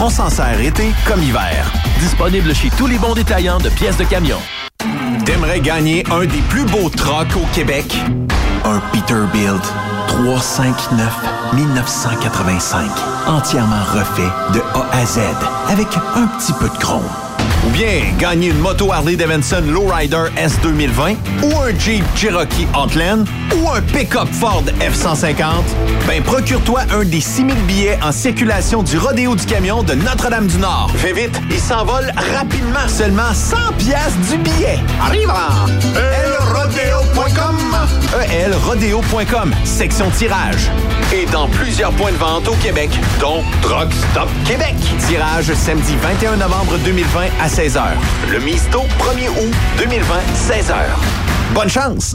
On s'en sert été comme hiver. Disponible chez tous les bons détaillants de pièces de camion. T'aimerais gagner un des plus beaux trucks au Québec? Un Peterbilt 359 1985. Entièrement refait de A à Z avec un petit peu de chrome. Ou bien gagner une moto Harley Davidson Lowrider S 2020 ou un Jeep Cherokee Outland ou un pick-up Ford F-150, ben procure-toi un des 6000 billets en circulation du Rodéo du Camion de Notre-Dame-du-Nord. Fais vite, il s'envole rapidement. Seulement 100 piastres du billet. Arrive elrodeo.com elrodeo.com, section tirage. Et dans plusieurs points de vente au Québec, dont Drug Stop Québec. Tirage samedi 21 novembre 2020 à 16h. Le Misto 1er août 2020, 16h. Bonne chance!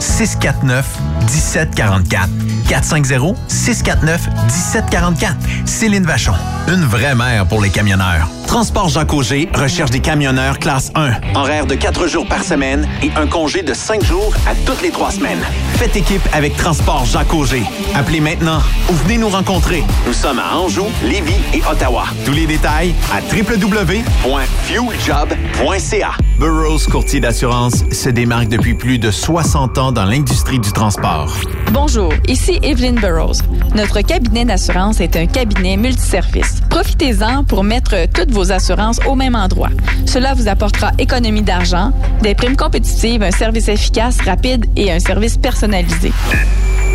649 1744. 450 649 1744. Céline Vachon, une vraie mère pour les camionneurs. Transport Jean Cogé recherche des camionneurs classe 1. Horaire de 4 jours par semaine et un congé de 5 jours à toutes les 3 semaines. Faites équipe avec Transport Jean Cogé. Appelez maintenant ou venez nous rencontrer. Nous sommes à Anjou, Lévis et Ottawa. Tous les détails à www.fueljob.ca. Burroughs Courtier d'assurance se démarque depuis plus de 60 ans dans l'industrie du transport. Bonjour, ici Evelyn Burroughs. Notre cabinet d'assurance est un cabinet multiservice. Profitez-en pour mettre toutes vos assurances au même endroit. Cela vous apportera économie d'argent, des primes compétitives, un service efficace, rapide et un service personnalisé.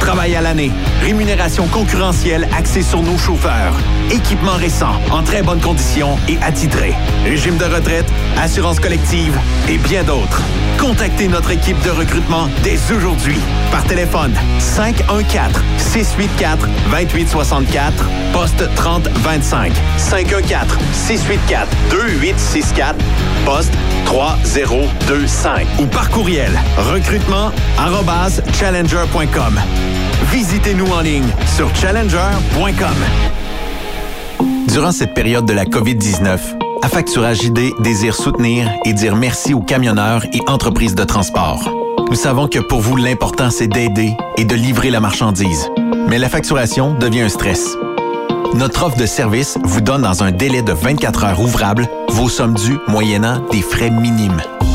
Travail à l'année, rémunération concurrentielle axée sur nos chauffeurs, équipement récent, en très bonne condition et attitré, régime de retraite, assurance collective et bien d'autres. Contactez notre équipe de recrutement dès aujourd'hui par téléphone 514 684 2864 poste 3025 514 684 2864 poste 3025 ou par courriel recrutement challenger.com. Visitez-nous en ligne sur challenger.com. Durant cette période de la COVID-19, Affacturage ID désire soutenir et dire merci aux camionneurs et entreprises de transport. Nous savons que pour vous, l'important, c'est d'aider et de livrer la marchandise. Mais la facturation devient un stress. Notre offre de service vous donne dans un délai de 24 heures ouvrables vos sommes dues moyennant des frais minimes.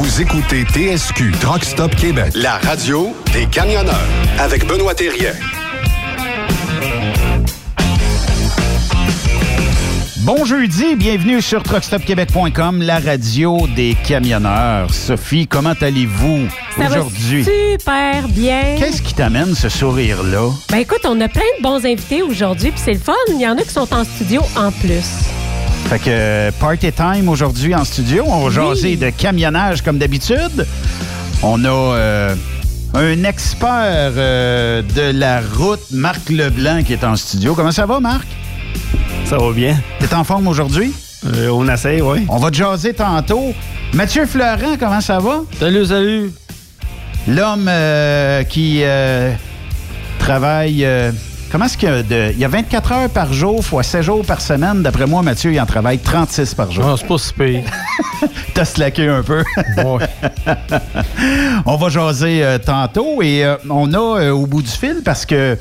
Vous écoutez TSQ Truck Stop Québec. La radio des camionneurs avec Benoît Thérien. Bon jeudi, bienvenue sur truckstopquebec.com, la radio des camionneurs. Sophie, comment allez-vous aujourd'hui? super bien. Qu'est-ce qui t'amène ce sourire-là? Ben écoute, on a plein de bons invités aujourd'hui, puis c'est le fun. Il y en a qui sont en studio en plus. Fait que party time aujourd'hui en studio. On va jaser de camionnage comme d'habitude. On a euh, un expert euh, de la route, Marc Leblanc, qui est en studio. Comment ça va, Marc? Ça va bien. T'es en forme aujourd'hui? Euh, on essaye, oui. On va te jaser tantôt. Mathieu Fleurant, comment ça va? Salut, salut. L'homme euh, qui euh, travaille. Comment est-ce qu'il y a de. Il y a 24 heures par jour, fois 7 jours par semaine? D'après moi, Mathieu, il en travaille 36 par jour. Non, c'est pas si pire. T'as slacké un peu. Ouais. on va jaser euh, tantôt et euh, on a euh, au bout du fil parce que.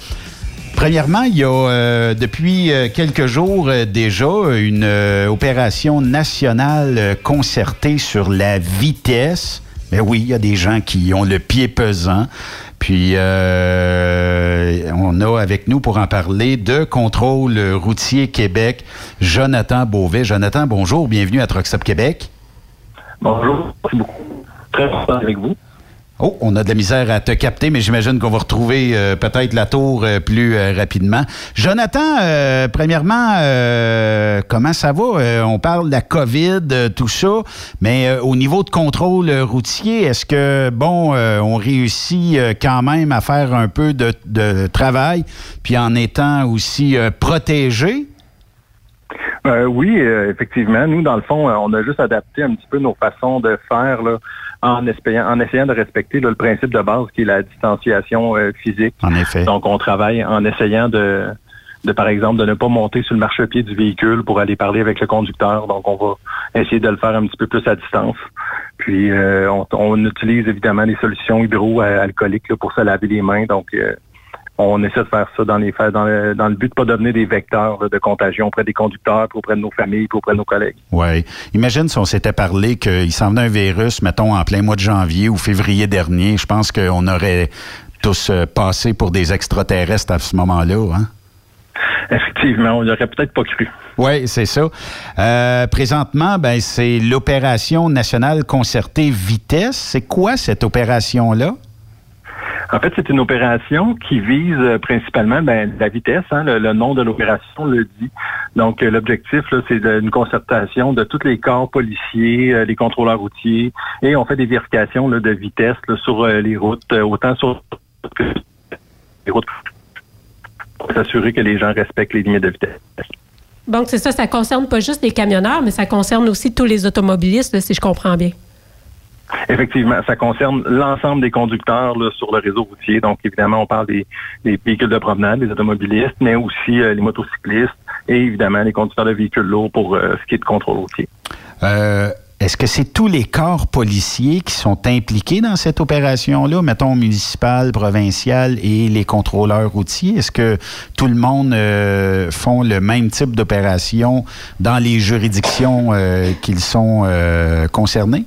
Premièrement, il y a euh, depuis quelques jours euh, déjà une euh, opération nationale concertée sur la vitesse. Mais oui, il y a des gens qui ont le pied pesant. Puis euh, on a avec nous pour en parler de Contrôle routier Québec, Jonathan Beauvais. Jonathan, bonjour, bienvenue à Truckstop Québec. Bonjour, merci beaucoup. Très content avec vous. Oh, on a de la misère à te capter, mais j'imagine qu'on va retrouver euh, peut-être la tour euh, plus euh, rapidement. Jonathan, euh, premièrement, euh, comment ça va? On parle de la COVID, tout ça, mais au niveau de contrôle routier, est-ce que, bon, on réussit quand même à faire un peu de, travail, puis en étant aussi protégé? Euh, oui, euh, effectivement. Nous, dans le fond, euh, on a juste adapté un petit peu nos façons de faire là, en, en essayant de respecter là, le principe de base qui est la distanciation euh, physique. En effet. Donc, on travaille en essayant de, de, par exemple, de ne pas monter sur le marchepied du véhicule pour aller parler avec le conducteur. Donc, on va essayer de le faire un petit peu plus à distance. Puis, euh, on, on utilise évidemment des solutions hydroalcooliques pour se laver les mains. Donc, euh, on essaie de faire ça dans les dans le, dans le but de pas devenir des vecteurs là, de contagion auprès des conducteurs, puis auprès de nos familles, puis auprès de nos collègues. Oui. Imagine si on s'était parlé qu'il s'en venait un virus, mettons, en plein mois de janvier ou février dernier. Je pense qu'on aurait tous euh, passé pour des extraterrestres à ce moment-là. Hein? Effectivement, on n'aurait peut-être pas cru. Oui, c'est ça. Euh, présentement, ben, c'est l'opération nationale concertée vitesse. C'est quoi cette opération-là? En fait, c'est une opération qui vise euh, principalement ben, la vitesse. Hein, le, nom de l'opération le dit. Donc, euh, l'objectif, c'est une concertation de tous les corps policiers, euh, les contrôleurs routiers, et on fait des vérifications de vitesse sur les routes, autant sur les routes pour s'assurer que les gens respectent les limites de vitesse. Donc, c'est ça, ça concerne pas juste les camionneurs, mais ça concerne aussi tous les automobilistes, si je comprends bien. Effectivement, ça concerne l'ensemble des conducteurs sur le réseau routier. Donc, évidemment, on parle des, véhicules de promenade, des automobilistes, mais aussi euh, les motocyclistes et évidemment les conducteurs de véhicules lourds pour euh, ce qui est de contrôle routier. Euh, Est-ce que c'est tous les corps policiers qui sont impliqués dans cette opération-là, mettons municipal, provincial et les contrôleurs routiers? Est-ce que tout le monde font le même type d'opération dans les juridictions qu'ils sont concernés?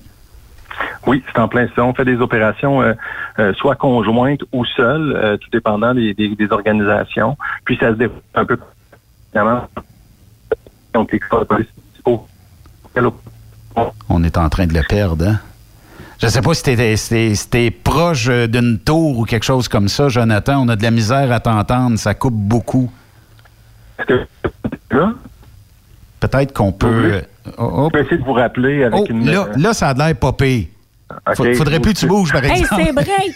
Oui, c'est en plein ça. On fait des opérations euh, euh, soit conjointes ou seules, euh, tout dépendant des, des- des organisations. Puis ça se déroule un peu. Donc. On est en train de le perdre, hein? Je ne sais pas si t'es, si t'es- si proche euh, d'une tour ou quelque chose comme ça, Jonathan. On a de la misère à t'entendre. Ça coupe beaucoup. Peut-être qu'on peut... Oh, Je peux essayer de vous rappeler avec oh, une. là, euh, là, ça a l'air pas pire. OK, Faut- faudrait plus que tu bouges, par Hey, exemple. c'est break!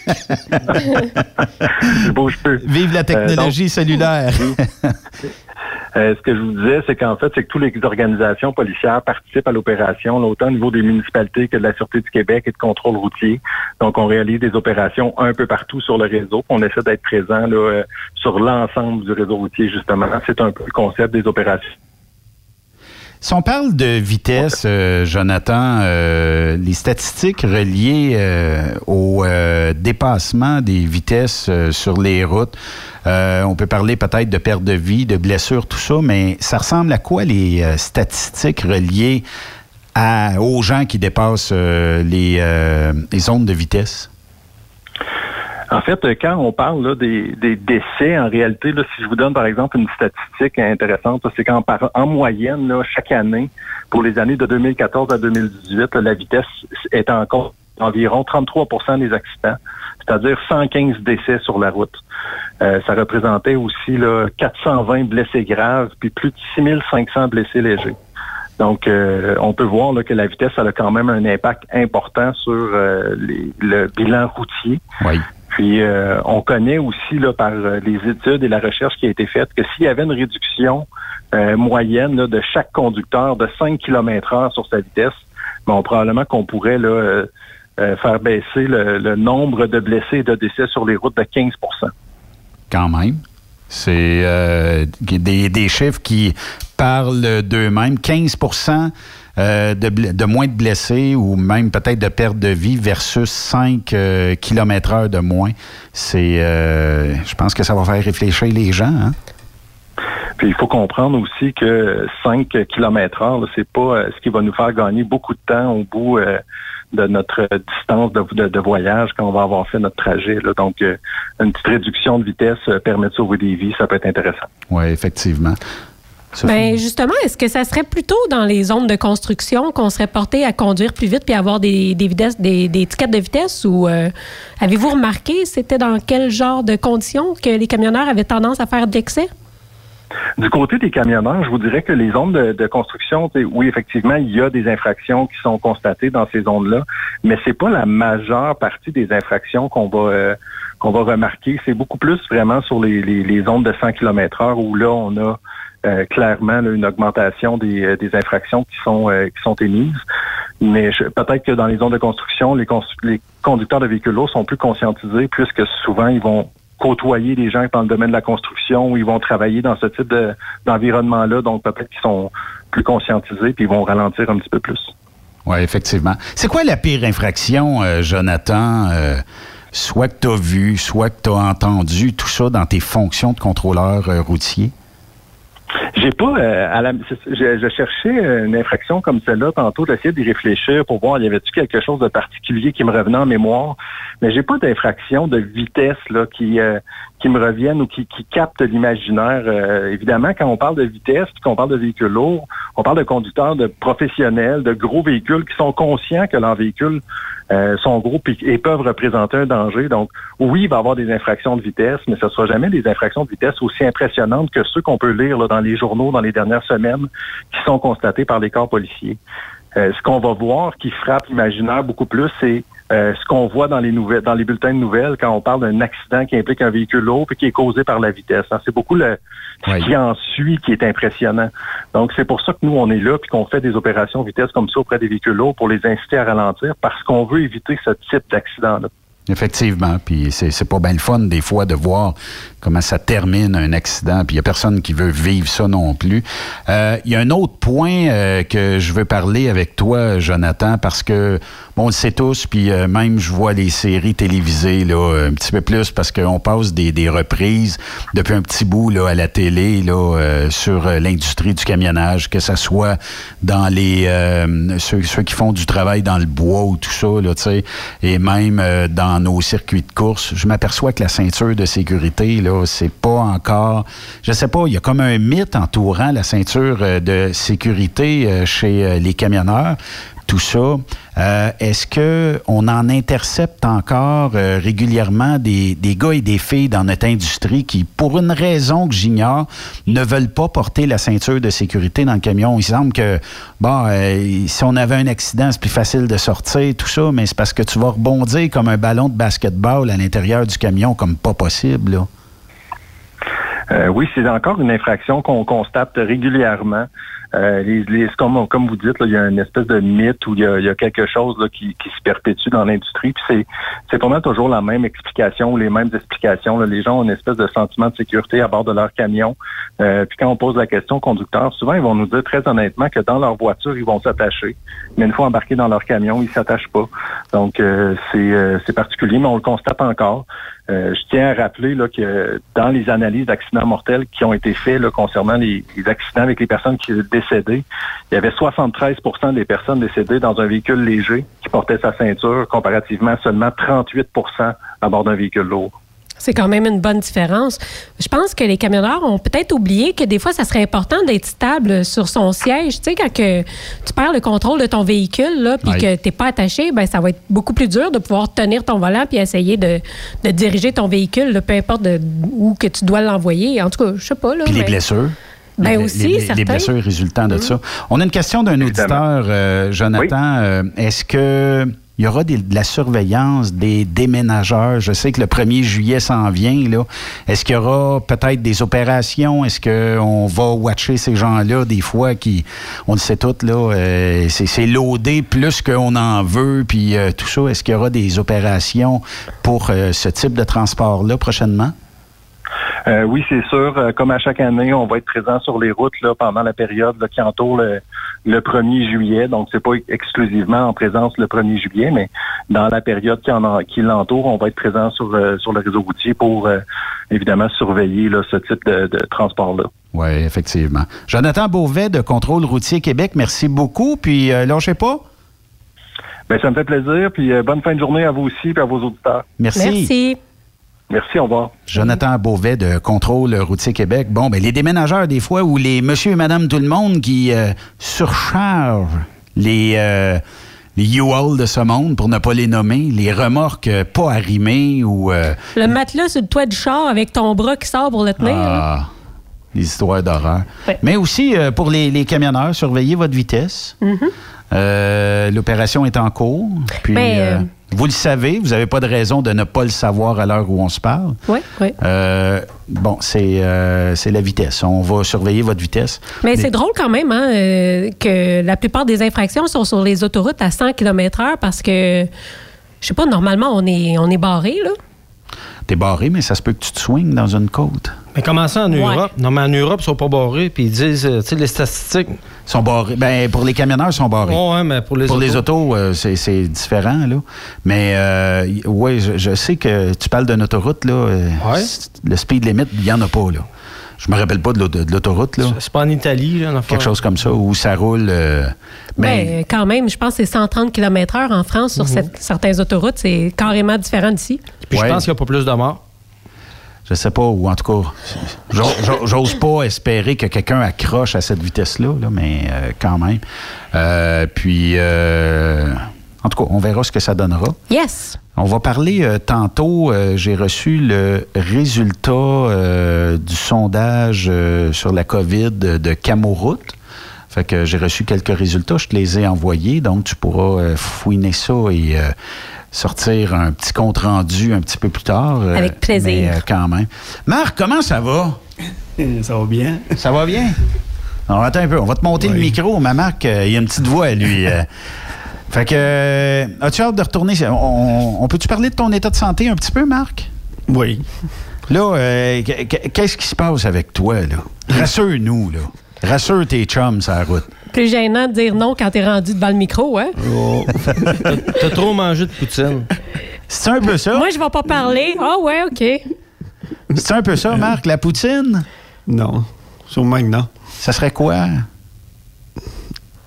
je bouge peu. Vive la technologie cellulaire. Euh, ce que je vous disais, c'est qu'en fait, c'est que toutes les organisations policières participent à l'opération, autant au niveau des municipalités que de la Sûreté du Québec et de contrôle routier. Donc, on réalise des opérations un peu partout sur le réseau. On essaie d'être présent là, euh, sur l'ensemble du réseau routier, justement. C'est un peu le concept des opérations. Si on parle de vitesse, euh, Jonathan, euh, les statistiques reliées euh, au dépassement des vitesses sur les routes, euh, on peut parler peut-être de perte de vie, de blessures, tout ça, mais ça ressemble à quoi les statistiques reliées à, aux gens qui dépassent les, euh, les zones de vitesse? En fait, euh, quand on parle là, des, des décès, en réalité, là, si je vous donne par exemple une statistique intéressante, c'est qu'en en moyenne, là, chaque année, pour les années de 2014 à 2018, là, la vitesse est encore environ 33% des accidents, c'est-à-dire 115 décès sur la route. Euh, ça représentait aussi là, 420 blessés graves, puis plus de 6500 blessés légers. Donc, euh, on peut voir là, que la vitesse a quand même un impact important sur euh, les- le bilan routier. Oui. Puis, euh, on connaît aussi là, par euh, les études et la recherche qui a été faite que s'il y avait une réduction euh, moyenne là, de chaque conducteur de 5 km heure sur sa vitesse, bon, probablement qu'on pourrait là, euh, euh, faire baisser le, le nombre de blessés et de décès sur les routes de 15% Quand même. C'est euh, des, des chiffres qui parlent d'eux-mêmes. 15 euh, de, moins de blessés ou même peut-être de perte de vie versus 5 km heure de moins. C'est, euh, je pense que ça va faire réfléchir les gens. Hein? Puis il faut comprendre aussi que 5 km heure, c'est pas euh, ce qui va nous faire gagner beaucoup de temps au bout euh, de notre distance de, de- de voyage quand on va avoir fait notre trajet. là. Donc, une petite réduction de vitesse permet de sauver des vies, ça peut être intéressant. Oui, effectivement. Ben justement, est-ce que ça serait plutôt dans les zones de construction qu'on serait porté à conduire plus vite puis avoir des, des, vitesses, des, des étiquettes de vitesse ou euh, avez-vous remarqué c'était dans quel genre de conditions que les camionneurs avaient tendance à faire d'excès? Du côté des camionneurs, je vous dirais que les zones de, de construction, oui, effectivement, il y a des infractions qui sont constatées dans ces zones-là, mais c'est pas la majeure partie des infractions qu'on va euh, qu'on va remarquer. C'est beaucoup plus vraiment sur les, les, les zones de 100 km heure où là, on a euh, clairement une augmentation des, euh, des infractions qui sont euh, qui sont émises. Mais peut-être que dans les zones de construction, les, les conducteurs de véhicules lourds sont plus conscientisés puisque souvent ils vont côtoyer des gens dans le domaine de la construction ou ils vont travailler dans ce type de- d'environnement-là. donc peut-être qu'ils sont plus conscientisés puis ils vont ralentir un petit peu plus. Oui, effectivement. C'est quoi la pire infraction, Jonathan? Soit que tu as vu, soit que tu as entendu tout ça dans tes fonctions de contrôleur euh, routier? J'ai pas euh, je, cherchais euh, une infraction comme celle-là tantôt, d'essayer d'y réfléchir pour voir y avait-tu quelque chose de particulier qui me revenait en mémoire, mais j'ai pas d'infraction de vitesse là qui qui me reviennent ou qui, qui captent l'imaginaire. Euh, évidemment, quand on parle de vitesse, qu'on parle de véhicules lourds, on parle de conducteurs de professionnels, de gros véhicules qui sont conscients que leurs véhicules euh, sont gros et, peuvent représenter un danger. Donc, oui, il va y avoir des infractions de vitesse, mais ce ne sera jamais des infractions de vitesse aussi impressionnantes que ceux qu'on peut lire là, dans les journaux dans les dernières semaines qui sont constatés par les corps policiers. Euh, ce qu'on va voir qui frappe l'imaginaire beaucoup plus, c'est euh, ce qu'on voit dans les nouvelles, dans les bulletins de nouvelles quand on parle d'un accident qui implique un véhicule lourd et qui est causé par la vitesse. hein. C'est beaucoup le ce qui en suit qui est impressionnant. Donc c'est pour ça que nous on est là puis qu'on fait des opérations vitesse comme ça auprès des véhicules lourds pour les inciter à ralentir parce qu'on veut éviter ce type d'accident-là. Effectivement, puis c'est c'est pas bien le fun des fois de voir comment ça termine un accident, puis il y a personne qui veut vivre ça non plus. Euh, Il y a un autre point euh, que je veux parler avec toi, Jonathan, parce que bon, on le sait tous, puis euh, même je vois les séries télévisées là un petit peu plus parce qu'on passe des, des reprises depuis un petit bout là à la télé là euh, sur euh, l'industrie du camionnage, que ça soit dans les euh, ceux, ceux qui font du travail dans le bois ou tout ça là, tu sais, et même euh, nos circuits de course, je m'aperçois que la ceinture de sécurité là, c'est pas encore, je sais pas, il y a comme un mythe entourant la ceinture euh, de sécurité euh, chez euh, les camionneurs tout ça. Euh, Est-ce que on en intercepte encore euh, régulièrement des, des gars et des filles dans notre industrie qui, pour une raison que j'ignore, ne veulent pas porter la ceinture de sécurité dans le camion? Il semble que, bon, euh, si on avait un accident, c'est plus facile de sortir, tout ça, mais c'est parce que tu vas rebondir comme un ballon de basketball à l'intérieur du camion, comme pas possible, là. Oui, c'est encore une infraction qu'on constate régulièrement. Euh, les, les- comme, comme vous dites, là, il y a une espèce de mythe où il y a, il y a quelque chose là, qui, qui se perpétue dans l'industrie. Puis c'est, c'est pas toujours la même explication ou les mêmes explications. là. Les gens ont une espèce de sentiment de sécurité à bord de leur camion. Euh, puis quand on pose la question au conducteur, souvent ils vont nous dire très honnêtement que dans leur voiture, ils vont s'attacher. Mais une fois embarqués dans leur camion, ils s'attachent pas. Donc euh, c'est, euh, c'est particulier, mais on le constate encore. Euh, je tiens à rappeler là, que dans les analyses d'accidents mortels qui ont été faits concernant les, les accidents avec les personnes qui il y avait 73% des personnes décédées dans un véhicule léger qui portait sa ceinture, comparativement à seulement 38% à bord d'un véhicule lourd. C'est quand même une bonne différence. Je pense que les camionneurs ont peut-être oublié que des fois, ça serait important d'être stable sur son siège. Tu sais, quand que tu perds le contrôle de ton véhicule, là, puis Ouais. que tu n'es pas attaché, ben, ça va être beaucoup plus dur de pouvoir tenir ton volant puis essayer de, de diriger ton véhicule, là, peu importe de, où que tu dois l'envoyer. En tout cas, je sais pas. Là, Puis les mais- blessures? Ben Les- aussi, les, les certains. blessures résultant de Mhm. ça. On a une question d'un auditeur, euh, Jonathan. Euh, Est-ce que il y aura des- de la surveillance des déménageurs? Je sais que le 1er juillet s'en vient. là. Est-ce qu'il y aura peut-être des opérations? Est-ce qu'on va watcher ces gens-là des fois qui, on le sait tous, là, euh, c'est c'est loadé plus qu'on en veut, puis euh, tout ça. Est-ce qu'il y aura des opérations pour euh, ce type de transport-là prochainement? Euh, oui, c'est sûr. Euh, comme à chaque année, on va être présent sur les routes là, pendant la période là, qui entoure le, le 1er juillet. Donc, c'est pas exclusivement en présence le 1er juillet, mais dans la période qui, en a- qui l'entoure, on va être présent sur, euh, sur le réseau routier pour euh, évidemment surveiller là, ce type de, de transport-là. Oui, effectivement. Jonathan Beauvais de Contrôle routier Québec, merci beaucoup. Puis, euh, lâchez pas. Ben, ça me fait plaisir. Puis euh, bonne fin de journée à vous aussi et à vos auditeurs. Merci. Merci. Merci, au revoir. Jonathan Beauvais de Contrôle routier Québec. Bon, ben, les déménageurs, des fois, ou les monsieur et madame tout le monde qui euh, surchargent les, euh, les U-Haul de ce monde, pour ne pas les nommer, les remorques euh, pas arrimées ou... euh, Le matelas sur le toit du char avec ton bras qui sort pour le tenir. ah, les histoires d'horreur. Ouais. Mais aussi, euh, pour les, les camionneurs, surveillez votre vitesse. Mhm. Euh, L'opération est en cours. Puis, Ben, euh, euh, vous le savez, vous n'avez pas de raison de ne pas le savoir à l'heure où on se parle. Oui, oui. Euh, bon, c'est euh, c'est la vitesse. On va surveiller votre vitesse. Mais c'est drôle quand même hein, euh, que la plupart des infractions sont sur les autoroutes à 100 km/h parce que, je sais pas, normalement, on est, on est barré, là. T'es barré, mais ça se peut que tu te swings dans une côte. Mais comment ça en Ouais. Europe? Non, mais en Europe, ils sont pas barrés. Puis ils disent, euh, tu sais, les statistiques. Ils sont barrés. Ben, pour les camionneurs, ils sont barrés. Ouais, mais pour les Pour autos. les autos, euh, c'est c'est différent, là. Mais, euh, ouais, je, je sais que tu parles d'une autoroute, là. euh, Ouais. Le speed limit, il n'y en a pas, là. Je me rappelle pas de l'auto- de l'autoroute, là. C'est pas en Italie, là, en. Quelque chose comme ça, où ça roule. euh, mais Ben, quand même, je pense que c'est 130 km/h en France sur cette- certaines autoroutes. C'est carrément différent d'ici. Puis Ouais. je pense qu'il n'y a pas plus de morts. Je sais pas, ou en tout cas, j'o- j'o- j'ose pas espérer que quelqu'un accroche à cette vitesse-là, là, mais euh, quand même. Euh, puis, euh, en tout cas, on verra ce que ça donnera. Yes. On va parler euh, tantôt. euh, J'ai reçu le résultat du sondage sur la COVID de, Camoroute. Fait que j'ai reçu quelques résultats. Je te les ai envoyés. Donc, tu pourras fouiner ça et euh, sortir un petit compte rendu un petit peu plus tard. euh, Avec plaisir. Mais euh, quand même. Marc, comment ça va? Ça va bien. Ça va bien? Alors, attends un peu. On va te monter le micro. Ma Marc, euh, il a une petite voix, lui. euh. Fait que, euh, as-tu hâte de retourner? On, on peut-tu parler de ton état de santé un petit peu, Marc? Oui. Là, euh, qu- qu- qu'est-ce qui se passe avec toi, là? Rassure-nous, là. Rassure tes chums sur la route. Plus gênant de dire non quand t'es rendu devant le micro, hein? T'as trop mangé de poutine. C'est un peu ça? Moi, je vais pas parler. Ah ouais, OK. C'est un peu ça, Marc? La poutine? Non. Sûrement que non. Ça serait quoi?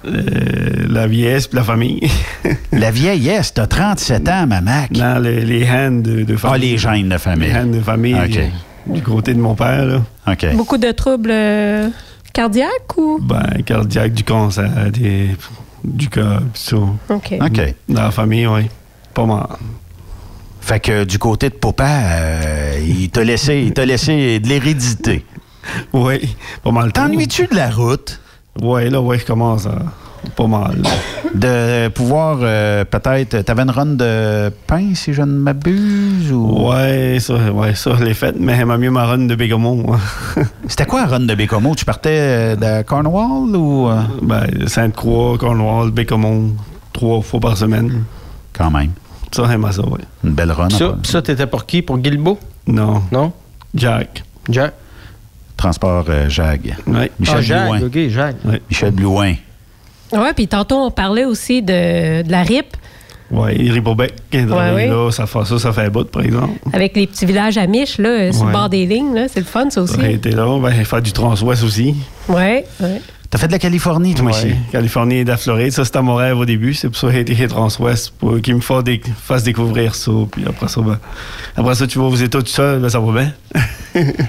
Euh, la vieillesse la famille. La vieillesse, t'as 37 ans, ma Mac. Non, les, les hands de, de famille. Ah, les gènes de famille. Les hands de famille. OK. euh, Du côté de mon père, là. OK. Beaucoup de troubles euh, cardiaques ou? Ben, cardiaque, du cancer, des, du cœur, pis ça. OK. OK. Dans la famille, oui. Pas mal. Fait que du côté de papa, euh, il t'a laissé, il t'a laissé de l'hérédité. Oui, pas mal. T'ennuies-tu de la route? Oui, là, oui, je commence à. Pas mal. De pouvoir euh, peut-être. T'avais une run de pain, si je ne m'abuse? Ou... Ouais, ça, ouais, ça, je l'ai fait, mais j'aimais mieux ma run de Bégamon. moi. C'était quoi la run de Bécomo? Tu partais euh, de Cornwall ou. euh? Ben, Sainte-Croix, Cornwall, Bécamon, trois fois par semaine. Quand même. Ça, j'aimais ça, oui. Une belle run. Ça, t'étais pour qui? Pour Guilbeault? Non. Non? Jack. Jack. Transport euh, Jag. Oui. Michel ah, Jacques, Blouin. OK, Jacques. Michel Blouin. Ouais, puis tantôt, on parlait aussi de, de la RIP Oui, Ripobec, Ouais, ouais. là, ça fait ça, ça fait un bout, par exemple. avec les petits villages amiches, là, euh, sur le Ouais. bord des lignes. là. C'est le fun, ça aussi. Aurait été là, ben, faire du Transouest aussi. Ouais, ouais. T'as fait de la Californie, toi Ouais, aussi? Californie et de la Floride, ça c'était mon rêve au début. C'est pour ça que j'ai été chez Transouest, pour qu'il me fasse, dé- fasse découvrir ça. Puis après ça, ben, après ça, tu vas aux États tout seul, ben, ça va bien.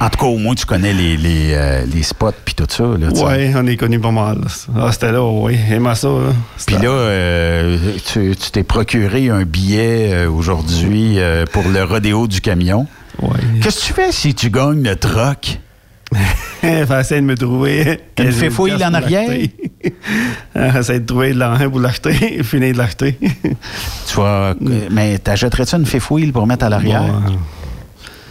En tout cas, au moins, tu connais les, les, euh, les spots puis tout ça. Ouais, on est connu pas mal. Ah, c'était là, oui. Aimais ça. Là. Puis là, euh, tu t'es procuré un billet euh, aujourd'hui euh, pour le rodéo du camion. Ouais. Qu'est-ce que tu fais si tu gagnes le troc? Essaye de me trouver. Une quelle fifouille en arrière? l'acheter. Essaye de trouver de l'argent pour l'acheter, finir de l'acheter. Tu vas, mais t'achèterais-tu une fifouille pour mettre à l'arrière? Bon, euh,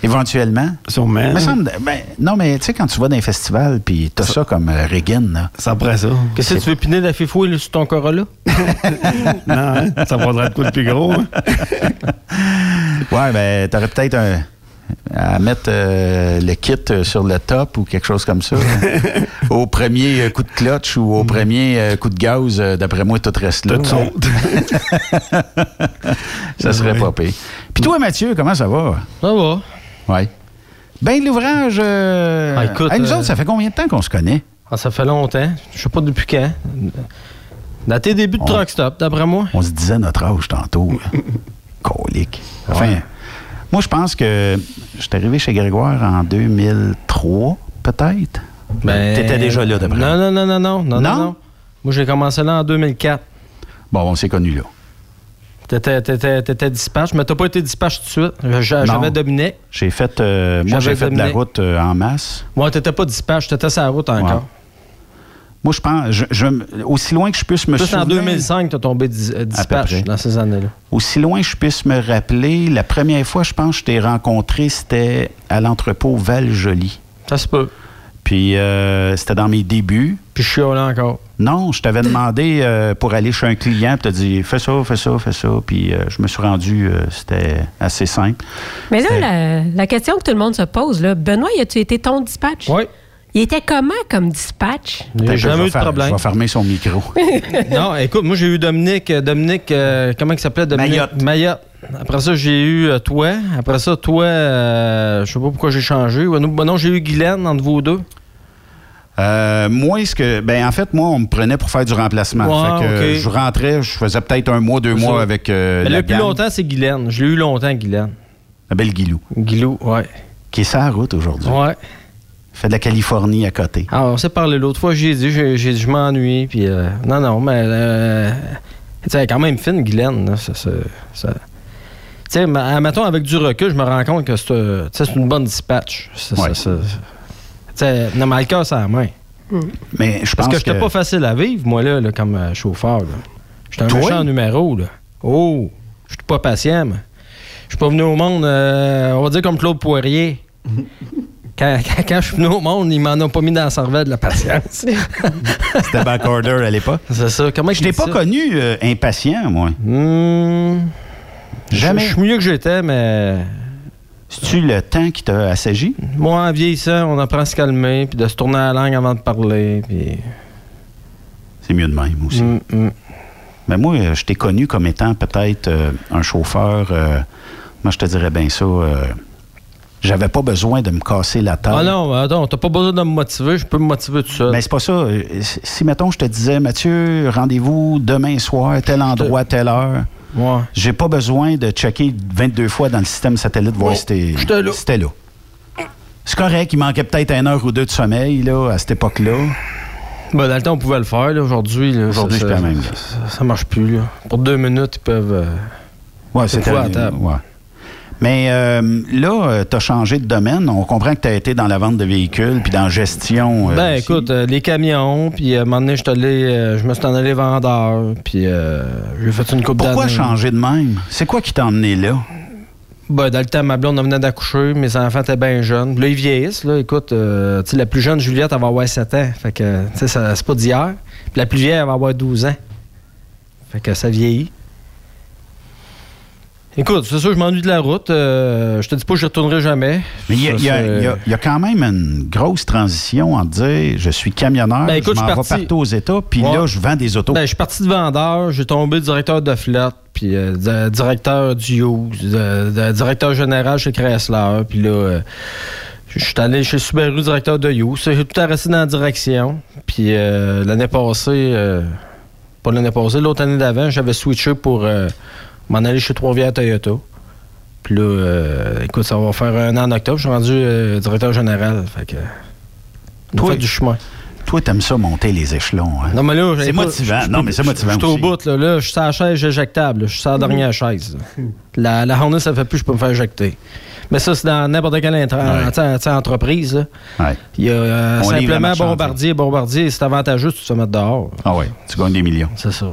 Éventuellement? Sûrement. Me semble- ben, non, mais tu sais, quand tu vas dans un festival, puis t'as ça, comme euh, Reagan, là. C'est après ça. Qu'est-ce que tu veux piner de la fifouille sur ton Corolla? non, hein, ça faudrait de quoi de plus gros. hein. Ouais, ben, t'aurais peut-être un- à mettre euh, le kit euh, sur le top ou quelque chose comme ça. au premier euh, coup de clutch ou au premier euh, coup de gaz, d'après moi, tout reste là. Tout saute. ça serait Ouais. pas pire. Puis toi, Mathieu, comment ça va? Ça va. Ouais. Ben, l'ouvrage. euh, Ah, écoute, hey, nous euh, autres, ça fait combien de temps qu'on se connaît? Ah, ça fait longtemps. Je sais pas depuis quand. Dans tes débuts de On- truck stop, d'après moi. On se disait notre âge tantôt. Colique. Enfin, Ouais. Moi, je pense que je suis arrivé chez Grégoire en 2003, peut-être. Ben, T'étais déjà là, d'après Non, non, non, non, non, non, non, Non? Moi, j'ai commencé là en 2004. Bon, on s'est connus là. T'étais, t'étais, t'étais dispatch, mais t'as pas été dispatch tout de suite. J'avais Dominique. J'ai fait, euh, moi, j'ai fait de la route euh, en masse. Moi, t'étais pas dispatch, t'étais sur la route encore. Moi, je pense, je, je- aussi loin que je puisse me Plus en souvenir, 2005, t'as tombé dis- euh, dispatch près. dans ces années-là. aussi loin que je puisse me rappeler, la première fois, je pense, que je t'ai rencontré, c'était à l'entrepôt Val-Joli. Ça se peut. Puis, euh, c'était dans mes débuts. Puis je suis là encore. Non, je t'avais demandé euh, pour aller chez un client, puis t'as dit fais ça, fais ça, fais ça. Puis euh, je me suis rendu, euh, c'était assez simple. Mais là, la, la question que tout le monde se pose, là, Benoît, as-tu été ton dispatch? Oui. Il était comment comme dispatch? J'ai jamais eu de faire- problème. Je vais fermer son micro. non, écoute, moi, j'ai eu Dominique. euh, Dominique, euh, comment il s'appelait? Dominique Mayotte. Mayotte. Après ça, j'ai eu euh, toi. Après ça, toi, euh, je sais pas pourquoi j'ai changé. Ouais, non, non, j'ai eu Guylaine entre vous deux. Euh, moi, ce que, ben en fait, moi, on me prenait pour faire du remplacement. Ouais, Fait que, ok. Je rentrais, je faisais peut-être un mois, deux mois ça. avec euh, la le plus gang. longtemps, c'est Guylaine. Je l'ai eu longtemps, Guylaine. La belle Guilou. Guilou, ouais. qui est sur la route aujourd'hui. Ouais. Fait de la Californie à côté. Ah, on s'est parlé l'autre fois, j'ai dit, j'ai- j'ai dit, je m'ennuie, puis euh, non, non, mais euh, elle est quand même fine, Guylaine. là, ça- ça- ça- Tu sais, mettons, avec du recul, je me rends compte que c'est euh, c'est une bonne dispatch. Ça- Ouais. ça- non, mais le cœur, c'est la main. Mais je Parce pense que j'étais que- pas facile à vivre, moi, là, là, comme euh, chauffeur. là. J'étais un Toi? méchant numéro, là. Oh, je suis pas patient, moi. Je suis pas venu au monde, euh, on va dire comme Claude Poirier. Quand, quand- quand je suis venu au monde, il m'en a pas mis dans la cervelle de la patience. C'était backorder à l'époque. C'est ça. Comment Je t'ai pas connu euh, impatient, moi. Jamais. Je suis mieux que j'étais, mais. C'est-tu le temps qui t'a assagi? Moi, en vieillissant, on apprend à se calmer, puis de se tourner la langue avant de parler, puis. C'est mieux de même aussi. Mm, Mais moi, je t'ai connu comme étant peut-être euh, un chauffeur. euh, moi, je te dirais bien ça. euh, J'avais pas besoin de me casser la tête. Ah non, attends, t'as pas besoin de me motiver, je peux me motiver tout seul. Mais c'est pas ça. Si, si, mettons, je te disais, Mathieu, rendez-vous demain soir, tel endroit, telle heure. Ouais. J'ai pas besoin de checker 22 fois dans le système satellite, voir si t'es- j'étais là. c'était là. C'est correct, il manquait peut-être une heure ou deux de sommeil là, à cette époque-là. Ben, dans le temps, on pouvait le faire. Aujourd'hui, Aujourd'hui, ça- je peux même. Ça, ça marche plus. Là. Pour deux minutes, ils peuvent. euh, Ouais, c'était ouais. Mais euh, là, tu as changé de domaine. On comprend que tu as été dans la vente de véhicules puis dans la gestion. euh, Ben aussi. écoute, euh, les camions, puis euh, à un moment donné, je, euh, me suis en allé vendeur, puis euh, j'ai fait une coupe d'années. Pourquoi changer de même? C'est quoi qui t'a emmené là? Ben, dans le temps, ma blonde on venait d'accoucher, mes enfants étaient bien jeunes. Là, ils vieillissent, là. Écoute, euh, la plus jeune, Juliette, elle va avoir 7 ans. Fait que, tu sais, c'est pas d'hier. Puis la plus vieille, elle va avoir 12 ans. Fait que ça vieillit. Écoute, c'est sûr, je m'ennuie de la route. Euh, je te dis pas que je retournerai jamais. Mais il y, a- y y y quand même une grosse transition entre dire je suis camionneur, Ben, écoute, je m'en vais parti- partout aux États, puis Ouais. là, je vends des autos. Ben, je suis parti de vendeur, j'ai tombé directeur de flotte, puis euh, di- directeur du de- de- directeur général chez Chrysler, puis là, euh, je suis allé chez Subaru, directeur de Hughes. J'ai tout resté dans la direction. Puis euh, l'année passée, euh, pas l'année passée, l'autre année d'avant, j'avais switché pour euh, m'en aller chez Trois-Rivières Toyota. Puis là, euh, écoute, ça va faire un an en octobre, je suis rendu euh, directeur général. Fait que. Toi- fait du chemin. Toi, t'aimes ça monter les échelons. hein? Non, mais là, c'est motivant. Non, mais c'est motivant Je suis au bout, là. là. Je suis sur la chaise éjectable. Je suis sur la dernière chaise. La, la journée, ça fait plus, je peux me faire éjecter. Mais ça, c'est dans n'importe quelle Ouais. entreprise. là. Ouais. Il y a euh, simplement bombardier, bombardier, c'est avantageux si tu te mets dehors. Ah oui, tu gagnes des millions. C'est ça.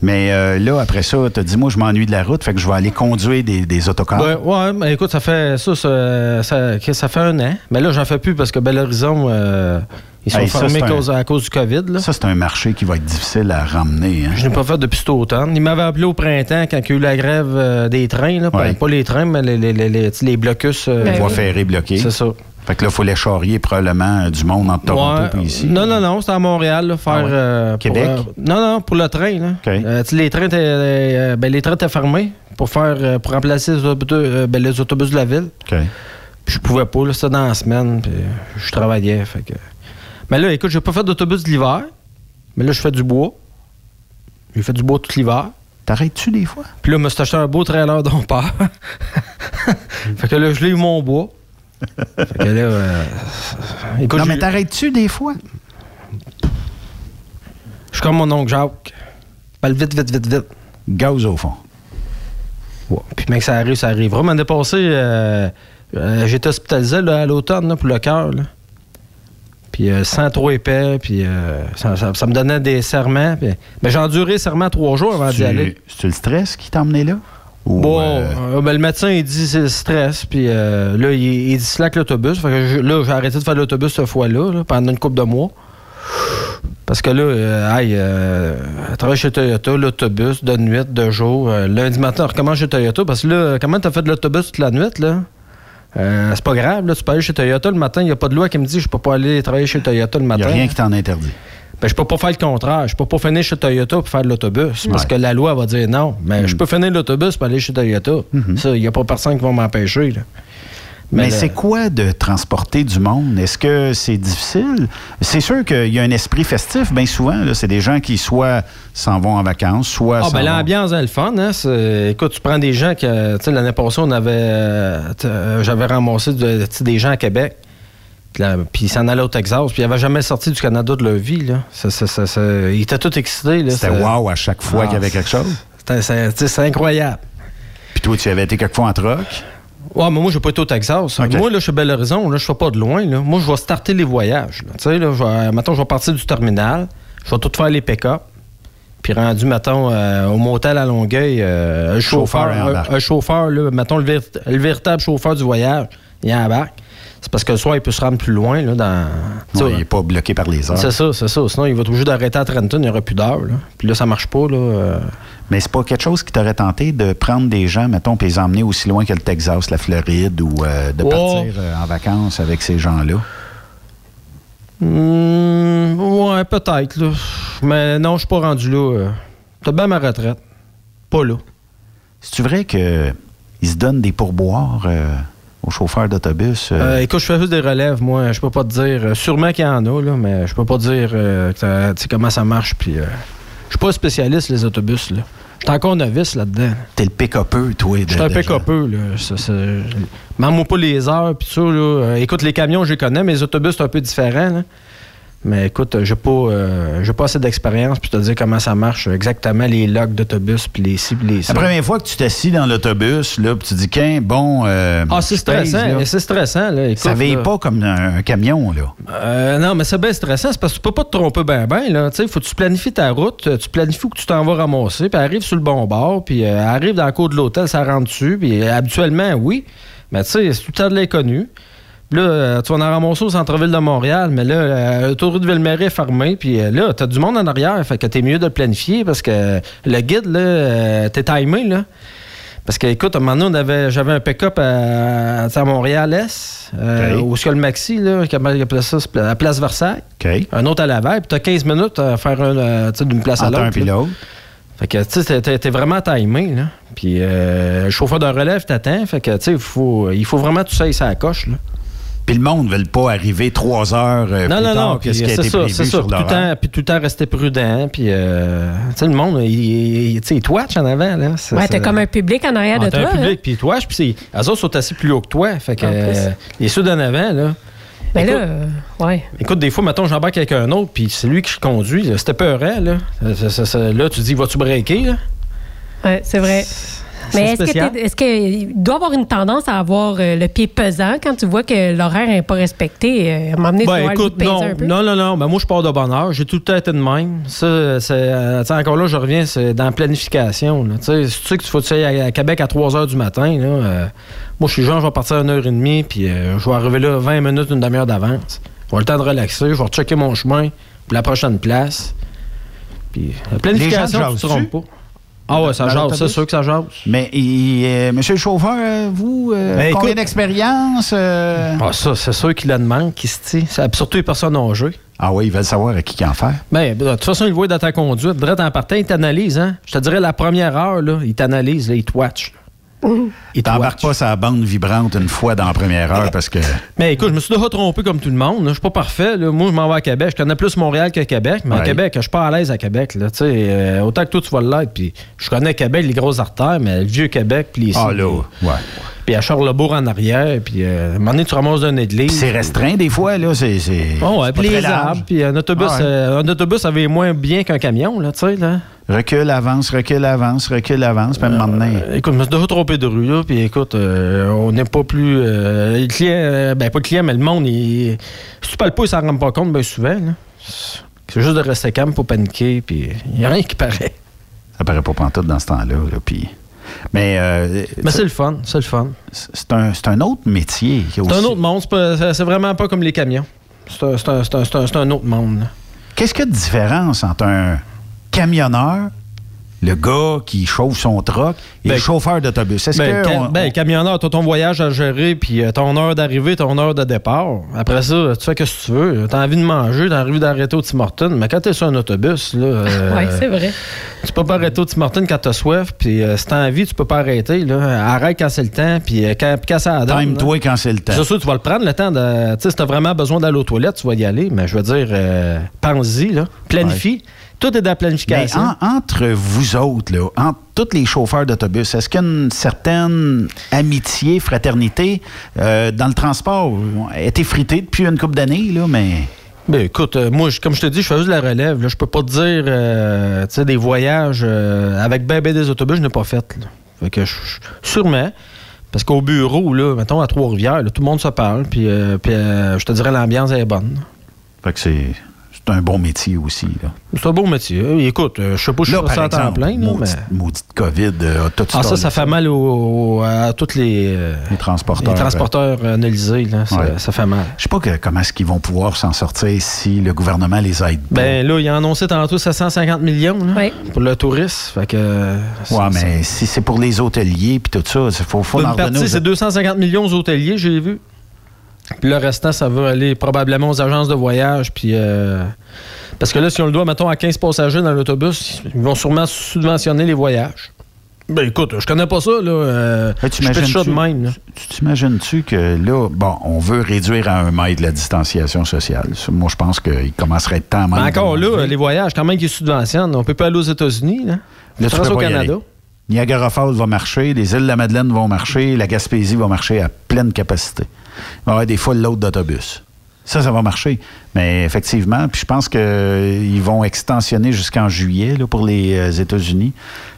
Mais euh, là, après ça, tu dit, moi, je m'ennuie de la route, fait que je vais aller conduire des, des autocars. Ouais, ouais, mais écoute, ça fait ça, ça, ça, ça fait un an. Mais là, j'en fais plus parce que Bel Horizon, euh, ils sont Hey, fermés à un- cause, à cause du COVID. Là. Ça, c'est un marché qui va être difficile à ramener. hein. Je n'ai pas fait depuis cet automne. Il m'avait appelé au printemps quand il y a eu la grève euh, des trains. Là. Ouais. Pas les trains, mais les, les, les, les, les blocus. euh, Ben Voie oui. ferrée bloquée. C'est ça. Fait que là, il faut les charrier probablement euh, du monde entre Toronto Ouais. et ici. Non, non, non, c'était à Montréal, là, faire. Ah ouais. euh, pour, Québec? euh, non, non, pour le train. Là. Euh, les trains étaient, ben, les trains étaient fermés pour faire pour remplacer les autobus, ben, les autobus de la ville. OK. Puis je pouvais pas, là, c'était dans la semaine, puis je travaillais. Fait que... Mais là, écoute, j'ai pas fait d'autobus de l'hiver, mais là, je fais du bois. J'ai fait du bois tout l'hiver. T'arrêtes-tu des fois? Puis là, je me suis acheté un beau trailer dont part. fait que là, je l'ai eu mon bois. Fait que là, euh, écoute, non, mais t'arrêtes-tu des fois? je suis comme mon oncle Jacques. Parle vite, vite, vite, vite. Gaz au fond. Ouais. Puis mec, ça arrive, ça arrive. Vraiment, dépassé, euh, euh, j'étais hospitalisé là, à l'automne là, pour le cœur. Puis euh, sans trop épais, puis ça, ça- ça me donnait des serments. puis- Mais j'ai enduré serment trois jours avant d'y aller. C'est-tu le stress qui t'a emmené là? Ou, Bon, euh, euh, ben, le médecin, il dit c'est le stress, puis euh, là, il, il dit slack l'autobus. Que là, j'ai arrêté de faire l'autobus cette fois-là, là, pendant une couple de mois. Parce que là, euh, aïe, euh, travailler chez Toyota, l'autobus, de nuit, de jour. euh, lundi matin, on recommence chez Toyota. Parce que là, comment t'as fait de l'autobus toute la nuit, là? C'est pas grave, là, tu peux aller chez Toyota le matin. Il n'y a pas de loi qui me dit je peux pas aller travailler chez Toyota le Il matin. n'y a rien qui t'en interdit. Ben, je peux pas faire le contraire. Je peux pas finir chez Toyota pour faire de l'autobus. Parce que la loi va dire non. Mais Mm. je peux finir l'autobus pour aller chez Toyota. Mm-hmm. Ça, il n'y a pas personne qui va m'empêcher. Mais, Mais c'est quoi de transporter du monde? Est-ce que c'est difficile? C'est sûr qu'il y a un esprit festif, bien souvent. C'est des gens qui soit s'en vont en vacances, soit Ah, ben l'ambiance est le fun. Hein? Écoute, tu prends des gens que, tu sais, l'année passée, on avait, euh, euh, j'avais ramassé de- des gens à Québec. Puis ils s'en allaient au Texas. Puis ils n'avaient jamais sorti du Canada de leur vie. Là. Ça- ça- ça- étaient tous excités. là. C'était wow à chaque fois Ah, qu'il y avait quelque chose. C'est incroyable. Puis toi, tu avais été quelquefois en troc? Ouais, mais moi, je vais pas été au Texas. Moi, là, je suis Bel Horizon. Là, je ne pas de loin. Là. Moi, je vais starter les voyages. Tu sais, là, je vais, mettons, je vais partir du terminal. Je vais tout faire les pick-up. Puis rendu, mettons, euh, au motel à Longueuil, euh, un Chauffeur chauffeur, un, chauffeur, là, mettons, le véritable chauffeur du voyage, il embarque. C'est parce que le soir, il peut se rendre plus loin. Là, dans, Ouais, il n'est pas bloqué par les heures. c'est ça, c'est ça. Sinon, il va toujours d'arrêter à Trenton, il n'y aura plus d'heure. Puis là, ça marche pas. Là, euh. Mais c'est pas quelque chose qui t'aurait tenté de prendre des gens, mettons, puis les emmener aussi loin que le Texas, la Floride, ou euh, de Oh. partir euh, en vacances avec ces gens-là? Hmm, ouais, peut-être. Mais non, je suis pas rendu là. euh. T'as bien ma retraite. Pas là. C'est-tu vrai qu'ils se donnent des pourboires euh, aux chauffeurs d'autobus? euh? Euh, écoute, je fais juste des relèves, moi. Je peux pas te dire. euh, sûrement qu'il y en a, là, mais je peux pas dire euh, que comment ça marche. Puis, je suis pas spécialiste, les autobus. là. Je suis encore novice là-dedans. T'es le pick-upeux, toi. suis un pick-upeux, là. Demande-moi pas les heures, puis ça, là. Écoute, les camions, je les connais, mais les autobus, c'est un peu différent, là. Mais écoute, j'ai pas, euh, j'ai pas assez d'expérience pour te dire comment ça marche exactement, les logs d'autobus, puis les ci, puis les ça. La première fois que tu t'assis dans l'autobus, là, puis tu dis, qu'un bon. euh, Ah, c'est je stressant, c'est stressant, là. Écoute, Ça veille là. pas comme un, un camion, là. Euh, non, mais c'est bien stressant. C'est parce que tu peux pas te tromper ben ben, là. Tu sais, faut que tu planifies ta route, euh, tu planifies où que tu t'en vas ramasser, puis arrive sur le bon bord, puis euh, arrive dans la cour de l'hôtel, ça rentre dessus, puis euh, habituellement, oui. Mais tu sais, c'est tout le temps de l'inconnu. Puis Là, euh, tu vas en ramasser au centre-ville de Montréal, mais là, euh, l'autoroute de Ville-Marie est fermée, puis euh, là, t'as du monde en arrière, fait que t'es mieux de le planifier parce que le guide, là, euh, t'es timé, là. Parce que, écoute, à un moment donné, on avait- j'avais un pick-up à, à Montréal-Est, euh, Ok. où est-ce que le Maxi, là, il appelait ça, à la place Versailles. Un autre à Laval, puis t'as 15 minutes à faire un, euh, tu sais, d'une place à l'autre. un. Fait que, tu sais, t'es- vraiment timé, là. Puis, euh, le chauffeur de relève t'attend. Fait que, tu sais, il faut, il faut vraiment que tu sais ça à la coche, là. Puis le monde ne veut pas arriver trois heures euh, Non, plus non, tard non. que ce qui a C'est été ça, prévu c'est ça. sur Puis tout, le temps, puis tout le temps rester prudent. Puis, euh, tu sais, le monde, il, il, tu sais, il twatch en avant, là. Ouais, t'as comme un public en arrière Ah, de t'as toi. un public, hein. puis ils twatch, puis c'est- eux autres sont assis plus haut que toi. Fait que, En plus. euh, les ceux d'en avant, là. Mais Écoute, là, euh, ouais. Écoute, des fois, mettons, j'embarque avec un autre, puis c'est lui qui conduit. C'était peurant, là. Là, tu dis, vas-tu breaker, là? Ouais, c'est vrai. Mais est-ce que t'es- est-ce qu'il doit avoir une tendance à avoir euh, le pied pesant quand tu vois que l'horaire n'est pas respecté? euh, à m'emmener Ben écoute, non, un peu? non, non, non. Ben, moi, je pars de bonne heure. J'ai tout le temps été de même. Ça, c'est, euh, encore là, je reviens, c'est dans la planification. là. Tu sais, si tu sais que tu faut que tu ailles à, à Québec à 3 h du matin, là, euh, moi, je suis genre, je vais partir à 1h30, puis euh, je vais arriver là 20 minutes, une demi-heure d'avance. Je vais le temps de relaxer, je vais rechecker mon chemin, puis la prochaine place. Puis la planification, tu te jasent-tu? trompes pas. Ah ouais, ça jase, c'est sûr que ça jase. Mais, euh, monsieur le chauffeur, euh, vous, euh, Ben, combien d'expérience? euh? Ah, ça, c'est sûr qu'il la demande, qui Surtout les personnes âgées. Ah oui, ils veulent savoir à qui en faire. Ben, de toute façon, il le voit dans ta conduite. Direct en partant, il t'analyse, hein. Je te dirais, la première heure, là, il t'analyse, là, il te watch. Il te T'embarques pas sa bande vibrante une fois dans la première heure parce que. Mais écoute, je me suis déjà trompé comme tout le monde. Je suis pas parfait. là. Moi, je m'en vais à Québec. Je connais plus Montréal que Québec. Mais à. Québec, je suis pas à l'aise à Québec. Là. Tu sais, euh, autant que toi, tu vas l'être. Puis je connais Québec, les grosses artères, mais le vieux Québec, puis les Ah là, ouais. Puis à Charlebourg en arrière. Puis euh, à un moment donné, tu ramasses d'une église. C'est restreint des fois, là. C'est. Oh, ouais, puis les arbres. Puis un autobus, Ah ouais. euh, un autobus, ça va moins bien qu'un camion, là, tu sais, là. Recule, avance, recule, avance, recule, avance, puis. Euh, écoute, je me suis déjà trompé de rue, là, puis écoute, euh, on n'est pas plus... euh, les clients, euh, ben pas le client, mais le monde, il, si tu parles pas, ils s'en rendent pas compte bien souvent, là. C'est juste de rester calme pour paniquer, puis il n'y a rien qui paraît. Ça paraît pas pantoute dans ce temps-là, là, puis... Mais, euh, Mais c'est le fun, c'est le fun. c'est un, c'est un autre métier. C'est un autre monde, c'est pas- vraiment pas comme les camions. C'est un, c'est un- c'est un- c'est un- c'est un autre monde, là. Qu'est-ce qu'il y a de différence entre un camionneur Le gars qui chauffe son truck et Ben, le chauffeur d'autobus. Est-ce Ben, que. on- ben, camionneur, t'as ton voyage à gérer, puis euh, ton heure d'arrivée, ton heure de départ. Après ça, tu fais ce que tu veux. T'as envie de manger, t'as envie d'arrêter au Tim Hortons. Mais quand t'es sur un autobus, là. euh, Oui, c'est vrai. Tu peux pas arrêter au Tim Hortons quand t'as soif, puis euh, si t'as envie, tu peux pas arrêter. Là. Arrête quand c'est le temps, puis euh, quand, quand ça donne. Time-toi quand c'est le temps. C'est sûr, tu vas le prendre le temps de. Tu sais, si t'as vraiment besoin d'aller aux toilettes, tu vas y aller. Mais je veux dire, euh, pense-y, là. Planifie. Tout est dans la Mais planification. en- entre vous autres, là, entre tous les chauffeurs d'autobus, est-ce qu'il y a une certaine amitié, fraternité euh, dans le transport? Elle a été fritée depuis une couple d'années, là, mais. Ben écoute, euh, moi, je- comme je te dis, je fais juste la relève. Là. Je peux pas te dire, euh, tu sais, des voyages euh, avec ben, ben des autobus, je n'ai pas fait. Là. Fait que je- je- sûrement. Parce qu'au bureau, là, mettons à Trois-Rivières, là, tout le monde se parle, puis, euh, puis euh, je te dirais l'ambiance est bonne. Fait que c'est. C'est un bon métier aussi. C'est un beau métier. Euh, Écoute, euh, je sais pas si je temps exemple, plein, là, mais... maudite, maudite COVID, euh, a tout Ah, ça, ça fait mal au- au- à tous les, euh, Les transporteurs. les transporteurs euh, analysés. Là, ça, Ouais. ça fait mal. Je sais pas que- comment est-ce qu'ils vont pouvoir s'en sortir si le gouvernement les aide pas. Ben là, il a annoncé tantôt 750 millions là, Oui. pour le tourisme. Fait que, euh, ouais, ça- mais si c'est pour les hôteliers puis tout ça, il faut, faut en partie, aux- c'est 250 millions aux hôteliers, j'ai vu. Puis le restant, ça va aller probablement aux agences de voyage. Puis euh, parce que là, si on le doit, mettons, à 15 passagers dans l'autobus, ils vont sûrement subventionner les voyages. Ben écoute, je connais pas ça, là. Euh, je fais ça de même, là. Tu t'imagines-tu que là, bon, on veut réduire à un mètre la distanciation sociale? Moi, je pense qu'il commencerait à être temps Mais même encore de là, les voyages, quand même qu'ils subventionnent, on peut pas aller aux États-Unis, là. Là, tu au Canada. Niagara Falls va marcher, les îles de la Madeleine vont marcher, la Gaspésie va marcher à pleine capacité. Il va y avoir des full loads d'autobus. Ça, ça va marcher. Mais effectivement, puis je pense qu'ils vont extensionner jusqu'en juillet là, pour les euh, États-Unis.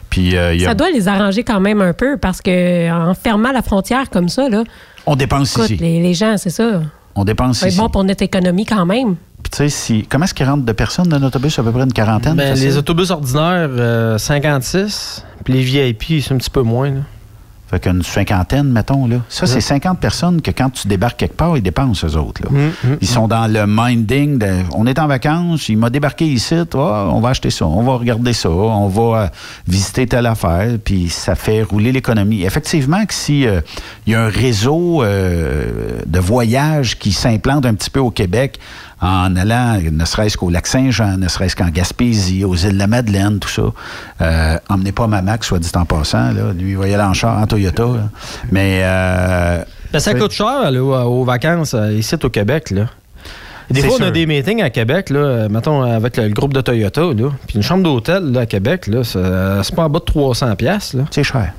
Puis euh, il y a- Ça doit les arranger quand même un peu parce que en fermant la frontière comme ça, là, on dépense écoute, ici. les, les gens, c'est ça. On dépense ici. bon pour notre économie quand même. Puis tu sais, si, comment est-ce qu'il rentre de personnes dans l'autobus? À peu près une quarantaine? Ben, les autobus ordinaires, euh, 56. Puis les VIP, c'est un petit peu moins, là. Fait qu'une cinquantaine, mettons. Là. Ça, c'est 50 personnes que quand tu débarques quelque part, ils dépensent, eux autres. Là. Mm, Ils sont dans le minding de on est en vacances, il m'a débarqué ici, toi, on va acheter ça, on va regarder ça, on va euh, visiter telle affaire, puis ça fait rouler l'économie. Effectivement, que si euh, il y a un réseau euh, de voyages qui s'implante un petit peu au Québec, en allant, ne serait-ce qu'au lac Saint-Jean, ne serait-ce qu'en Gaspésie, aux îles de la Madeleine, tout ça. Euh, emmenez pas ma Mac, soit dit en passant. Là. Lui, il va y aller en char, en Toyota. là. Mais... euh, Ben, ça coûte cher, là, aux, vacances, euh, ici au Québec, là. Des fois, on a sûr. des meetings à Québec, là, mettons, avec le, le groupe de Toyota, là. Puis une chambre d'hôtel, là, à Québec, là, ça- c'est pas en bas de 300 pièces. C'est cher.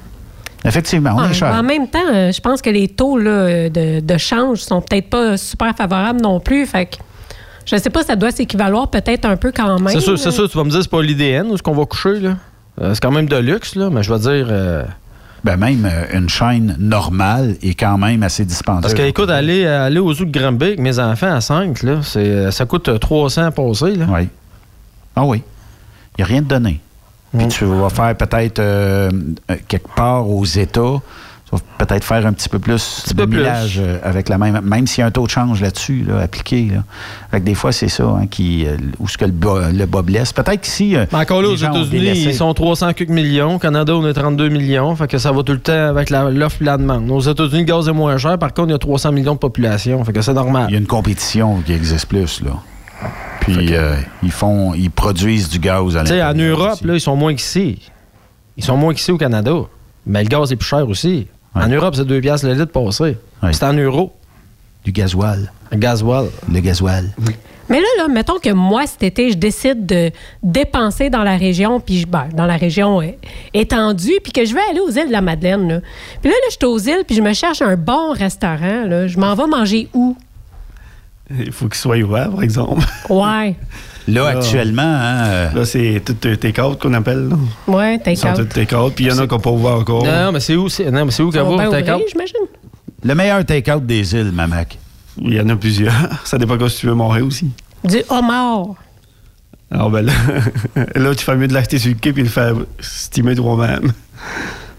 Effectivement, on est cher. En même temps, euh, je pense que les taux là, de, de change sont peut-être pas super favorables non plus. Fait que je sais pas, ça doit s'équivaloir peut-être un peu quand même. C'est sûr, c'est sûr, tu vas me dire, c'est pas l'IDN où est-ce qu'on va coucher, là. Euh, c'est quand même de luxe, là, mais je vais dire... euh, Ben même euh, une chaîne normale est quand même assez dispendieuse. parce que, écoute, aller, aller aux zoo de Granby avec mes enfants à 5, là, c'est, euh, ça coûte euh, 300 à passer, là. Oui. Ah oui. Il n'y a rien de donné. Puis Mm. tu vas faire peut-être euh, euh, quelque part aux États, peut-être faire un petit peu plus de peu millage euh, avec la même, même s'il y a un taux de change là-dessus, là, appliqué. Là. Fait que des fois, c'est ça hein, qui, euh, où ce que le bas, le bas blesse. Peut-être qu'ici. Mais encore là, aux États-Unis, ils sont 300 quelques millions. Au Canada, on est 32 millions. Fait que ça va tout le temps avec l'offre et la demande. Aux États-Unis, le gaz est moins cher. Par contre, il y a 300 millions de population. Fait que c'est normal. Il y a une compétition qui existe plus, là. Puis euh, ils font, ils produisent du gaz à Tu sais, en l'intérieur Europe, là, ils sont moins qu'ici. Ils sont moins qu'ici au Canada. Mais le gaz est plus cher aussi. En Europe, c'est 2 piastres le litre passé. Ouais. C'est en euros. Du gasoil. Le gasoil. Le gasoil. Mais là, là, mettons que moi, cet été, je décide de dépenser dans la région, puis je, ben, dans la région euh, étendue, puis que je vais aller aux îles de la Madeleine. Là. Puis là, là, je suis aux îles, puis je me cherche un bon restaurant. Là. Je m'en vais manger où? Il faut qu'il soit ouvert, par exemple. Ouais. Là, Là, actuellement, hein, euh, Là, c'est tout euh, take-out qu'on appelle. Là. Ouais, sont tous take-out. take-out. Puis il y en a qui n'ont pas ouvert encore. Non, non, mais c'est où, c'est, non, mais c'est où qu'elle va va, ouvrir, j'imagine. le meilleur take-out des îles, Mamac. Il y en a plusieurs. Ça dépend quand tu veux manger aussi. Du homard. Alors, ben là, là, tu fais mieux de l'acheter sur le quai puis le faire steamer toi-même.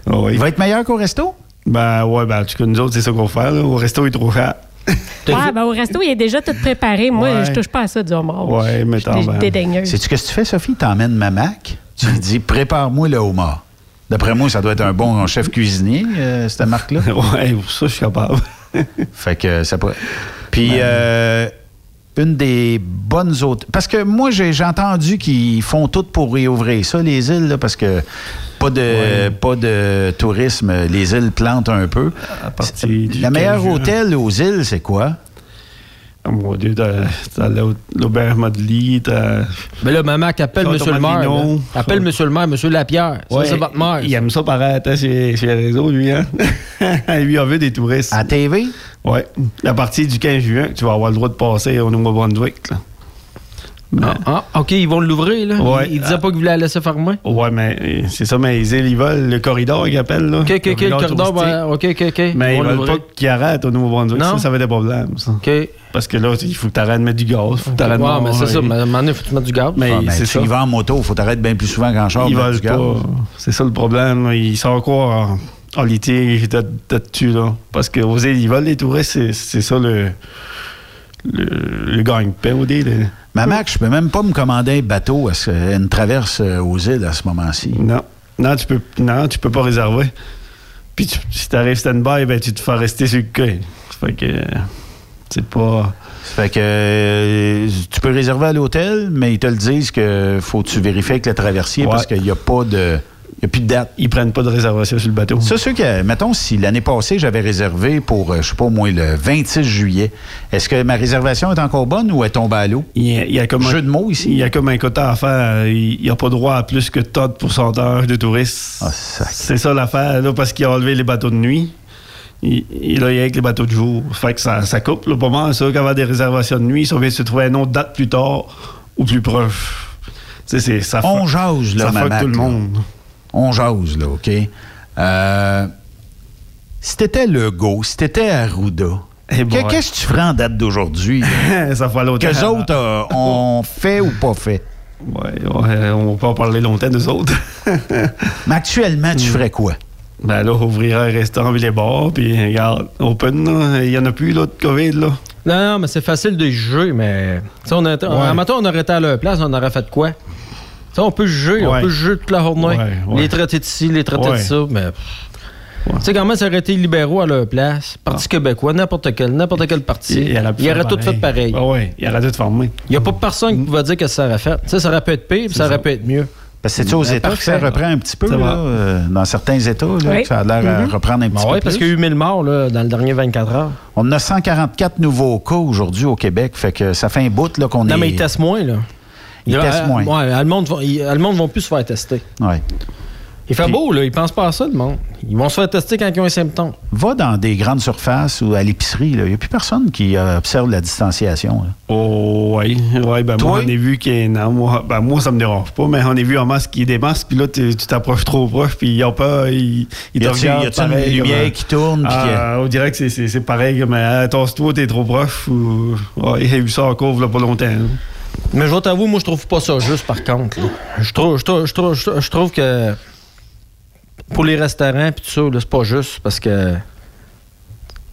Ah oui. Il va être meilleur qu'au resto? Ben ouais, ben en tout cas, nous autres, c'est ça qu'on fait. Là. Au resto, il est trop cher. Ouais, ben, au resto, il est déjà tout préparé. Moi, Ouais. je touche pas à ça du homard. Ouais, mais ben, dédaigneuse. Sais-tu ce que tu fais, Sophie? T'emmènes Mamac, Tu lui dis, prépare-moi le homard. D'après moi, ça doit être un bon chef cuisinier, euh, cette marque-là. ouais, pour ça, je suis capable. fait que ça pourrait. Puis, Ben, euh, une des bonnes autres. Parce que moi, j'ai entendu qu'ils font tout pour réouvrir ça, les îles, là, parce que pas de, pas de tourisme, les îles plantent un peu. La meilleure 15 juin. hôtel aux îles, c'est quoi? Oh mon Dieu, t'as t'as l'au- l'auberge Modely, t'as. Mais là, maman, appelle Château Monsieur le maire. Là. Appelle Monsieur le maire, Monsieur Lapierre. Ça, Ouais, c'est votre maire. Il aime ça paraître hein, chez, chez les réseaux, lui. Hein? lui, il a vu des touristes. À TV? Oui. À partir du 15 juin, tu vas avoir le droit de passer au Nouveau-Brunswick. là. Ah, ah, OK, ils vont l'ouvrir, là. Ouais. Ils disaient pas qu'ils voulaient la laisser fermer? Ouais, mais euh, c'est ça, mais les îles, ils veulent le corridor qu'ils appellent. Là. OK, OK, OK, le corridor, va- OK, OK, OK. Mais Ils ils veulent pas qu'ils arrêtent au Nouveau-Brunswick. Non. Ça, ça va être des problèmes, ça. OK. Parce que là, il faut que tu arrêtes de mettre du gaz. Faut que t'arrêtes de Ouais, mais c'est ça. mais À un moment donné, il faut que tu mettes du gaz. Mais Ah, ben, c'est ça. y vas en moto, il faut t'arrêter bien plus souvent qu'en char. Ils veulent du gaz. pas. C'est ça le problème. là. Ils sont quoi en, en litige de- là-dessus, là. Parce qu'aux îles, ils veulent les touristes. C'est, c'est ça le, le, le gagne-pain au dé. Mais Mac, je peux même pas me commander un bateau, à ce- une traverse euh, aux îles à ce moment-ci? Non. Non, tu peux, non, tu peux pas réserver. Puis tu- si t'arrives stand-by, ben, tu te fais rester sur le quai. Fait que euh, c'est pas. Fait que euh, tu peux réserver à l'hôtel, mais ils te le disent que faut que tu vérifies avec le traversier Ouais. parce qu'il n'y a pas de. Il n'y a plus de date. Ils prennent pas de réservation sur le bateau. Ça, ceux que, mettons, si l'année passée, j'avais réservé pour, euh, je sais pas, au moins le 26 juillet, est-ce que ma réservation est encore bonne ou est tombée à l'eau? Il y a, il y a comme Jeu un, de mots ici. Il y a comme un quota à faire. Il n'y a pas droit à plus que tant de pourcentage de touristes. Ah, c'est ça l'affaire, là, parce qu'il a enlevé les bateaux de nuit. Il, il a avec les bateaux de jour. Fait que ça, ça coupe, là, pas mal. Ça, a des réservations de nuit, on vient se trouver une autre date plus tard ou plus proche. C'est- ça On jase, là, Ça tout le là. On jase, là, OK? Euh, si t'étais Legault, si t'étais Arruda, Eh qu'est-ce que tu ferais en date d'aujourd'hui? ça fait longtemps. Qu'eux autres euh, ont fait ou pas fait? Ouais, ouais, on peut en parler longtemps, nous autres. Mais actuellement, tu ferais quoi? ben là, ouvrir un restaurant puis les bars, puis regarde, open, là. Il y en a plus, là, de COVID, là. Non, non, mais c'est facile de juger, mais. Tu sais, on a, Ouais. en matin, on aurait été à leur place, on aurait fait quoi? Tu sais, on peut juger, Ouais. on peut juger toute la journée. Ouais, ouais. Les traités de ci, les traités Ouais. de ça, mais. Tu sais, comment ça aurait été libéraux à leur place? Parti québécois, n'importe quel, n'importe quel parti. Il, aurait, faire auraient tout fait pareil. Ah ouais, il aurait tout formé. Il n'y a pas personne qui pouvait dire que ça aurait fait. Tu sais, ça aurait pu être pire, puis ça aurait pu être mieux. Parce que c'est aux Ben, États que ça reprend un petit peu, là, euh, dans certains États, là, Oui. que ça a l'air à reprendre un petit Ben peu oui, parce qu'il y a eu 1000 morts là, dans le dernier 24 heures. On a 144 nouveaux cas aujourd'hui au Québec, fait que ça fait un bout là, qu'on est... Non, mais ils testent moins, là. Ils testent euh, moins. Ouais, le monde, va- ils- le monde vont plus se faire tester. Ouais. Il fait Puis- beau, là. Ils pensent pas à ça, le monde. Ils vont se faire tester quand ils ont un symptôme. Va dans des grandes surfaces ou à l'épicerie, là, il n'y a plus personne qui euh, observe la distanciation. là. Oh, ouais. Ouais, ben Toi? moi, on a vu qu'il y a non, moi, ben moi, ça me dérange pas, mais on a vu en a des masques, puis là, tu t'approches trop proche, puis ils ont pas. Ils, ils Y a-tu- a-tu une lumière comme, qui tourne, Ah, on dirait que c'est- c'est c'est pareil, comme euh, tasse-toi, t'es trop proche, ou. Ouais, y a eu ça en couvre, là, pas longtemps. hein. Mais je vais t'avouer, moi, je trouve pas ça juste, par contre. là. Je trouve, je trouve, je trouve, je que pour les restaurants puis tout ça, là, c'est pas juste parce que.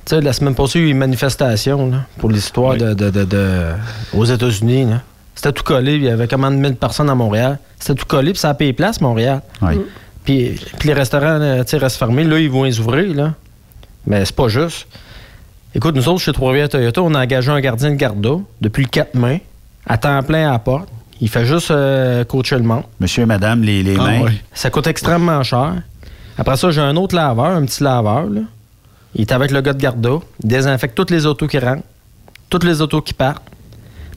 Tu sais, la semaine passée, il y a eu une manifestation là, pour l'histoire Oui. de, de- de- de- aux États-Unis. là. C'était tout collé. Il y avait combien de 1000 personnes à Montréal? C'était tout collé, puis ça a payé place, Montréal. Ouais. Puis, puis les restaurants restent fermés. Là, ils vont les ouvrir. Là. Mais c'est pas juste. Écoute, nous autres, chez Trois-Rivières Toyota, on a engagé un gardien de garde depuis le 4 mai, à temps plein à la porte. Il fait juste euh, coacher le monde. Monsieur et madame, les, les Ah, mains. ouais. Ça coûte extrêmement cher. Après ça, j'ai un autre laveur, un petit laveur. Là. Il est avec le gars de Garda. Il désinfecte toutes les autos qui rentrent, toutes les autos qui partent.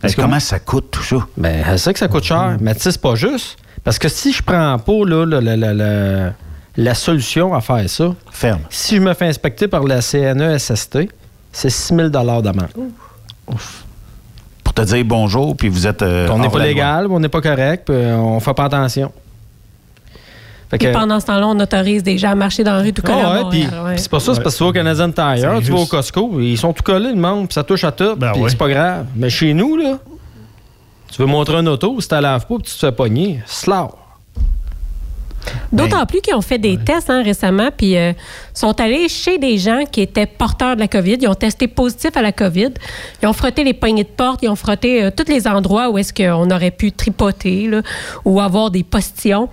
Parce que- comment ça coûte tout ça? Ben, je sais que ça coûte cher, mais tu sais, c'est pas juste. Parce que si je prends pas là, la, la- la- la- la solution à faire ça, Ferme. si je me fais inspecter par la CNESST, c'est 6 000 d'amende. Pour te dire bonjour, puis vous êtes. euh, on n'est pas légal, on n'est pas correct, puis on fait pas attention. Fait Puis pendant ce temps-là, on autorise des gens à marcher dans la rue tout collés Ah ouais, puis ouais. c'est pas ça, c'est parce que tu vas au Canadian Tire, tu vas au. Costco, ils sont tout collés, le monde, puis ça touche à tout, Ben puis ouais. c'est pas grave. Mais chez nous, là, tu veux montrer un auto, si tu laves pas, puis tu te fais pogner, slaw. D'autant plus qu'ils ont fait des tests hein, récemment, puis euh, sont allés chez des gens qui étaient porteurs de la COVID. Ils ont testé positif à la COVID. Ils ont frotté les poignées de porte, ils ont frotté euh, tous les endroits où est-ce qu'on aurait pu tripoter là, ou avoir des postillons.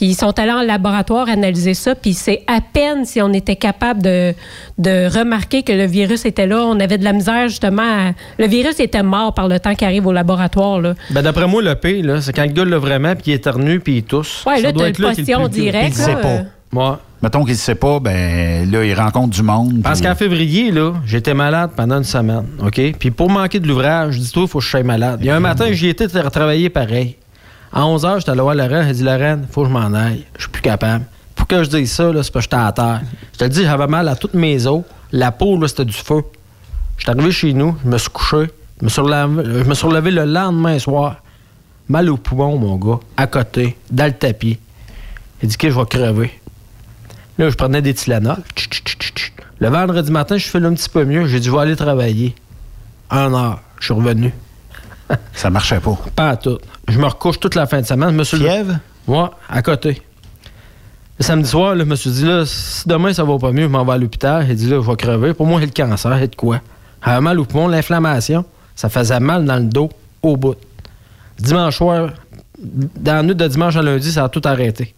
Puis ils sont allés en laboratoire analyser ça, puis c'est à peine si on était capable de, de remarquer que le virus était là. On avait de la misère justement. à- Le virus était mort par le temps qu'il arrive au laboratoire. Là. Ben, d'après moi, le là, c'est quand le gars l'a vraiment, puis il éternue, puis il tousse. Ouais, Ça là, doit t'as être le là est dur. direct, Il ne sait là, pas. Ouais. Mettons qu'il ne sait pas, ben là, il rencontre du monde. Parce puis- qu'en février, là, j'étais malade pendant une semaine, OK? Puis pour manquer de l'ouvrage, je dis toi, il faut que je sois malade. Il y a un matin, j'y étais tra- travailler pareil. À 11 h, j'étais allé voir Lorraine. Elle dit Lorraine, faut que je m'en aille. Je suis plus capable. Pour que je dise ça, là, c'est parce que j'étais à terre. Je te le dis, j'avais mal à toutes mes os. La peau, là, c'était du feu. J'étais arrivé chez nous, je me suis couché. Je me suis relevé, je me suis relevé le lendemain soir. Mal au poumon, mon gars, à côté, dans le tapis. Il dit que je vais crever. Là, je prenais des Tylenol. Le vendredi matin, je fais un petit peu mieux. J'ai dit, je vais aller travailler. Un heure. Je suis revenu. Ça marchait pas. Pas à tout. Je me recouche toute la fin de semaine. Je me suis Fièvre? Ouais, à côté. Le samedi soir, là, je me suis dit, là, si demain ça va pas mieux, je m'en vais à l'hôpital. Il dit, là, je vais crever. Pour moi, c'est le cancer. C'est de quoi? J'avais mal au poumon, l'inflammation. Ça faisait mal dans le dos, au bout. Dimanche soir, dans la nuit de dimanche à lundi, ça a tout arrêté.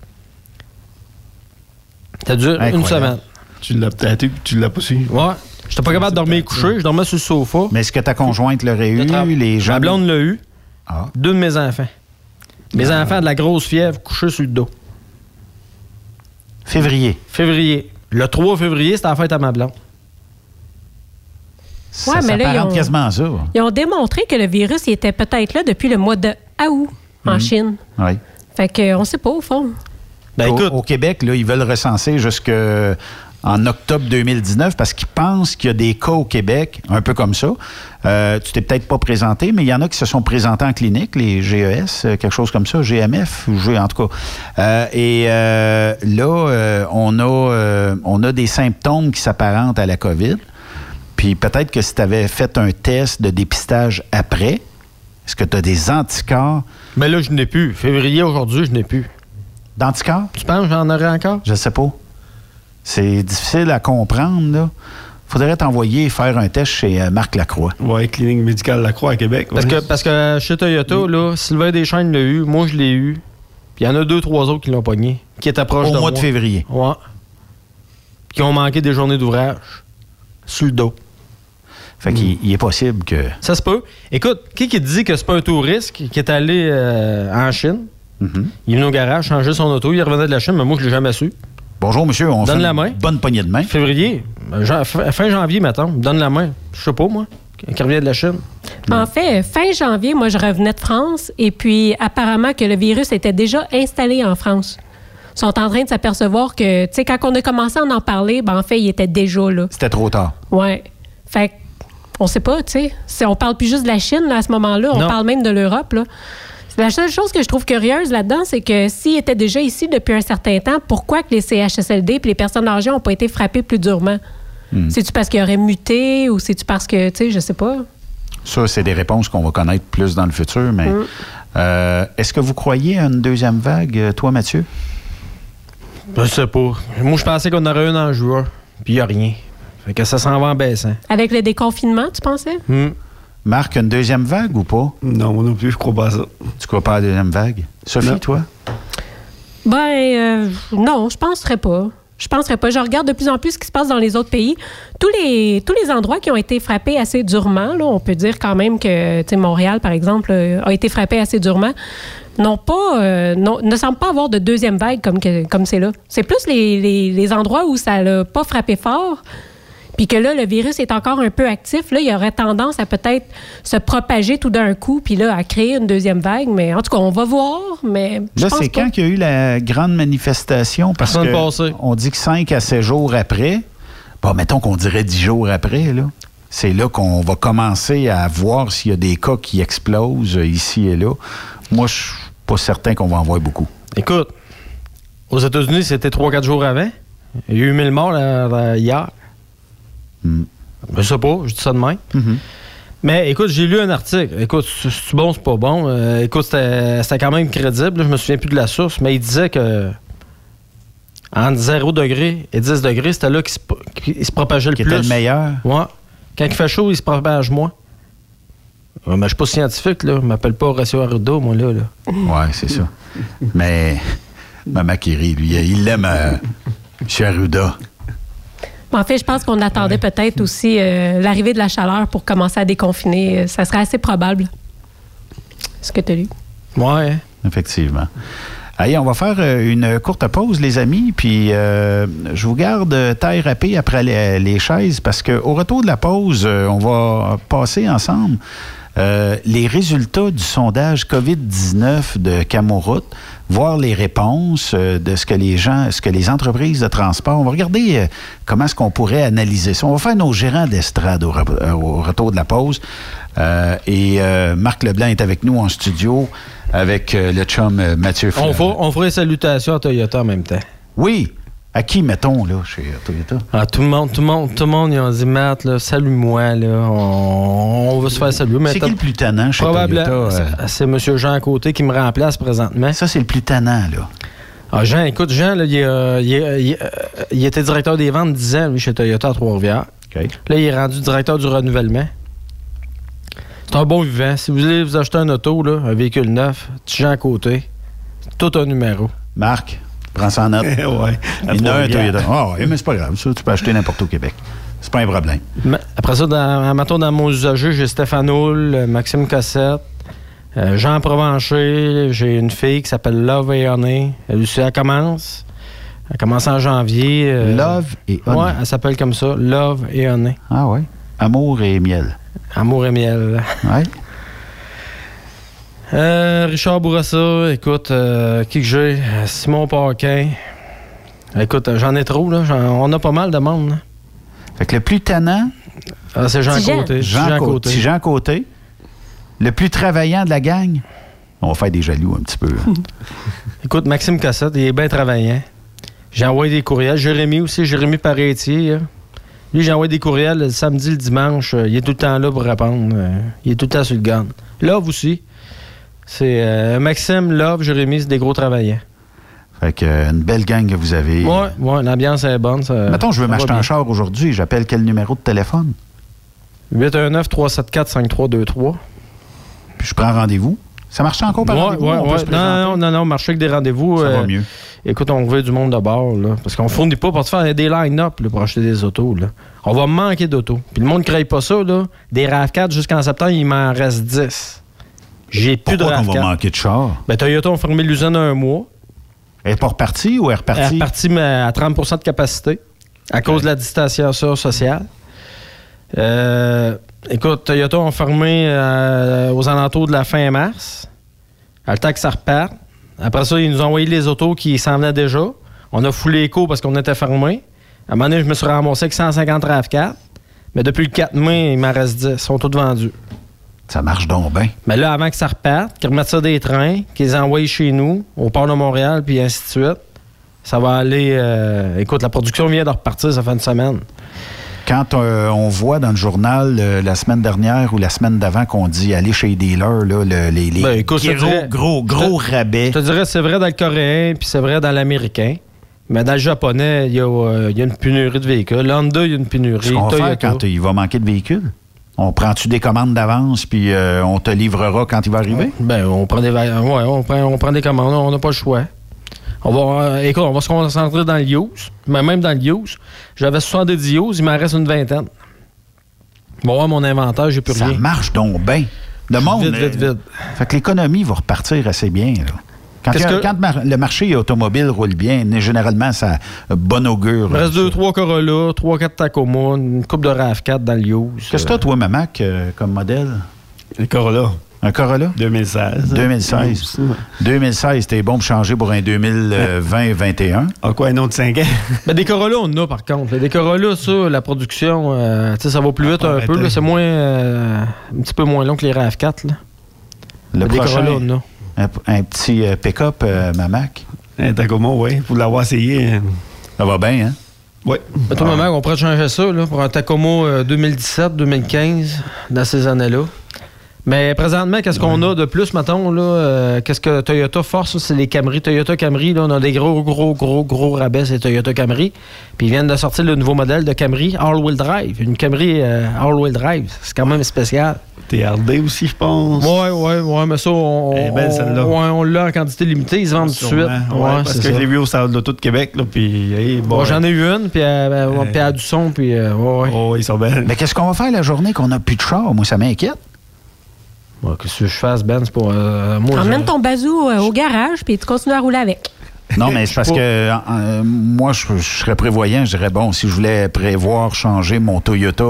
Ça dure une Incroyable. semaine. Tu l'as peut-être tu l'as pas su. Ouais. J'étais pas capable de dormir couché. Je dormais sur le sofa. Mais est-ce que ta conjointe l'aurait eu? Les gens? Ma blonde l'a eu. Ah. Deux de mes enfants. Mes enfants de la grosse fièvre couchés sur le dos. Février. Février. Le 3 février, c'était la fête à ma blonde. Ça Ouais, mais là, ils ont- quasiment à ça. Ils ont démontré que le virus il était peut-être là depuis le mois de août en Mhm. Chine. Oui. Fait que on sait pas au fond. Ben, au, au Québec, là, ils veulent recenser jusqu'en octobre 2019 parce qu'ils pensent qu'il y a des cas au Québec, un peu comme ça. Euh, tu t'es peut-être pas présenté, mais il y en a qui se sont présentés en clinique, les GES, euh, quelque chose comme ça, GMF, G en tout cas. Euh, et euh, là, on, a, on a des symptômes qui s'apparentent à la COVID. Puis peut-être que si tu avais fait un test de dépistage après, est-ce que tu as des anticorps? Mais là, je n'ai plus. Février, aujourd'hui, je n'ai plus. D'anticorps? Tu penses que j'en aurais encore? Je sais pas. C'est difficile à comprendre, là. Faudrait t'envoyer faire un test chez euh, Marc Lacroix. Ouais, clinique médicale Lacroix à Québec. Parce que, parce que chez Toyota, là, Sylvain Deschênes l'a eu, moi je l'ai eu. Puis il y en a deux, trois autres qui l'ont pogné, qui étaient proches Au de mois moi. de février. Ouais. Puis qui ont manqué des journées d'ouvrage. Sur le dos. Fait qu'il il est possible que. Ça se peut. Écoute, qui qui te dit que c'est pas un touriste qui est allé euh, en Chine? Mm-hmm. Il est venu au garage, changer son auto, il revenait de la Chine, mais moi je l'ai jamais su. Bonjour, monsieur. On Donne fait la main. Bonne poignée de main. Février, ben, jan- fin janvier, mettons, donne la main. Je sais pas, moi, qui revient de la Chine. En fait, fin janvier, moi, je revenais de France et puis apparemment que le virus était déjà installé en France. Ils sont en train de s'apercevoir que, tu sais, quand on a commencé à en parler, ben, en fait, il était déjà là. C'était trop tard. Ouais. Fait que, on sait pas, tu sais. On parle plus juste de la Chine là, à ce moment-là, on parle même de l'Europe. là. La seule chose que je trouve curieuse là-dedans, c'est que s'ils étaient déjà ici depuis un certain temps, pourquoi que les CHSLD et les personnes âgées n'ont pas été frappées plus durement? Hmm. C'est-tu parce qu'ils auraient muté ou c'est-tu parce que, tu sais, je sais pas? Ça, c'est des réponses qu'on va connaître plus dans le futur. Mais Mm. euh, est-ce que vous croyez à une deuxième vague, euh, toi, Mathieu? Je sais pas. Moi, je pensais qu'on aurait une en juin, puis il a rien. Fait que ça s'en va en baissant. Avec le déconfinement, tu pensais? Hmm. Marc, une deuxième vague ou pas? Non, moi non plus, je crois pas à ça. Tu crois pas à la deuxième vague? Sophie, Non. toi? Ben, euh, non, je penserais pas. Je penserais pas. Je regarde de plus en plus ce qui se passe dans les autres pays. Tous les, tous les endroits qui ont été frappés assez durement, là, on peut dire quand même que tu sais, Montréal, par exemple, euh, a été frappé assez durement, n'ont pas, euh, n'ont- ne semblent pas avoir de deuxième vague comme, que- comme c'est là. C'est plus les, les- les endroits où ça l'a pas frappé fort, puis que là, le virus est encore un peu actif. Là, il y aurait tendance à peut-être se propager tout d'un coup, puis là, à créer une deuxième vague. Mais en tout cas, on va voir, mais Là, c'est quand qu'il y a eu la grande manifestation? Parce semaine que passée. on dit que 5 à 7 jours après, bon, mettons qu'on dirait 10 jours après, là. C'est là qu'on va commencer à voir s'il y a des cas qui explosent ici et là. Moi, je suis pas certain qu'on va en voir beaucoup. Écoute, aux États-Unis, c'était 3-4 jours avant. Il y a eu 1000 morts là, là, hier. Hmm. Je sais pas, je dis ça de même. Mhm. Mais écoute, j'ai lu un article. Écoute, c'est bon, c'est pas bon. Euh, écoute, c'était quand même crédible. Je me souviens plus de la source, mais il disait que entre 0 degré et 10 degrés, c'était là qu'il se, propageait le Qui plus. était le meilleur. Ouais. Quand il fait chaud, il se propage moins. Mais je suis pas scientifique, là. Je m'appelle pas Horacio Arruda, moi, là. là. Ouais, c'est ça. Mais Maman qui rit, lui, il l'aime, euh, M. Arruda. En fait, je pense qu'on attendait peut-être aussi euh, l'arrivée de la chaleur pour commencer à déconfiner. Euh, Ça serait assez probable. Ce que tu as lu? Ouais. Effectivement. Allez, on va faire euh, une courte pause, les amis, puis euh, je vous garde taille râpée après les, les chaises parce qu'au retour de la pause, on va passer ensemble euh, les résultats du sondage COVID-19 de Camoroute, voir les réponses euh, de ce que les gens, ce que les entreprises de transport. On va regarder euh, comment est-ce qu'on pourrait analyser ça. On va faire nos gérants d'estrade au, retour de la pause. Et Marc Leblanc est avec nous en studio avec le chum Mathieu On, Fleury. fera- on ferait salutations à Toyota en même temps. Oui. À qui mettons, là, chez Toyota? Ah, tout le monde, tout le monde, tout le monde, ils ont dit, Matt, là, salue-moi, là. On, on va se faire saluer. C'est qui le plus tannant chez Probablement. Toyota? euh? c'est- M. Jean Côté qui me remplace présentement. Ça, c'est le plus tannant, là. Ah, Jean, écoute, Jean, là, il, euh, il, euh, il, il était directeur des ventes 10 ans, lui, chez Toyota à Trois-Rivières. Là, il est rendu directeur du renouvellement. C'est un bon vivant. Si vous voulez vous acheter un auto, là, un véhicule neuf, petit Jean Côté, tout un numéro. Marc, prends ça en note. ouais. à Il y en a un. Toyota. Ah oui, mais c'est pas grave. Ça, tu peux acheter n'importe où au Québec. C'est pas un problème. Ma- Après ça, dans, mettons, dans mon usager, j'ai Stéphane Hull, euh, Maxime Cossette, euh, Jean Provencher, j'ai une fille qui s'appelle Love et Honey. Elle commence. Elle commence en janvier. euh, Love et Honey. Ouais, elle s'appelle comme ça, Love et Honey. Ah oui. Amour et miel. Amour et miel. Ouais. Euh, Richard Bourassa, écoute, euh, qui que j'ai? Simon Paquin. Écoute, euh, j'en ai trop, là. J'en- on a pas mal de monde. là. Fait que le plus tannant, Ah, c'est Jean. Côté. Jean, Jean Côté. Jean Côté. Le plus travaillant de la gang. On va faire des jaloux un petit peu. hein. Écoute, Maxime Cassette, il est bien travaillant. J'ai envoyé des courriels. Jérémy aussi, Jérémy Parétier. Lui, j'ai envoyé des courriels le samedi, le dimanche. Il est tout le temps là pour répondre. Il est tout le temps sur le gun. Love aussi. C'est euh, Maxime, Love, Jérémy, c'est des gros travaillants. Fait que euh, une belle gang que vous avez. Ouais, ouais, l'ambiance est bonne. Ça, Mettons, je veux m'acheter un char aujourd'hui. J'appelle quel numéro de téléphone? 819-374-5323. Puis je prends rendez-vous. Ça marche encore par Ouais, rendez-vous? ouais, On peut ouais. se Non, non, non, non, marcher avec des rendez-vous. Ça va euh, mieux. Écoute, on veut du monde de bord, là. Parce qu'on fournit pas pour te faire des line-up là, pour acheter des autos, là. On va manquer d'autos. Puis le monde ne crée pas ça, là. Des RAV4 jusqu'en septembre, il m'en reste 10. J'ai plus de Pourquoi qu'on va RAV4. manquer de char? Ben, Toyota ont fermé l'usine un mois. Elle est pas repartie ou elle est repartie? Elle est repartie mais à 30% de capacité à cause de la distanciation sociale. Euh, écoute, Toyota ont fermé euh, aux alentours de la fin mars. À le temps que ça reparte. Après ça, ils nous ont envoyé les autos qui s'en venaient déjà. On a foulé écho parce qu'on était fermé. À un moment donné, je me suis ramassé avec 150 RAV4. Mais depuis le 4 mai, il m'en reste 10. Ils sont tous vendus. Ça marche donc bien. Mais là, avant que ça reparte, qu'ils remettent ça des trains, qu'ils envoient chez nous, au port de Montréal, puis ainsi de suite, ça va aller. euh, écoute, la production vient de repartir, ça fait une semaine. Quand euh, on voit dans le journal euh, la semaine dernière ou la semaine d'avant qu'on dit aller chez les dealers, là, le- les, les Ben, écoute, gros, dirais- gros, je te- gros rabais. Je te dirais, c'est vrai dans le coréen, puis c'est vrai dans l'américain. Mais dans le japonais, il y, a, il y a une pénurie de véhicules. Honda, il y a une pénurie. Ce qu'on va faire Toyota. quand il va manquer de véhicules? On prend-tu des commandes d'avance puis euh, on te livrera quand il va arriver? Ben, on prend des, ouais, on prend, on prend des commandes, on n'a pas le choix. On va, euh, écoute, on va se concentrer dans le use. Mais même dans le use, j'avais 70 use, il m'en reste une vingtaine. Bon, voir mon inventaire, j'ai plus Ça rien. marche donc bien. Le monde. Vite, vite, euh, vite. Fait que l'économie va repartir assez bien. là. Quand, que- quand mar- le marché automobile roule bien, généralement, ça a bon augure. Il reste ça. deux, trois Corolla, trois, quatre Tacoma, une coupe de RAV4 dans le use. Qu'est-ce que t'as, toi, Mamac, euh, comme modèle? Le Corolla, Un Corolla? 2016. 2016. 2016, t'es bon pour changer pour un 2020-21. Ah quoi, un autre 5 ans? Ben, des Corolla, on en a par contre. Des Corolla, ça, la production, euh, ça va plus vite Ah, un ben, peu. C'est moins, euh, un petit peu moins long que les RAV4. Là. Le des prochain, Corolla, on en a. un, un petit euh, pick-up, euh, Mamac. Un Tacoma, oui, pour l'avoir essayé. hein. Ça va bien, hein? Oui. Ben, toi, maman, on pourrait changer ça là, pour un Tacoma euh, 2017-2015, dans ces années-là. Mais présentement, qu'est-ce qu'on a de plus, mettons, là? euh, qu'est-ce que Toyota force, c'est les Camry. Toyota Camry, là, on a des gros, gros, gros, gros rabais, c'est Toyota Camry. Puis ils viennent de sortir le nouveau modèle de Camry All-Wheel Drive. Une Camry euh, All-Wheel Drive. C'est quand même spécial. TRD aussi, je pense. Ouais, ouais, ouais, mais ça, on, Elle est belle, on- celle-là. ouais, on l'a en quantité limitée. Ils se vendent tout de suite. Sûrement. Ouais, parce c'est que l'ai vu au salon de de Québec, là, puis... hey, bon, Bon, J'en ai eu une, puis elle, elle- puis elle a du son, puis euh, ouais, ouais. Oh, ils sont belles. Mais qu'est-ce qu'on va faire la journée qu'on n'a plus de char? Moi, ça m'inquiète. Ouais, Qu'est-ce que je fasse, Ben? C'est pour euh, moi. Emmène je- ton bazou euh, au garage, puis tu continues à rouler avec. Non, mais c'est parce pas- que euh, moi, je, je serais prévoyant. Je dirais, bon, si je voulais prévoir changer mon Toyota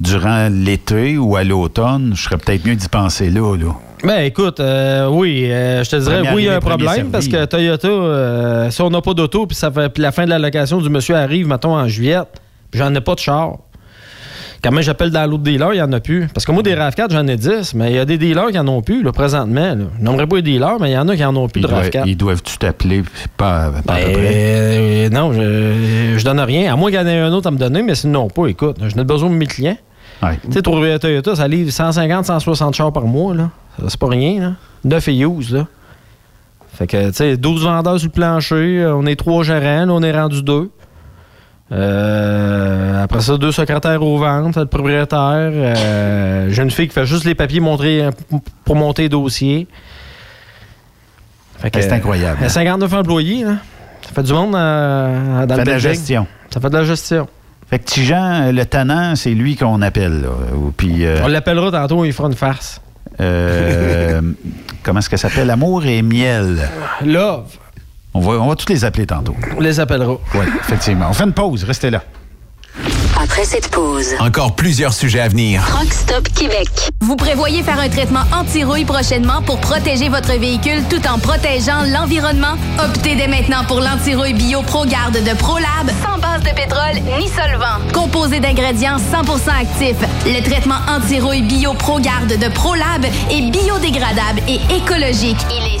durant l'été ou à l'automne, je serais peut-être mieux d'y penser là. là. Ben écoute, euh, oui, euh, je te dirais, Premier oui, il y a un arrivé, premier problème servi. parce que Toyota, euh, si on n'a pas d'auto, puis ça fait puis la fin de la location du monsieur arrive, mettons, en juillet, puis j'en ai pas de char. Quand même, j'appelle dans l'autre dealer, il n'y en a plus. Parce que moi, des RAV4, j'en ai 10, mais il y a des dealers qui n'en ont plus, là, présentement. Là. Je nommerai pas les dealers, mais il y en a qui n'en ont plus Ils de doivent, RAV4. ils doivent-tu t'appeler? Pas, pas à peu Ben, près? euh, non, je, je donne rien. À moins qu'il y en ait un autre à me donner, mais sinon pas. Écoute, je n'ai besoin de mes clients. Ouais. Tu sais, trouver un Toyota, ça livre 150, 160 chars par mois, là. C'est pas rien, là. 9 et use, là. Fait que, tu sais, 12 vendeurs sur le plancher, on est trois gérants, là, on est rendu deux. Euh, après ça, deux secrétaires aux ventes, le propriétaire. euh, J'ai une fille qui fait juste les papiers montrer, euh, pour monter. Fait Ben, c'est incroyable. Il y a 59 employés, là. Ça fait du monde euh, dans Ça le fait de la gestion. Ça fait de la gestion. Fait que Tijan, le tannant, c'est lui qu'on appelle. Là. Puis, euh, On l'appellera tantôt, il fera une farce. euh, comment est-ce que ça s'appelle? Amour et miel. Love. On va, on va tous les appeler tantôt. On les appellera. Oui, effectivement. On fait une pause. Restez là. Après cette pause, Encore plusieurs sujets à venir. Truck Stop Québec. Vous prévoyez faire un traitement anti-rouille prochainement pour protéger votre véhicule tout en protégeant l'environnement? Optez dès maintenant pour l'anti-rouille bio ProGarde de ProLab, sans base de pétrole ni solvant. Composé d'ingrédients 100% actifs, le traitement anti-rouille bio ProGarde de ProLab est biodégradable et écologique. Il est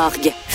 org.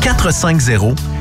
450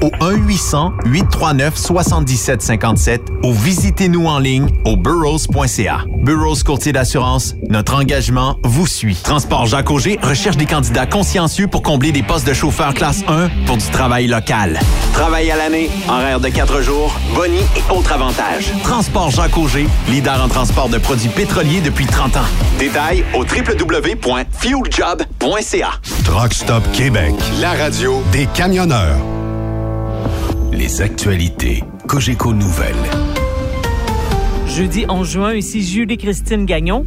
au 1-800-839-7757 ou visitez-nous en ligne au burrows.ca. Burroughs Courtier d'assurance, notre engagement vous suit. Transport Jacques Auger recherche des candidats consciencieux pour combler des postes de chauffeur classe 1 pour du travail local. Travail à l'année, horaire de 4 jours, boni et autres avantages. Transport Jacques Auger, leader en transport de produits pétroliers depuis 30 ans. Détails au www.fueljob.ca. Truck Stop Québec, la radio des camionneurs. Les actualités Cogeco Nouvelles. Jeudi 11 juin, ici Julie-Christine Gagnon.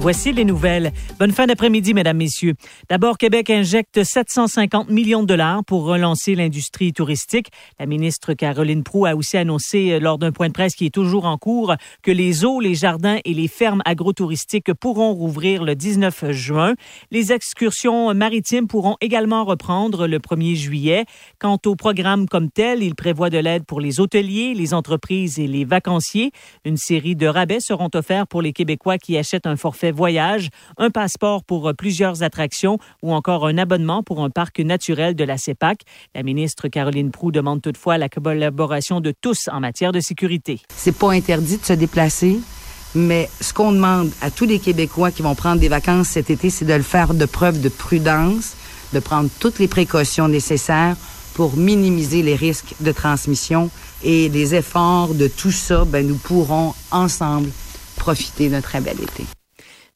Voici les nouvelles. Bonne fin d'après-midi, mesdames, messieurs. D'abord, Québec injecte 750 millions de dollars pour relancer l'industrie touristique. La ministre Caroline Proux a aussi annoncé euh, lors d'un point de presse qui est toujours en cours que les eaux, les jardins et les fermes agrotouristiques pourront rouvrir le 19 juin. Les excursions maritimes pourront également reprendre le 1er juillet. Quant au programme comme tel, il prévoit de l'aide pour les hôteliers, les entreprises et les vacanciers. Une série de rabais seront offerts pour les Québécois qui achètent un forfait voyage, un passeport pour plusieurs attractions ou encore un abonnement pour un parc naturel de la CEPAC. La ministre Caroline Proux demande toutefois la collaboration de tous en matière de sécurité. C'est pas interdit de se déplacer, mais ce qu'on demande à tous les Québécois qui vont prendre des vacances cet été, c'est de le faire de preuve de prudence, de prendre toutes les précautions nécessaires pour minimiser les risques de transmission et les efforts de tout ça, ben, nous pourrons ensemble profiter d'un très bel été.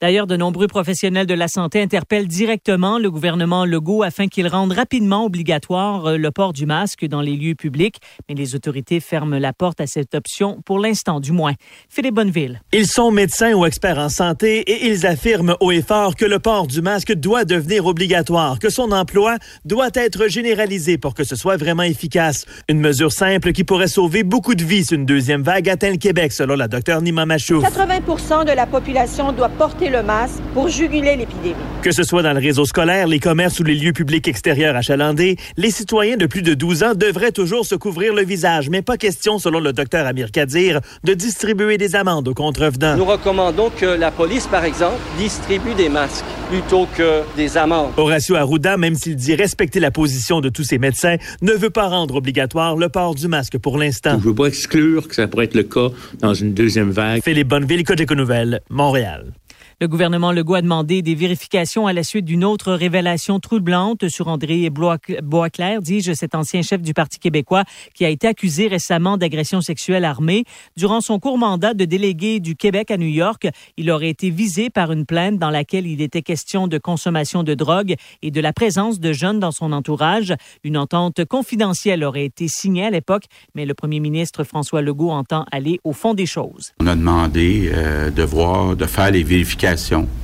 D'ailleurs, de nombreux professionnels de la santé interpellent directement le gouvernement Legault afin qu'il rende rapidement obligatoire euh, le port du masque dans les lieux publics, mais les autorités ferment la porte à cette option pour l'instant du moins. Philippe Bonneville. Ils sont médecins ou experts en santé et ils affirment haut et fort que le port du masque doit devenir obligatoire, que son emploi doit être généralisé pour que ce soit vraiment efficace. Une mesure simple qui pourrait sauver beaucoup de vies si une deuxième vague atteint le Québec, selon la docteure Nima Machou. 80 de la population doit porter le masque pour juguler l'épidémie. Que ce soit dans le réseau scolaire, les commerces ou les lieux publics extérieurs achalandés, les citoyens de plus de 12 ans devraient toujours se couvrir le visage, mais pas question, selon le docteur Amir Kadir, de distribuer des amendes aux contrevenants. Nous recommandons que la police, par exemple, distribue des masques plutôt que des amendes. Horacio Arruda, même s'il dit respecter la position de tous ses médecins, ne veut pas rendre obligatoire le port du masque pour l'instant. Je ne veux pas exclure que ça pourrait être le cas dans une deuxième vague. Philippe Bonneville, Cogeco Nouvelles, Montréal. Le gouvernement Legault a demandé des vérifications à la suite d'une autre révélation troublante sur André Boisclair, dis-je, cet ancien chef du Parti québécois qui a été accusé récemment d'agression sexuelle armée. Durant son court mandat de délégué du Québec à New York, il aurait été visé par une plainte dans laquelle il était question de consommation de drogue et de la présence de jeunes dans son entourage. Une entente confidentielle aurait été signée à l'époque, mais le premier ministre François Legault entend aller au fond des choses. On a demandé euh, de voir, de faire les vérifications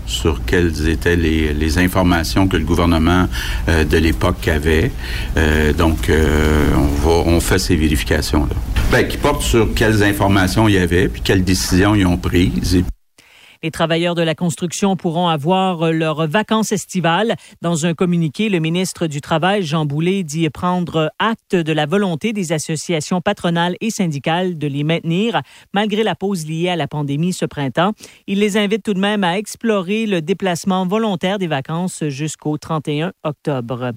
sur quelles étaient les, informations que le gouvernement euh, de l'époque avait. Euh, donc, euh, on, va, on fait ces vérifications-là. Ben, qui portent sur quelles informations il y avait, puis quelles décisions ils ont prises. Les travailleurs de la construction pourront avoir euh, leurs vacances estivales. Dans un communiqué, le ministre du Travail, Jean Boulet, dit prendre acte de la volonté des associations patronales et syndicales de les maintenir malgré la pause liée à la pandémie ce printemps. Il les invite tout de même à explorer le déplacement volontaire des vacances jusqu'au 31 octobre.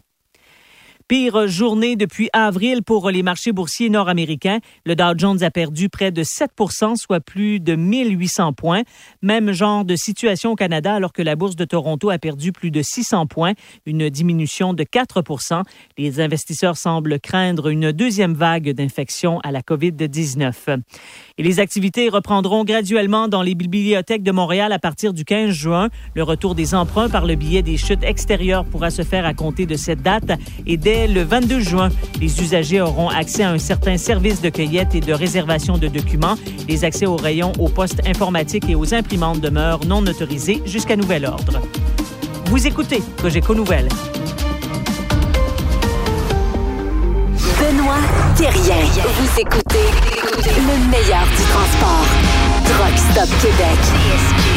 Pire journée depuis avril pour les marchés boursiers nord-américains. Le Dow Jones a perdu près de 7 soit plus de 1800 points. Même genre de situation au Canada alors que la bourse de Toronto a perdu plus de 600 points, une diminution de 4 Les investisseurs semblent craindre une deuxième vague d'infection à la COVID-19. Et les activités reprendront graduellement dans les bibliothèques de Montréal à partir du 15 juin. Le retour des emprunts par le biais des chutes extérieures pourra se faire à compter de cette date et dès le 22 juin. Les usagers auront accès à un certain service de cueillette et de réservation de documents. Les accès aux rayons, aux postes informatiques et aux imprimantes demeurent non autorisés jusqu'à nouvel ordre. Vous écoutez Cogeco Nouvelles. Benoît Thérien. Vous écoutez le meilleur du transport. Truck Stop Québec.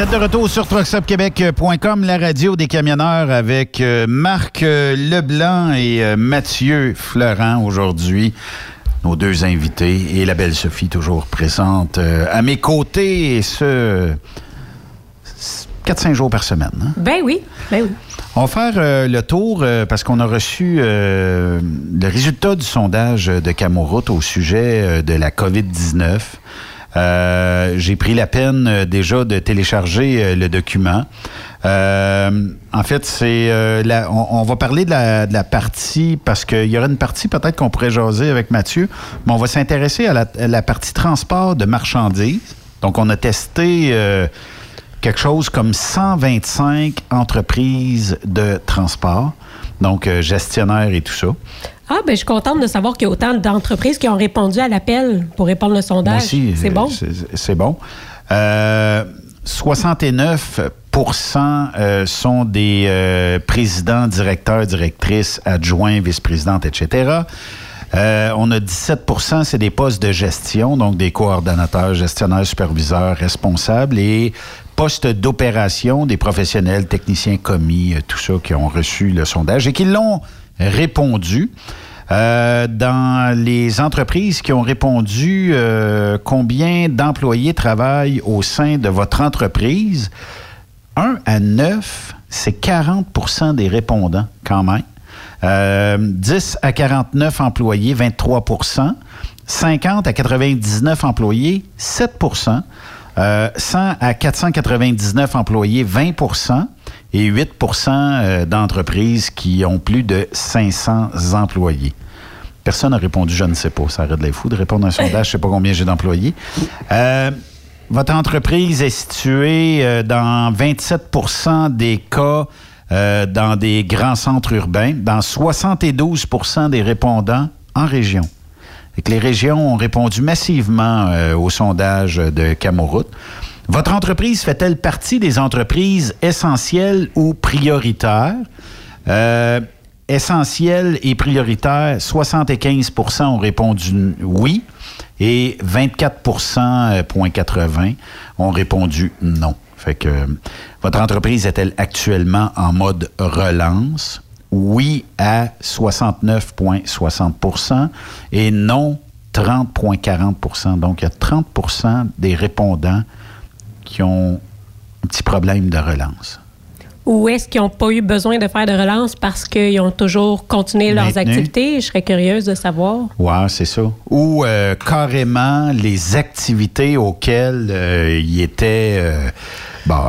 Vous êtes de retour sur truckstopquebec.com, la radio des camionneurs avec euh, Marc euh, Leblanc et euh, Mathieu Fleurant aujourd'hui. Nos deux invités et la belle Sophie toujours présente à mes côtés et ce 4-5 jours par semaine. Hein? Ben oui, ben oui. On va faire le tour parce qu'on a reçu le résultat du sondage de Camoroute au sujet de la COVID-19. Euh, j'ai pris la peine euh, déjà de télécharger euh, le document. en fait, c'est on, va parler de la, partie parce qu'il y aura une partie peut-être qu'on pourrait jaser avec Mathieu, mais on va s'intéresser à, la, partie transport de marchandises. Donc, on a testé quelque chose comme 125 entreprises de transport, donc gestionnaires et tout ça. Ah, ben je suis contente de savoir qu'il y a autant d'entreprises qui ont répondu à l'appel pour répondre au sondage. C'est bon? C'est bon. 69 euh, euh, sont des euh, présidents, directeurs, directrices, adjoints, vice-présidentes, etc. on a 17% c'est des postes de gestion, donc des coordonnateurs, gestionnaires, superviseurs, responsables et postes d'opération, des professionnels, techniciens commis, tout ça qui ont reçu le sondage et qui l'ont répondu. Euh, dans les entreprises qui ont répondu, euh, combien d'employés travaillent au sein de votre entreprise? 1 à 9, c'est 40% des répondants quand même. 10 euh, à 49 employés, 23% 50 à 99 employés, 7 100 à 499 employés, 20% et 8% euh, d'entreprises qui ont plus de 500 employés. Personne n'a répondu, je ne sais pas. Ça arrête de les fous de répondre à un sondage, je ne sais pas combien j'ai d'employés. Euh, votre entreprise est située euh, dans 27% des cas euh, dans des grands centres urbains, dans 72% des répondants en région. Que les régions ont répondu massivement euh, au sondage de Camoroute. Votre entreprise fait-elle partie des entreprises essentielles ou prioritaires? Euh, essentielles et prioritaires, 75% ont répondu oui et 24,80% ont répondu non. Fait que euh, votre entreprise est-elle actuellement en mode relance? Oui à 69,60% et non 30,40% Donc, il y a 30% des répondants qui ont un petit problème de relance. Ou est-ce qu'ils n'ont pas eu besoin de faire de relance parce qu'ils ont toujours continué leurs activités? Je serais curieuse de savoir. Oui, c'est ça. Ou euh, carrément les activités auxquelles euh, ils étaient. euh, bon,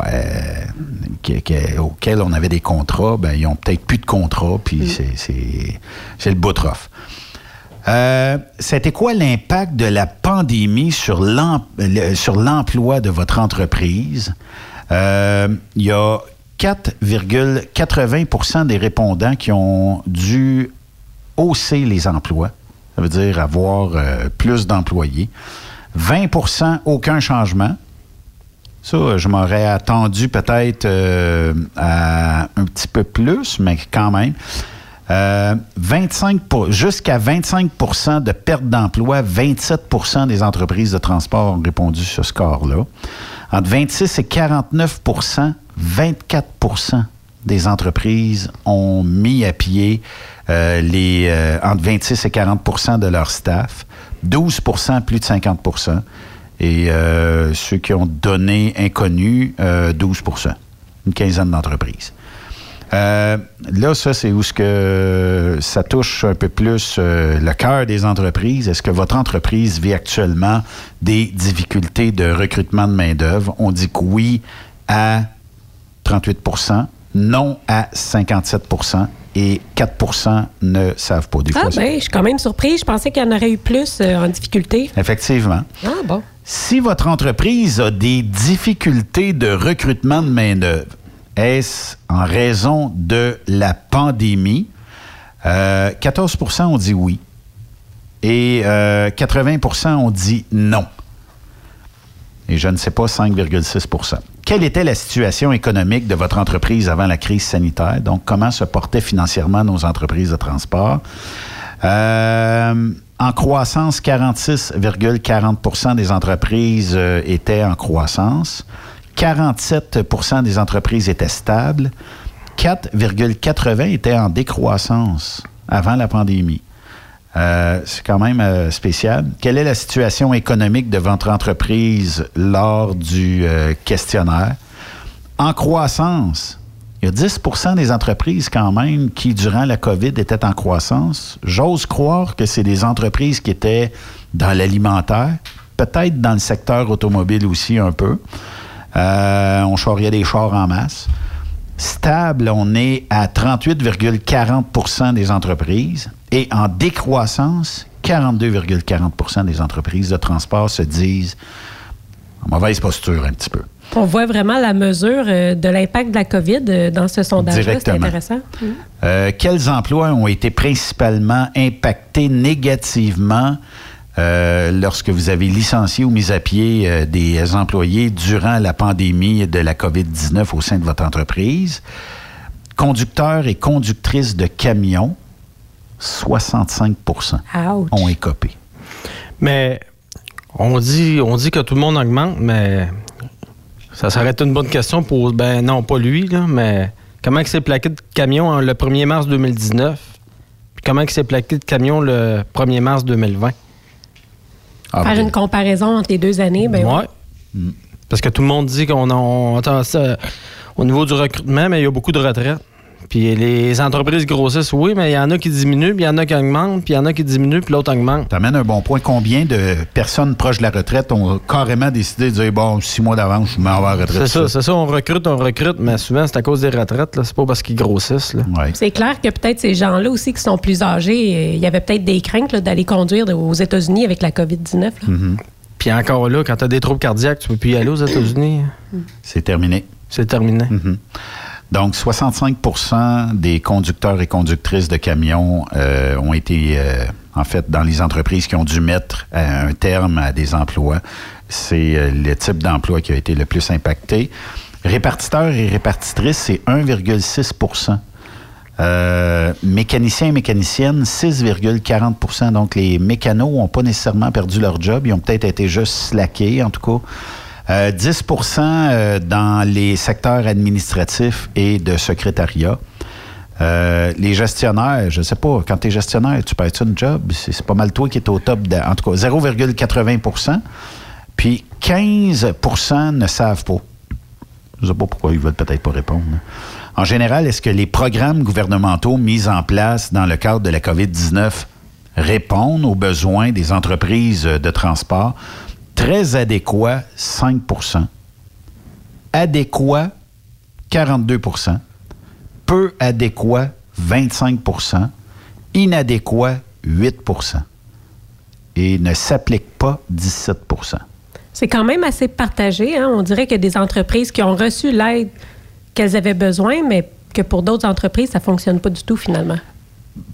auxquelles on avait des contrats, ben, ils ont peut-être plus de contrats, puis c'est- c'est le bout rough. Euh, C'était quoi l'impact de la pandémie sur l'em- le- sur l'emploi de votre entreprise? Euh, Il y a 4,80% des répondants qui ont dû hausser les emplois. Ça veut dire avoir euh, plus d'employés. 20% aucun changement. Ça, je m'aurais attendu peut-être euh, à un petit peu plus, mais quand même. Euh, 25 pour- jusqu'à 25% de perte d'emploi, 27% des entreprises de transport ont répondu sur ce score-là. Entre 26 et 49 24% des entreprises ont mis à pied euh, les, euh, entre 26 et 40% de leur staff, 12% plus de 50% et euh, ceux qui ont donné inconnus, euh, 12% une quinzaine d'entreprises. Là, ça, c'est où ce que ça touche un peu plus le cœur des entreprises. Est-ce que votre entreprise vit actuellement des difficultés de recrutement de main-d'œuvre? On dit que oui à 38% non à 57% et 4% ne savent pas. Des Ah, fois, c'est- ben, je suis quand même surprise. Je pensais qu'il y en aurait eu plus euh, en difficulté. Effectivement. Ah, bon. Si votre entreprise a des difficultés de recrutement de main-d'œuvre, est-ce en raison de la pandémie? Euh, 14% ont dit oui. Et euh, 80% ont dit non. Et je ne sais pas, 5,6 Quelle était la situation économique de votre entreprise avant la crise sanitaire? Donc, comment se portaient financièrement nos entreprises de transport? Euh, en croissance, 46,40% des entreprises euh, étaient en croissance. 47% des entreprises étaient stables. 4,80 étaient en décroissance avant la pandémie. Euh, c'est quand même euh, spécial. Quelle est la situation économique de votre entreprise lors du euh, questionnaire? En croissance, il y a 10% des entreprises quand même qui, durant la COVID, étaient en croissance. J'ose croire que c'est des entreprises qui étaient dans l'alimentaire, peut-être dans le secteur automobile aussi un peu. On charriait des chars en masse. Stable, on est à 38,40% des entreprises. Et en décroissance, 42,40% des entreprises de transport se disent en mauvaise posture un petit peu. On voit vraiment la mesure euh, de l'impact de la COVID euh, dans ce sondage-là. C'est intéressant. Euh, quels emplois ont été principalement impactés négativement euh, lorsque vous avez licencié ou mis à pied euh, des employés durant la pandémie de la COVID-19 au sein de votre entreprise? Conducteurs et conductrices de camions, 65% ont écopé. Mais on dit, on dit que tout le monde augmente, mais ça serait une bonne question pour. Ben non, pas lui, là, mais comment il s'est plaqué de camion le 1er mars 2019? Puis comment il s'est plaqué de camion le 1er mars 2020? Faire une comparaison entre les deux années, ben ouais. Parce que tout le monde dit qu'on a- on ça au niveau du recrutement, mais il y a beaucoup de retraites. Puis les entreprises grossissent, oui, mais il y en a qui diminuent, puis il y en a qui augmentent, puis il y en a qui diminuent, puis l'autre augmente. Tu amènes un bon point. Combien de personnes proches de la retraite ont carrément décidé de dire bon, six mois d'avance, je m'en vais à la retraite? C'est ça, c'est ça, on recrute, on recrute, mais souvent c'est à cause des retraites, là. c'est pas parce qu'ils grossissent. Là. C'est clair que peut-être ces gens-là aussi qui sont plus âgés, euh, il y avait peut-être des craintes là, d'aller conduire aux États-Unis avec la COVID-19. là. Mhm. Puis encore là, quand tu as des troubles cardiaques, tu peux plus y aller aux États-Unis. C'est terminé. C'est terminé. Mhm. Donc, 65% des conducteurs et conductrices de camions euh, ont été, euh, en fait, dans les entreprises qui ont dû mettre euh, un terme à des emplois. C'est le type d'emploi qui a été le plus impacté. Répartiteurs et répartitrices, c'est 1,6% euh, mécaniciens et mécaniciennes, 6,40% Donc, les mécanos n'ont pas nécessairement perdu leur job. Ils ont peut-être été juste slackés, en tout cas. Euh, 10% euh, dans les secteurs administratifs et de secrétariat. Euh, les gestionnaires, je ne sais pas, quand tu es gestionnaire, tu perds une job, c'est pas mal toi qui es au top, de- en tout cas 0,80% Puis 15% ne savent pas. Je ne sais pas pourquoi ils veulent peut-être pas répondre. En général, est-ce que les programmes gouvernementaux mis en place dans le cadre de la COVID-19 répondent aux besoins des entreprises de transport? Très adéquat, 5% Adéquat, 42% Peu adéquat, 25% Inadéquat, 8% Et ne s'applique pas, 17% C'est quand même assez partagé. hein. On dirait qu'il y a des entreprises qui ont reçu l'aide qu'elles avaient besoin, mais que pour d'autres entreprises, ça ne fonctionne pas du tout finalement.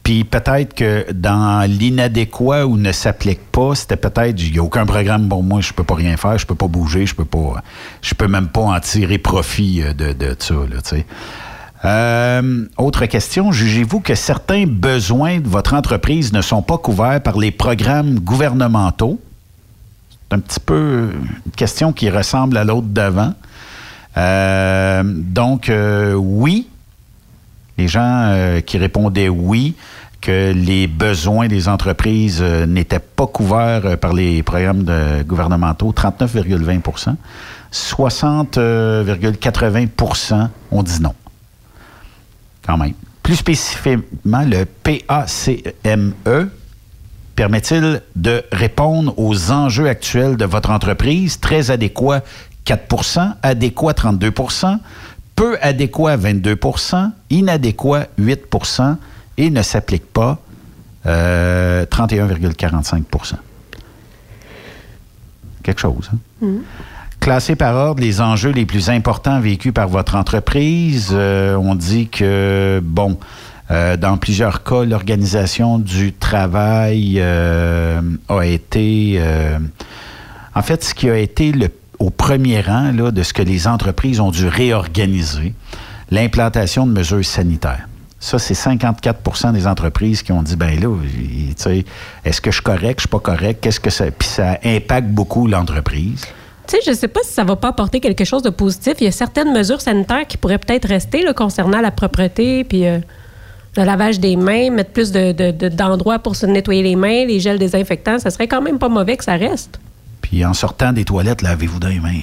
Puis peut-être que dans l'inadéquat ou ne s'applique pas, c'était peut-être il n'y a aucun programme pour moi, je peux pas rien faire, je peux pas bouger, je peux pas je peux même pas en tirer profit euh, de, ça, là. Euh, autre question, jugez-vous que certains besoins de votre entreprise ne sont pas couverts par les programmes gouvernementaux? C'est un petit peu une question qui ressemble à l'autre d'avant. Euh, donc, oui, les gens euh, qui répondaient oui, que les besoins des entreprises euh, n'étaient pas couverts euh, par les programmes de- gouvernementaux, 39,20% 60,80% ont dit non. Quand même. Plus spécifiquement, le PACME permet-il de répondre aux enjeux actuels de votre entreprise? Très adéquat, 4% adéquat, 32 peu adéquat, 22% inadéquat, 8% et ne s'applique pas, euh, 31,45% Quelque chose. hein? Classé par ordre les enjeux les plus importants vécus par votre entreprise, euh, on dit que, bon, euh, dans plusieurs cas, l'organisation du travail euh, a été... en fait, ce qui a été le, au premier rang là, de ce que les entreprises ont dû réorganiser, l'implantation de mesures sanitaires. Ça, c'est 54% des entreprises qui ont dit, ben là, est-ce que je suis correct, je suis pas correct, qu'est-ce que ça... Puis ça impacte beaucoup l'entreprise. Tu sais, je ne sais pas si ça va pas apporter quelque chose de positif. Il y a certaines mesures sanitaires qui pourraient peut-être rester concernant la propreté, puis euh, le lavage des mains, mettre plus de- de- de- d'endroits pour se nettoyer les mains, les gels désinfectants. Ça serait quand même pas mauvais que ça reste. Puis en sortant des toilettes, lavez-vous dans les mains.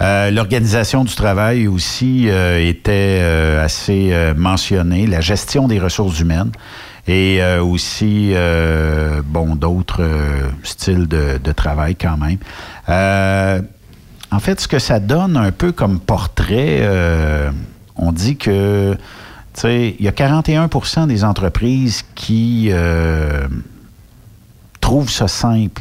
Euh, L'organisation du travail aussi euh, était euh, assez mentionnée, la gestion des ressources humaines et aussi, bon, d'autres styles de, travail quand même. En fait, ce que ça donne un peu comme portrait, on dit que, il y a 41% des entreprises qui trouvent ça simple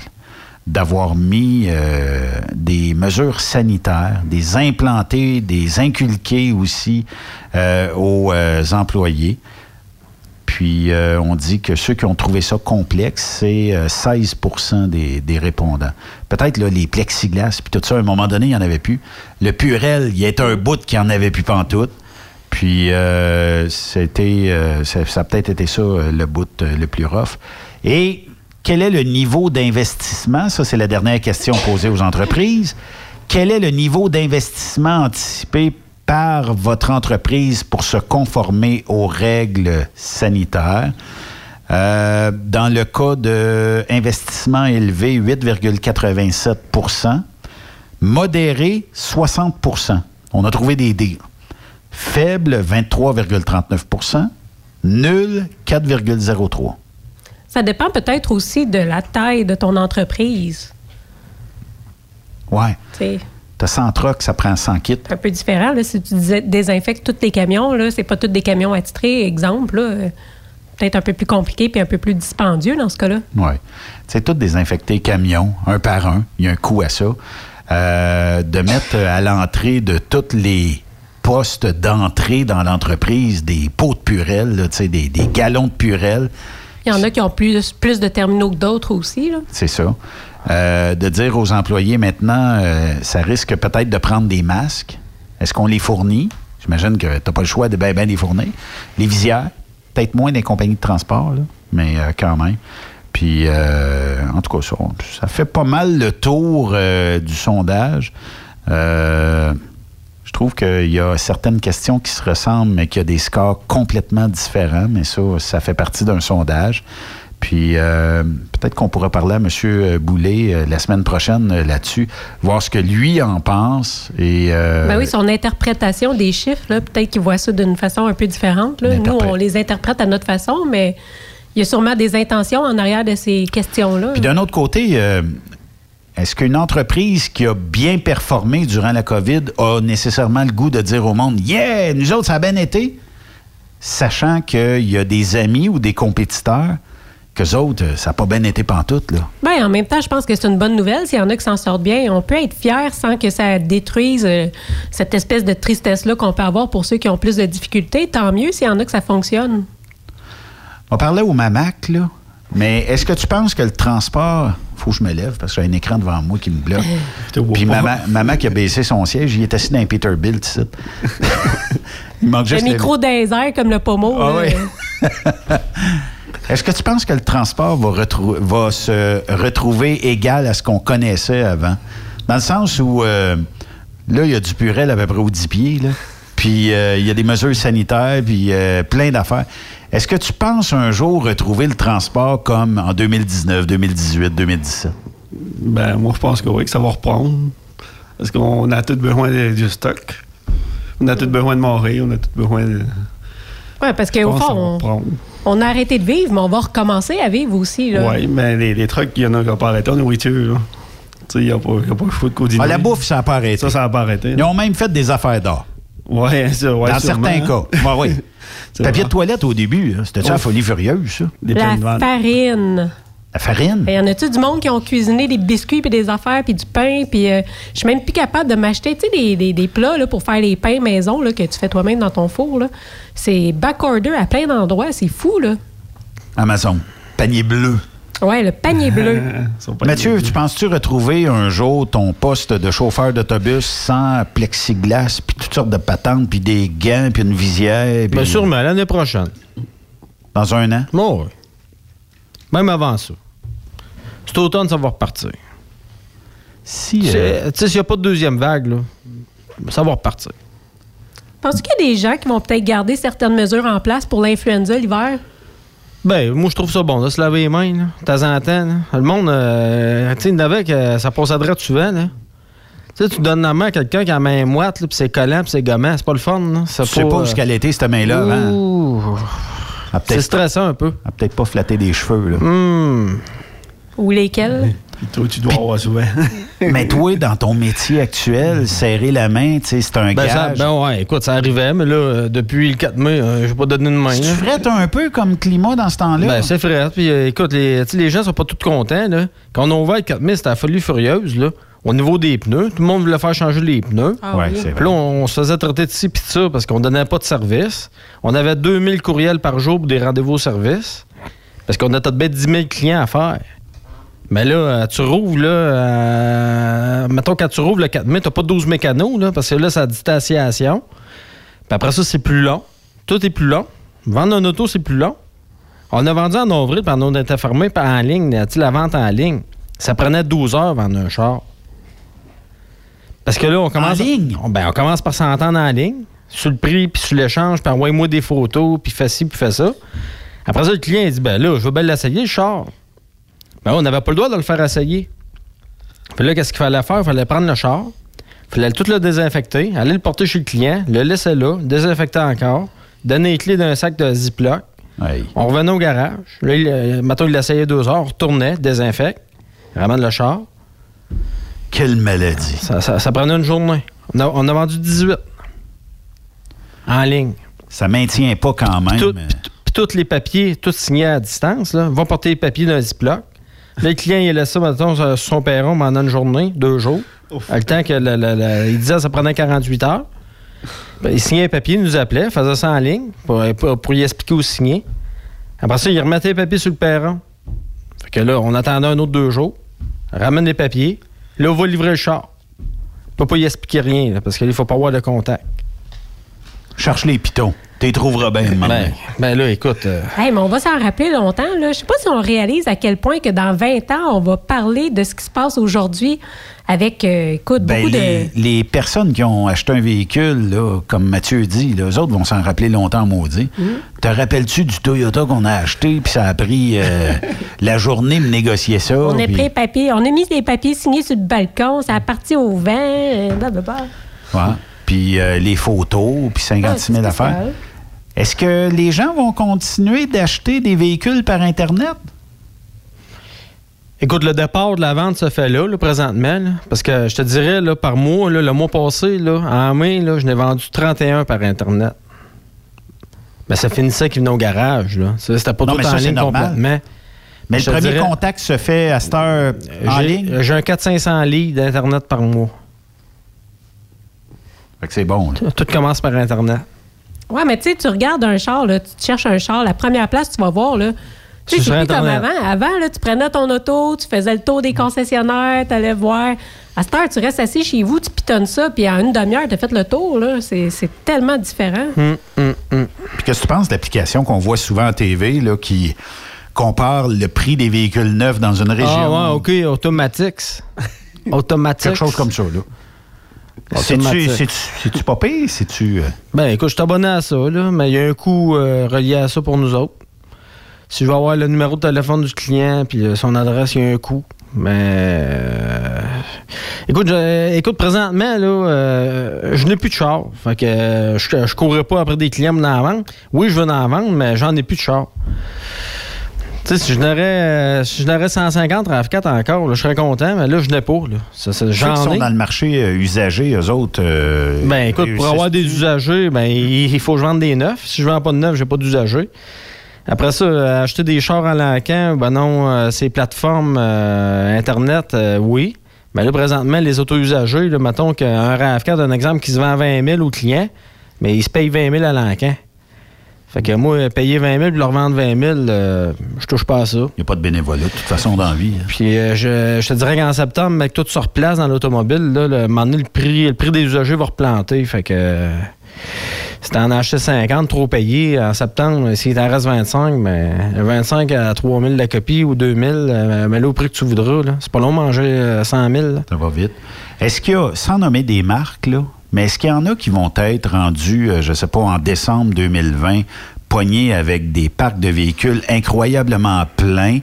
d'avoir mis euh, des mesures sanitaires, des implantés, des inculqués aussi euh, aux euh, employés. Puis euh, on dit que ceux qui ont trouvé ça complexe, c'est euh, 16 des, des répondants. Peut-être là, les plexiglas, puis tout ça, à un moment donné, il n'y en avait plus. Le purel, il y a un bout qui en avait plus pantoute. Puis euh, c'était, euh, ça, ça a peut-être été ça euh, le bout euh, le plus rough. Et quel est le niveau d'investissement? Ça, c'est la dernière question posée aux entreprises. Quel est le niveau d'investissement anticipé par votre entreprise pour se conformer aux règles sanitaires? Euh, dans le cas d'investissement élevé, 8,87% Modéré, 60% On a trouvé des deals. Faible, 23,39% Nul, 4,03 Ça dépend peut-être aussi de la taille de ton entreprise. Ouais. C'est T'as 100 trucks, ça prend 100 kits. un peu différent. Là, si tu disais désinfectes tous les camions, là, c'est pas tous des camions attitrés, exemple. Là, euh, peut-être un peu plus compliqué puis un peu plus dispendieux dans ce cas-là. Oui. C'est tout désinfecter camions, un par un. Il y a un coût à ça. Euh, de mettre à l'entrée de tous les postes d'entrée dans l'entreprise des pots de purelle, là, des, des galons de purelle. Il y en a qui ont plus, plus de terminaux que d'autres aussi. C'est ça. Euh, de dire aux employés maintenant, euh, ça risque peut-être de prendre des masques. Est-ce qu'on les fournit? J'imagine que tu n'as pas le choix de bien les fournir. Les visières, peut-être moins des compagnies de transport, mais euh, quand même. Puis, en tout cas, ça, ça fait pas mal le tour du sondage. Euh, je trouve qu'il y a certaines questions qui se ressemblent, mais qu'il y a des scores complètement différents. Mais ça, ça fait partie d'un sondage. Puis euh, peut-être qu'on pourra parler à M. Boulet euh, la semaine prochaine euh, là-dessus, voir ce que lui en pense. Et, euh, Ben oui, son interprétation des chiffres, là, peut-être qu'il voit ça d'une façon un peu différente. là. Nous, on les interprète à notre façon, mais il y a sûrement des intentions en arrière de ces questions-là. Puis d'un autre côté, euh, est-ce qu'une entreprise qui a bien performé durant la COVID a nécessairement le goût de dire au monde Yeah, nous autres, ça a bien été? Sachant qu'il y a des amis ou des compétiteurs qu'eux autres, euh, ça n'a pas bien été pantoute, là. Ben, en même temps, je pense que c'est une bonne nouvelle s'il y en a qui s'en sortent bien. On peut être fier sans que ça détruise euh, cette espèce de tristesse-là qu'on peut avoir pour ceux qui ont plus de difficultés. Tant mieux s'il y en a que ça fonctionne. On parlait au Mamac, là. Mais est-ce que tu penses que le transport. Faut que je me lève parce que j'ai un écran devant moi qui me bloque. Puis maman, maman qui a baissé son siège, il est assis dans un Peterbilt, ici. il manque Le juste micro des airs comme le pommeau. Ah oui. Est-ce que tu penses que le transport va se retrouver égal à ce qu'on connaissait avant? Dans le sens où, euh, là, il y a du purel à peu près aux 10 pieds, là. Puis euh, il y a des mesures sanitaires, puis euh, plein d'affaires. Est-ce que tu penses un jour retrouver le transport comme en 2019, 2018, 2017? Ben, moi, je pense que oui, que ça va reprendre. Parce qu'on a tout besoin de- du stock. On a tout besoin de mourir, on a tout besoin de. Ouais, parce qu'au fond, on, reprendre. on a arrêté de vivre, mais on va recommencer à vivre aussi. Là. Oui, mais les, les trucs, il y en a qui n'ont pas arrêté en nourriture. là. Tu sais, il n'y a pas, il y a pas le choix de continuer. Ah, la bouffe, ça n'a pas arrêté. Ça, ça n'a pas arrêté. Ils ont même fait des affaires d'or. Oui, ça, ouais, Dans sûrement, certains hein. cas. Ouais, oui. C'est Papier de toilette au début, là, c'était-tu la Ouf. folie furieuse, ça? La farine. La farine? Il y en a-tu du monde qui ont cuisiné des biscuits puis des affaires puis du pain puis euh, je suis même plus capable de m'acheter tu sais des, des- des plats là, pour faire les pains maison là, que tu fais toi-même dans ton four là. C'est backorder à plein d'endroits, c'est fou là. Amazon. Panier bleu. Ouais, le panier bleu. Mathieu, tu penses-tu retrouver un jour ton poste de chauffeur d'autobus sans plexiglas, puis toutes sortes de patentes, puis des gants, puis une visière? Bien sûrement, l'année prochaine. Dans un an? Bon, oui. Même avant ça. Cet automne, ça va repartir. Si. Tu sais, euh, tu sais, s'il n'y a pas de deuxième vague, là, ça va repartir. Penses-tu qu'il y a des gens qui vont peut-être garder certaines mesures en place pour l'influenza l'hiver? Ben, moi, je trouve ça bon, de se laver les mains, là, de temps en temps. là. Le monde, euh, tu sais, il avait que ça passe à droite souvent, là. Tu sais, tu donnes la main à quelqu'un qui a la main moite, puis c'est collant, puis c'est gommant. C'est pas le fun, là. Tu sais pas où ce qu'elle était, cette main-là, peut-être- C'est stressant un peu. Elle a peut-être pas flatté des cheveux, là. Hmm. Ou lesquels? Toi, tu dois avoir souvent. Mais toi, dans ton métier actuel, serrer la main, c'est un Ben, ça- gage. ben ouais, écoute, ça arrivait, mais là, euh, depuis le 4 mai, euh, je vais pas donner une main. Tu frettes un peu comme climat dans ce temps-là? Ben, c'est frais. Puis, euh, écoute, les, tu sais, les gens sont pas tous contents. Là. Quand on a ouvert le 4 mai, c'était la folie furieuse. Là. Au niveau des pneus, tout le monde voulait faire changer les pneus. Ah Ouais, oui. c'est Puis là, on, on se faisait traiter de ci puis de ça parce qu'on donnait pas de service. On avait 2000 courriels par jour pour des rendez-vous au service. Parce qu'on a tout de bête 10 000 clients à faire. Mais là, euh, tu rouvres, là, euh, mettons, quand tu rouvres le 4 mai, t'as pas 12 mécanos, là, parce que là, c'est la distanciation. Puis après ça, c'est plus long. Tout est plus long. Vendre un auto, c'est plus long. On a vendu en avril, puis on était fermé par en ligne, tu la vente en ligne. Ça prenait 12 heures vendre un char. Parce que là, on commence. En ligne? On, ben, on commence par s'entendre en ligne, sur le prix, puis sur l'échange, puis envoie-moi des photos, puis fais ci, puis fais ça. Après ça, le client, il dit Ben là, je veux bien l'essayer, le char. Ben, on n'avait pas le droit de le faire essayer. Puis là, qu'est-ce qu'il fallait faire? Il fallait prendre le char, il fallait tout le désinfecter, aller le porter chez le client, le laisser là, désinfecter encore, donner les clés d'un sac de Ziploc. On revenait au garage. Là, il, euh, il l'essayait deux heures, on retournait, désinfecte, ramène le char. Quelle maladie. Ça, ça- ça prenait une journée. On a, on a vendu 18 en ligne. Ça maintient pas quand même. Puis tout, puis tout- puis tous les papiers, tous signés à distance, là, vont porter les papiers dans un Ziploc. Le client, il laisse ça, mettons, sur son perron pendant une journée, deux jours. À le temps que il disait que ça prenait 48 heures. Ben, il signait un papier, il nous appelait, faisait ça en ligne pour, pour, pour y expliquer où signer. Après ça, il remettait les papiers sur le perron. Fait que là, on attendait un autre deux jours. Ramène les papiers. Là, on va livrer le char. On peut pas y expliquer rien, là, parce qu'il faut pas avoir de contact. Cherche les pitons. T'es trouveras bien. Ben, ben là, écoute. euh, Hey, mais on va s'en rappeler longtemps. Là. Je sais pas si on réalise à quel point que dans 20 ans, on va parler de ce qui se passe aujourd'hui avec, euh, écoute, Ben, beaucoup les, de... les personnes qui ont acheté un véhicule, là, comme Mathieu dit, là, eux autres vont s'en rappeler longtemps, maudit. Mm. Te rappelles-tu du Toyota qu'on a acheté, puis ça a pris euh, la journée de négocier ça? On a pris les papiers, on a mis les papiers signés sur le balcon, ça a parti au vent, euh, blablabla. Ouais. Puis euh, les photos, puis 56 000 Ouais, c'est affaires. Est-ce que les gens vont continuer d'acheter des véhicules par Internet? Écoute, le départ de la vente se fait là, là, présentement. là. parce que je te dirais, là, par mois, là, le mois passé, là, en mai, là, je n'ai vendu 31 par Internet. Mais ça finissait qu'ils venaient au garage. Là. Ça, C'était pas Non, tout mais en ça, ligne normal. complètement. Mais Je le premier dirais- contact se fait à cette heure en J'ai- ligne? J'ai un 400-500 leads d'Internet par mois. Fait que c'est bon. là. Tout commence par Internet. Ouais, mais tu sais, tu regardes un char, là, tu te cherches un char, la première place, tu vas voir, là. Tu sais, plus comme avant. Avant, là, tu prenais ton auto, tu faisais le tour des concessionnaires, tu allais voir. À cette heure, tu restes assis chez vous, tu pitonnes ça, puis en une demi-heure, tu as fait le tour, là. C'est c'est tellement différent. Hum, Puis qu'est-ce que tu penses de l'application qu'on voit souvent à TV là, qui compare le prix des véhicules neufs dans une région? Ah ouais, OK, Automatics. Automatique. Quelque chose comme ça, là. C'est-tu Automatique. c'est-tu- c'est-tu pas pire? C'est-tu... euh, Ben écoute, je suis abonné à ça, là, mais il y a un coût euh, relié à ça pour nous autres. Si je veux avoir le numéro de téléphone du client puis euh, son adresse, il y a un coût. Mais euh, écoute, je- écoute, présentement, là, je n'ai plus de char. Fait que je, je courrais pas après des clients pour en vendre. Oui, je veux en vendre, mais j'en ai plus de char. Tu sais, si je n'aurais euh, si je n'aurais 150 RAV4 encore, là, je serais content, mais là, je n'ai pas. Là. Ça, ça, Ceux qui j'en sont ai. dans le marché euh, usagé, eux autres... euh, Ben écoute, pour avoir des usagers, ben il il faut que je vende des neufs. Si je vends pas de neufs, j'ai pas d'usagers. Après ça, euh, acheter des chars en l'encan, ben non, euh, ces plateformes euh, Internet, oui. Mais là, présentement, les auto-usagers, mettons qu'un RAV4, un exemple, qui se vend 20 000 au client, mais il se paye 20 000 à l'encan. Fait que moi, payer 20 000 puis leur vendre 20 000, euh, je touche pas à ça. Il n'y a pas de bénévolat, de toute façon, dans la vie. hein. Puis euh, je, je te dirais qu'en septembre, mec, tout se replace dans l'automobile. Là, le, à un moment donné, le prix, le prix des usagers va replanter. Fait que euh, si t'en as acheté 50, trop payé, en septembre, s'il t'en reste 25, ben, 25 à 3 000 la copie ou 2 000, euh, mais là, au prix que tu voudras, là, c'est pas long manger euh, 100 000. là. Ça va vite. Est-ce qu'il y a, sans nommer des marques, là, mais est-ce qu'il y en a qui vont être rendus, euh, je sais pas, en décembre 2020, pognés avec des parcs de véhicules incroyablement pleins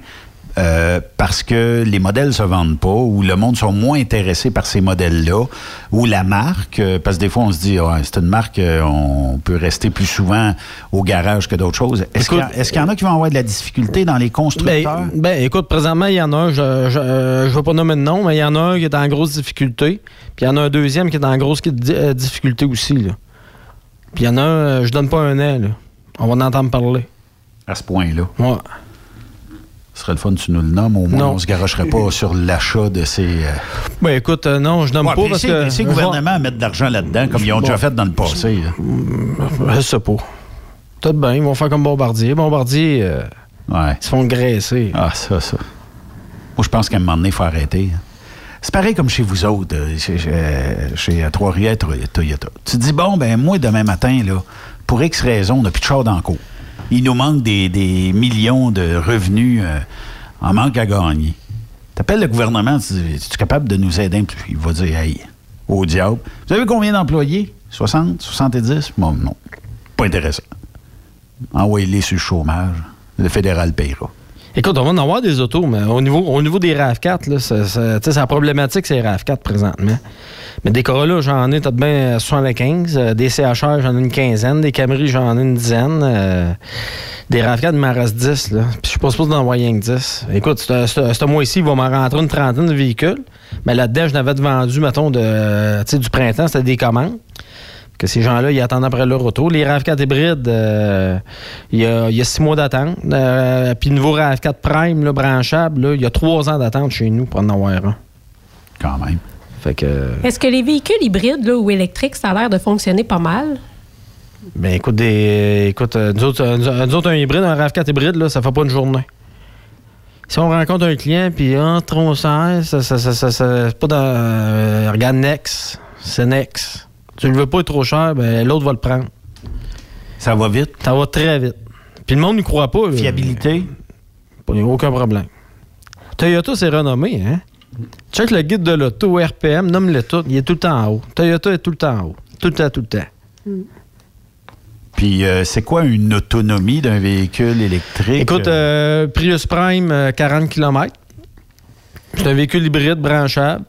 euh, parce que les modèles se vendent pas ou le monde sont moins intéressés par ces modèles-là ou la marque, euh, parce que des fois on se dit, Ouais, c'est une marque, euh, on peut rester plus souvent au garage que d'autres choses. Est-ce qu'il y, en a qui vont avoir de la difficulté dans les constructeurs? Ben, ben, écoute, présentement, il y en a un, je je, je vais pas nommer de nom, mais il y en a un qui est en grosse difficulté. Puis il y en a un deuxième qui est en grosse di- difficulté aussi. Là. Puis il y en a un, je donne pas un an. Là. On va en entendre parler. À ce point-là. Ouais. Ce serait le fun que tu nous le nommes, au moins Non. on se garocherait pas sur l'achat de ces... euh, Ben écoute, euh, non, je nomme Ouais, pas parce c'est- que. c'est je le vais- gouvernement à mettre de l'argent là-dedans, comme ils ont Bon. déjà fait dans le passé. là. Je sais pas. Tout bien, ils vont faire comme Bombardier. Bombardier, euh, Ouais. ils se font graisser. Ah, ça, ça. Moi, je pense qu'à un moment donné, il faut arrêter. C'est pareil comme chez vous autres, chez, chez- chez Trois-Rivières Tro- Toyota. Tu te dis, bon, ben moi, demain matin, là, pour X raisons, on n'a plus de char dans le cours. Il nous manque des, millions de revenus euh, en manque à gagner. T'appelles le gouvernement, tu es-tu capable de nous aider? Il va dire, hey, au diable. Vous avez combien d'employés? 60, 70? Bon, non. Pas intéressant. Envoyez-les sur le chômage. Le fédéral payera. Écoute, on va en avoir des autos, mais au niveau, au niveau des RAV4, là, c'est, la problématique, c'est les RAV4 présentement. Mais des Corolla, j'en ai peut-être bien 75. euh, des CHR, j'en ai une quinzaine. Des Camry, j'en ai une dizaine. euh, des RAV4, il m'en reste 10. Là. Puis je suis pas supposé d'en que 10. Écoute, ce- mois-ci, il va m'en rentrer une trentaine de véhicules. Mais là-dedans, je n'avais vendu, mettons, du printemps, c'était des commandes. Que ces gens-là, ils attendent après leur auto. Les RAV4 hybrides, euh, il y, a, il y a six mois d'attente. Euh, puis le nouveau RAV4 Prime, là, branchable, là, il y a trois ans d'attente chez nous pour en avoir un. Quand même. Fait que. Est-ce que les véhicules hybrides là, ou électriques, ça a l'air de fonctionner pas mal? Ben écoute, des, écoute euh, nous, autres, euh, nous autres, un hybride, un RAV4 hybride, là, ça fait pas une journée. Si on rencontre un client, puis ah, trop cher, ça, ça, ça, ça, ça- c'est pas dans. euh, regarde Nex, c'est Nex. Tu le veux pas trop cher, ben l'autre va le prendre. Ça va vite? Ça va très vite. Puis le monde n'y croit pas. là. Fiabilité? Pas aucun problème. Toyota, c'est renommé, hein? Check le guide de l'auto, RPM, nomme-le tout. Il est tout le temps en haut. Toyota est tout le temps en haut. Tout le temps, tout le temps. Puis euh, c'est quoi une autonomie d'un véhicule électrique? Écoute, euh, Prius Prime, euh, 40 km. C'est un véhicule hybride branchable.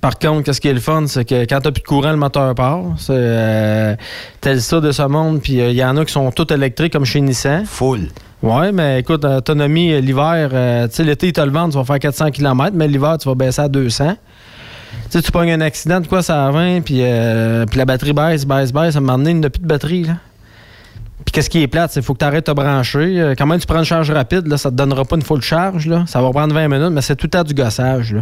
Par contre, qu'est-ce qui est le fun, c'est que quand t'as plus de courant, le moteur part. C'est euh, tel ça de ce monde. Puis il y en a qui sont tous électriques, comme chez Nissan. Full. Ouais, mais écoute, autonomie, euh, l'hiver, euh, tu sais, l'été, ils te le vendent, tu vas faire 400 km, mais l'hiver, tu vas baisser à 200. Tu sais, tu pognes un accident, de quoi ça à 20, puis, euh, puis la batterie baisse, baisse, baisse. À un moment donné, il n'y a plus de batterie, là. Puis qu'est-ce qui est plate, c'est faut que tu arrêtes de te brancher. Euh, Quand même, tu prends une charge rapide, là, ça te donnera pas une full charge, là. Ça va prendre 20 minutes, mais c'est tout temps du gossage, là.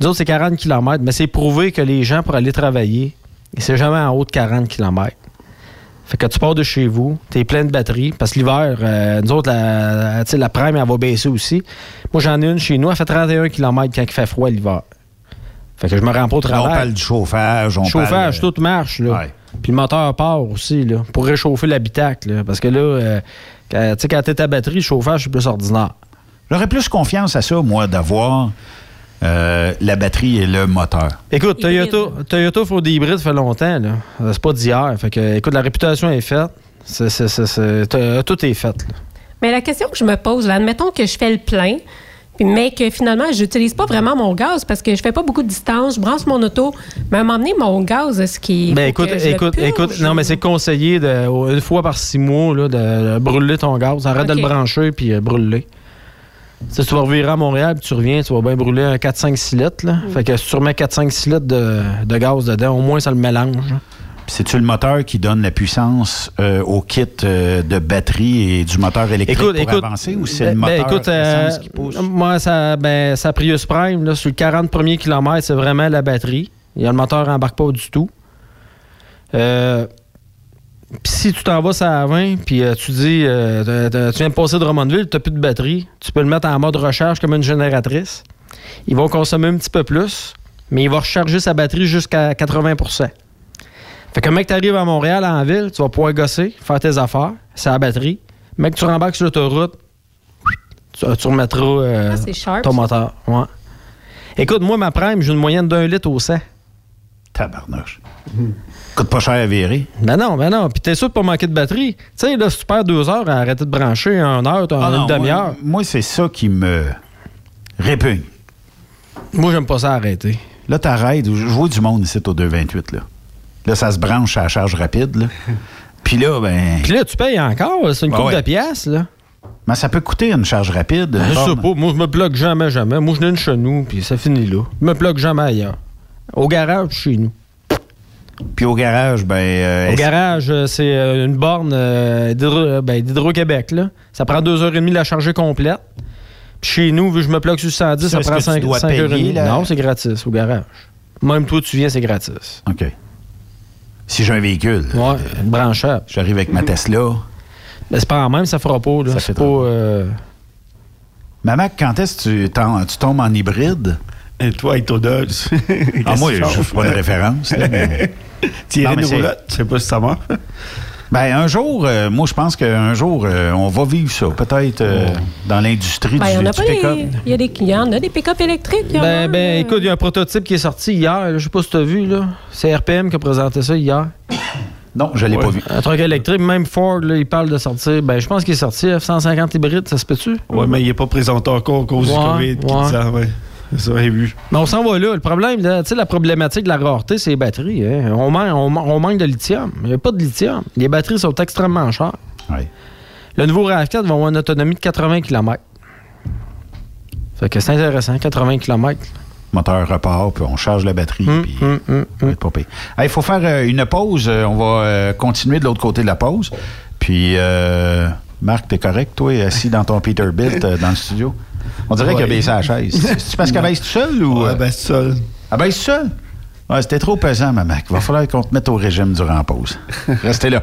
Nous autres, c'est 40 km, mais c'est prouvé que les gens, pour aller travailler, c'est jamais en haut de 40 km. Fait que tu pars de chez vous, tu es plein de batterie, parce que l'hiver, euh, nous autres, la, prime, elle va baisser aussi. Moi, j'en ai une chez nous, elle fait 31 km quand il fait froid l'hiver. Fait que je me rends pas au on travail. parle du chauffage. On Chauffage, parle, tout marche, là. Puis le moteur part aussi, là, pour réchauffer l'habitacle, là. Parce que là, euh, quand, tu sais, quand t'es ta batterie, le chauffage, c'est plus ordinaire. J'aurais plus confiance à ça, moi, d'avoir euh, la batterie et le moteur. Écoute, Toyota, Toyota faut des hybrides, ça fait longtemps, là. Euh, C'est pas d'hier. Fait que, écoute, la réputation est faite. C'est- c'est- c'est- c'est- t- tout est fait, là. Mais la question que je me pose, là, admettons que je fais le plein, mais que finalement, je n'utilise pas vraiment mon gaz parce que je fais pas beaucoup de distance, je branche mon auto. Mais à un moment donné, mon gaz, est-ce qu'il. Ben écoute, écoute, écoute, non, mais c'est conseillé de, une fois par six mois là, de, brûler ton gaz. Arrête de le brancher puis euh, brûle-le. Tu vas revirer à Montréal puis tu reviens, tu vas bien brûler un 4-5-6 litres. Là. Fait que si tu remets 4-5-6 litres de, de gaz dedans, au moins ça le mélange. C'est-tu le moteur qui donne la puissance euh, au kit euh, de batterie et du moteur électrique Écoute, pour écoute, avancer ou c'est ben, le moteur ben, écoute, euh, qui pousse? moi, ça, ben, ça Prius Prime, là, sur le 40 premiers kilomètres, c'est vraiment la batterie. Il y a le moteur embarque pas du tout. Puis si tu t'en vas à 20, puis euh, tu dis, euh, t'as- t'as- tu viens de passer de Drummondville, tu n'as plus de batterie, tu peux le mettre en mode recharge comme une génératrice. Il va consommer un petit peu plus, mais il va recharger sa batterie jusqu'à 80% Fait que mec, tu arrives à Montréal, en ville, tu vas pouvoir gosser, faire tes affaires, c'est la batterie. Mec, tu rembarques sur l'autoroute, tu, tu remettras euh, Ah, sharp, ton moteur. Ouais. Écoute, moi, ma prime, j'ai une moyenne d'un litre au 100. Tabarnouche. Coûte pas cher à virer. Ben non, ben non. Puis t'es sûr de pas manquer de batterie. Tu sais, là, si tu perds deux heures à arrêter de brancher, une heure, Ah une demi-heure. Moi, moi, c'est ça qui me répugne. Moi, j'aime pas ça arrêter. Là, t'arrêtes. Je vois du monde ici au 228. Là, là ça se branche à la charge rapide. Là. Puis là, ben. Puis là, tu payes encore, c'est une Ben coupe ouais. de pièces, là. Mais ça peut coûter une charge rapide. Je Bon, sais pas. Moi, je me bloque jamais, jamais. Moi, je n'ai une chez nous, puis ça finit là. Je me bloque jamais ailleurs. Au garage, chez nous. Puis au garage, ben. euh, Au garage, euh, c'est euh, une borne euh, euh, ben, d'Hydro-Québec. là. Ça prend deux heures et demie de la charger complète. Puis chez nous, vu que je me bloque sur 110, ça prend que tu 5, dois heures et demie. là? Non, c'est gratis au garage. Même toi, tu viens, c'est gratis. OK. Si j'ai un véhicule. Ouais, branchable. J'arrive avec ma Tesla. Mais c'est pas en même, ça fera pas. Là. Ça fait pas. euh, Maman, quand est-ce que tu tombes en hybride? Et toi, ton Dodge. Ah, moi, je ne fais pas de référence. là, mais- c'est- roulotte, je sais pas si ça marche. Ben, un jour, euh, moi, je pense qu'un jour, euh, on va vivre ça. Peut-être euh, dans l'industrie Ben, il y en du, a du pick-up. des. Il y a des clients, il y a des pick-up électriques. en Ben, ben, euh, écoute, il y a un prototype qui est sorti hier. Je sais pas si tu as vu. là. C'est RPM qui a présenté ça hier. Non, je l'ai Ouais. pas vu. Un truc électrique, même Ford, là, il parle de sortir. Ben, je pense qu'il est sorti F-150 hybride, ça se peut-tu? Ouais, mais il n'est pas présenté encore à cause Ouais, du COVID. Ça, vu. Mais on s'en va là. Le problème, tu sais, la problématique de la rareté, c'est les batteries. hein. On, man- on on manque de lithium. Il n'y a pas de lithium. Les batteries sont extrêmement chères. Ouais. Le nouveau RAV4 va avoir une autonomie de 80 km. Fait que c'est intéressant, 80 km. moteur repart, puis on charge la batterie, Hum, puis ça va être pas pire. Il faut faire euh, une pause. Euh, On va euh, continuer de l'autre côté de la pause. Puis, euh, Marc, t'es correct, toi, assis dans ton Peterbilt dans le studio? On dirait qu'il a Ouais. baissé la chaise. C'est parce qu'elle baisse tout seul ou... Ouais, euh, ben, c'est seul. Elle baisse tout seul? Ouais, c'était trop pesant, ma Mac. Il va falloir qu'on te mette au régime durant la pause. Restez là.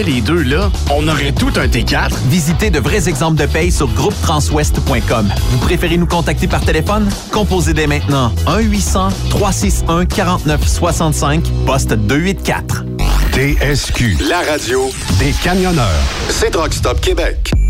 les deux là, on aurait tout un T4. Visitez de vrais exemples de paye sur groupetranswest.com. Vous préférez nous contacter par téléphone? Composez dès maintenant 1-800-361-4965, poste 284. TSQ. La radio des camionneurs. C'est Truck Stop Québec.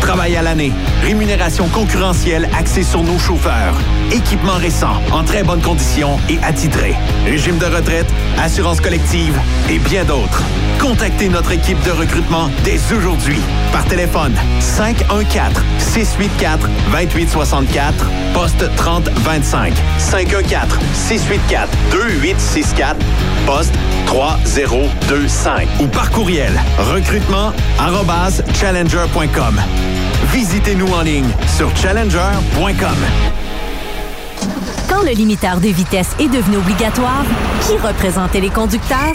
Travail à l'année. Rémunération concurrentielle axée sur nos chauffeurs. Équipement récent, en très bonne condition et attitré. Régime de retraite, assurance collective et bien d'autres. Contactez notre équipe de recrutement dès aujourd'hui par téléphone 514 684 2864 poste 3025 514 684 2864 poste 3025 ou par courriel recrutement arobase challenger.com. Visitez-nous en ligne sur challenger.com. Quand le limiteur de vitesse est devenu obligatoire, qui représentait les conducteurs?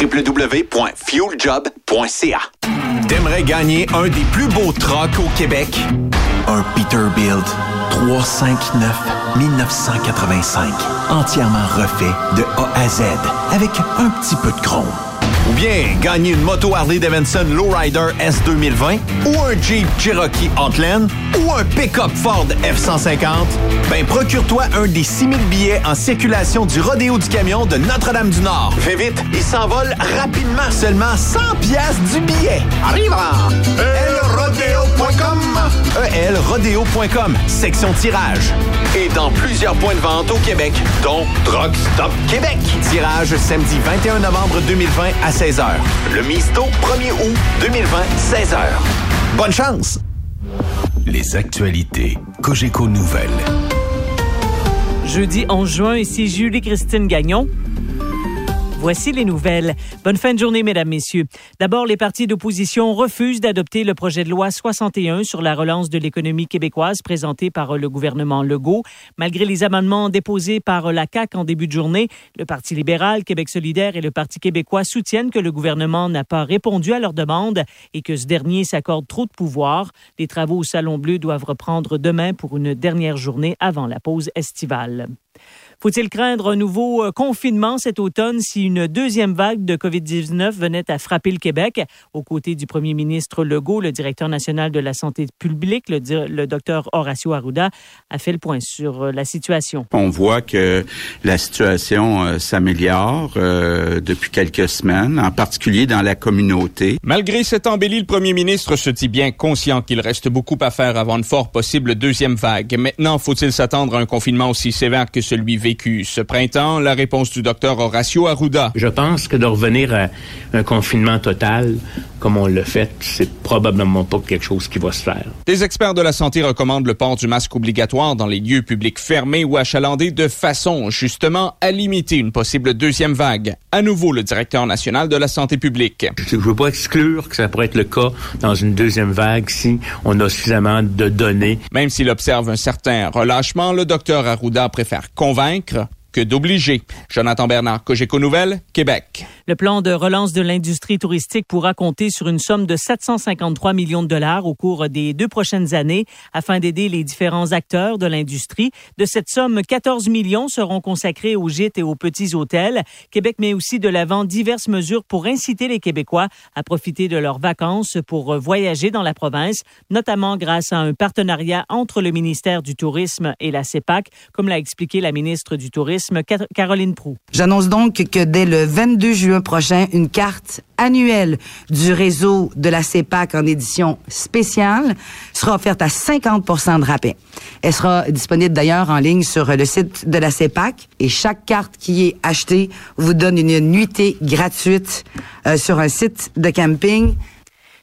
www.fueljob.ca T'aimerais gagner un des plus beaux trucks au Québec? Un Peterbilt 359 1985. Entièrement refait de A à Z avec un petit peu de chrome. Ou bien gagner une moto Harley Davidson Lowrider S 2020 ou un Jeep Cherokee Outland ou un pick-up Ford F-150, ben procure-toi un des 6000 billets en circulation du Rodéo du Camion de Notre-Dame-du-Nord. Fais vite, il s'envole rapidement. Seulement 100 pièces du billet. Arrive elrodeo.com elrodeo.com, section tirage. Et dans plusieurs points de vente au Québec, dont Truck Stop Québec. Tirage samedi 21 novembre 2020 à 16h. Le Misto, 1er août 2020, 16h. Bonne chance! Les actualités Cogeco Nouvelles. Jeudi 11 juin, ici Julie-Christine Gagnon. Voici les nouvelles. Bonne fin de journée, mesdames, messieurs. D'abord, les partis d'opposition refusent d'adopter le projet de loi 61 sur la relance de l'économie québécoise présenté par le gouvernement Legault. Malgré les amendements déposés par la CAQ en début de journée, le Parti libéral, Québec solidaire et le Parti québécois soutiennent que le gouvernement n'a pas répondu à leurs demandes et que ce dernier s'accorde trop de pouvoir. Les travaux au Salon Bleu doivent reprendre demain pour une dernière journée avant la pause estivale. Faut-il craindre un nouveau euh, confinement cet automne si une deuxième vague de COVID-19 venait à frapper le Québec? Aux côtés du premier ministre Legault, le directeur national de la santé publique, le, le docteur Horacio Arruda, a fait le point sur euh, la situation. On voit que la situation euh, s'améliore euh, depuis quelques semaines, en particulier dans la communauté. Malgré cette embellie, le premier ministre se dit bien conscient qu'il reste beaucoup à faire avant une fort possible deuxième vague. Maintenant, faut-il s'attendre à un confinement aussi sévère que celui vécu ce printemps? La réponse du docteur Horacio Arruda. Je pense que de revenir à un confinement total, comme on l'a fait, c'est probablement pas quelque chose qui va se faire. Des experts de la santé recommandent le port du masque obligatoire dans les lieux publics fermés ou achalandés de façon, justement, à limiter une possible deuxième vague. À nouveau, le directeur national de la santé publique. Je ne veux pas exclure que ça pourrait être le cas dans une deuxième vague si on a suffisamment de données. Même s'il observe un certain relâchement, le docteur Arruda préfère convaincre convaincre que d'obliger. Jonathan Bernard, Cogeco Nouvelles, Québec. Le plan de relance de l'industrie touristique pourra compter sur une somme de 753 millions de dollars au cours des deux prochaines années afin d'aider les différents acteurs de l'industrie. De cette somme, 14 millions seront consacrés aux gîtes et aux petits hôtels. Québec met aussi de l'avant diverses mesures pour inciter les Québécois à profiter de leurs vacances pour voyager dans la province, notamment grâce à un partenariat entre le ministère du Tourisme et la CEPAC, comme l'a expliqué la ministre du Tourisme, J'annonce donc que dès le 22 juin prochain, une carte annuelle du réseau de la CEPAC en édition spéciale sera offerte à 50 de rabais. Elle sera disponible d'ailleurs en ligne sur le site de la CEPAC et chaque carte qui est achetée vous donne une nuitée gratuite euh, sur un site de camping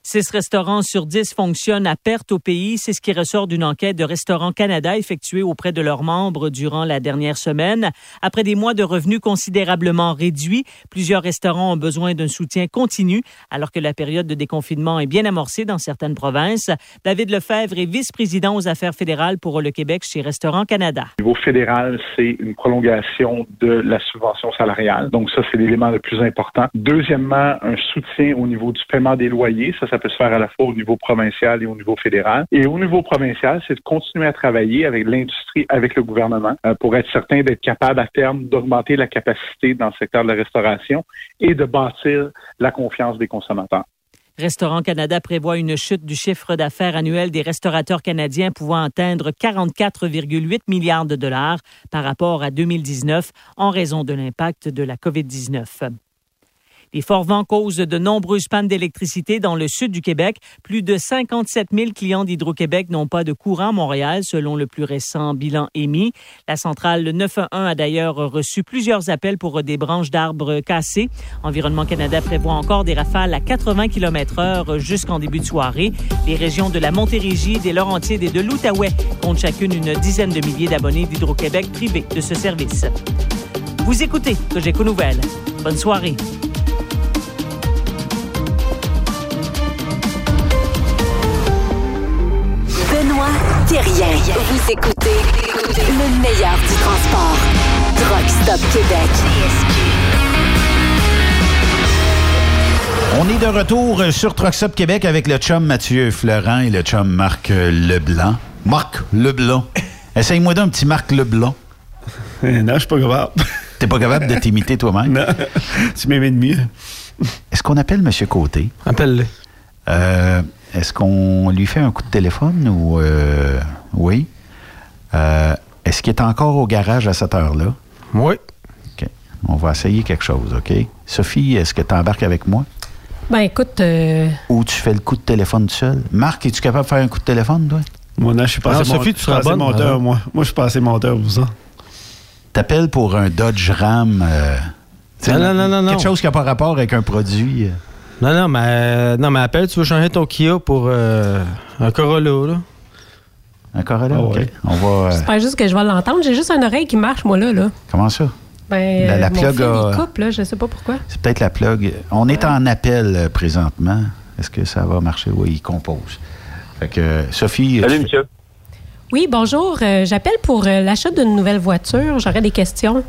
Six restaurants sur dix fonctionnent à perte au pays. C'est ce qui ressort d'une enquête de Restaurants Canada effectuée auprès de leurs membres durant la dernière semaine. Après des mois de revenus considérablement réduits, plusieurs restaurants ont besoin d'un soutien continu alors que la période de déconfinement est bien amorcée dans certaines provinces. David Lefebvre est vice-président aux affaires fédérales pour le Québec chez Restaurants Canada. Au niveau fédéral, c'est une prolongation de la subvention salariale. Donc ça, c'est l'élément le plus important. Deuxièmement, un soutien au niveau du paiement des loyers. Peut se faire à la fois au niveau provincial et au niveau fédéral. Et au niveau provincial, c'est de continuer à travailler avec l'industrie, avec le gouvernement, euh, pour être certain d'être capable à terme d'augmenter la capacité dans le secteur de la restauration et de bâtir la confiance des consommateurs. Restaurant Canada prévoit une chute du chiffre d'affaires annuel des restaurateurs canadiens pouvant atteindre 44,8 milliards de dollars par rapport à 2019 en raison de l'impact de la COVID-19. Les forts vents causent de nombreuses pannes d'électricité dans le sud du Québec. Plus de 57 000 clients d'Hydro-Québec n'ont pas de courant à Montréal, selon le plus récent bilan émis. La centrale 911 a d'ailleurs reçu plusieurs appels pour des branches d'arbres cassées. Environnement Canada prévoit encore des rafales à 80 km heure jusqu'en début de soirée. Les régions de la Montérégie, des Laurentides et de l'Outaouais comptent chacune une dizaine de milliers d'abonnés d'Hydro-Québec privés de ce service. Vous écoutez Cogeco Nouvelles. Bonne soirée. Vous écoutez le meilleur du transport. Truck Stop Québec. On est de retour sur Truckstop Québec avec le chum Mathieu Florent et le chum Marc Leblanc. Marc Leblanc. Essaye-moi d'un petit Marc Leblanc. non, je suis pas capable. T'es pas capable de t'imiter toi-même? Non. Tu m'aimes de mieux. Est-ce qu'on appelle M. Côté? Appelle-le. Euh, Est-ce qu'on lui fait un coup de téléphone ou. euh, oui? Euh, Est-ce qu'il est encore au garage à cette heure-là? Oui. OK. On va essayer quelque chose, OK? Sophie, est-ce que tu embarques avec moi? Ben écoute, euh, Ou tu fais le coup de téléphone tout seul? Marc, es-tu capable de faire un coup de téléphone, toi? Moi, non, je suis pas Non, assez Sophie, mon- tu seras pas assez bonne, monteur, alors. moi. Moi, je suis pas assez monteur pour ça. T'appelles pour un Dodge Ram. euh, Non, non, non, non, non. Quelque chose qui n'a pas rapport avec un produit. euh. Non, non, mais, euh, non, mais appelle, tu veux changer ton Kia pour euh, un Corolla, là. Un Corolla? Ah OK. ouais. On va. euh, j'espère juste que je vais l'entendre. J'ai juste une oreille qui marche, moi, là. là. comment ça? Ben, La- la mon plug fil, a- il coupe, là. Je sais pas pourquoi. C'est peut-être la plug. On est en appel euh, présentement. Est-ce que ça va marcher? Oui, il compose. Fait que, euh, Sophie. Salut, tu- monsieur. Oui, bonjour. Euh, J'appelle pour euh, l'achat d'une nouvelle voiture. J'aurais des questions.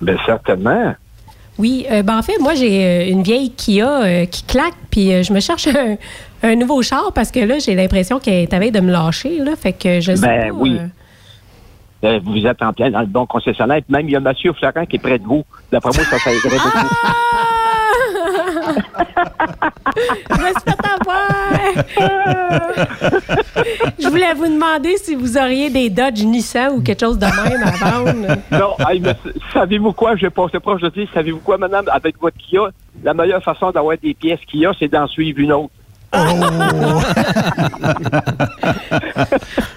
Bien, certainement. Oui, euh, ben en fait, moi, j'ai euh, une vieille Kia euh, qui claque, puis euh, je me cherche un, un nouveau char parce que là, j'ai l'impression qu'elle est à veille de me lâcher, là. Fait que je sais Ben pas, oui. euh, Euh, Vous êtes en plein dans le bon concessionnaire. Même, il y a M. Florent qui est près de vous. D'après moi, ça, ça aiderait beaucoup. je me suis fait avoir! je voulais vous demander si vous auriez des Dodge Nissan ou quelque chose de même à vendre. non, savez-vous quoi? Je passer proche de dire, savez-vous quoi, madame, avec votre Kia, la meilleure façon d'avoir des pièces Kia, c'est d'en suivre une autre.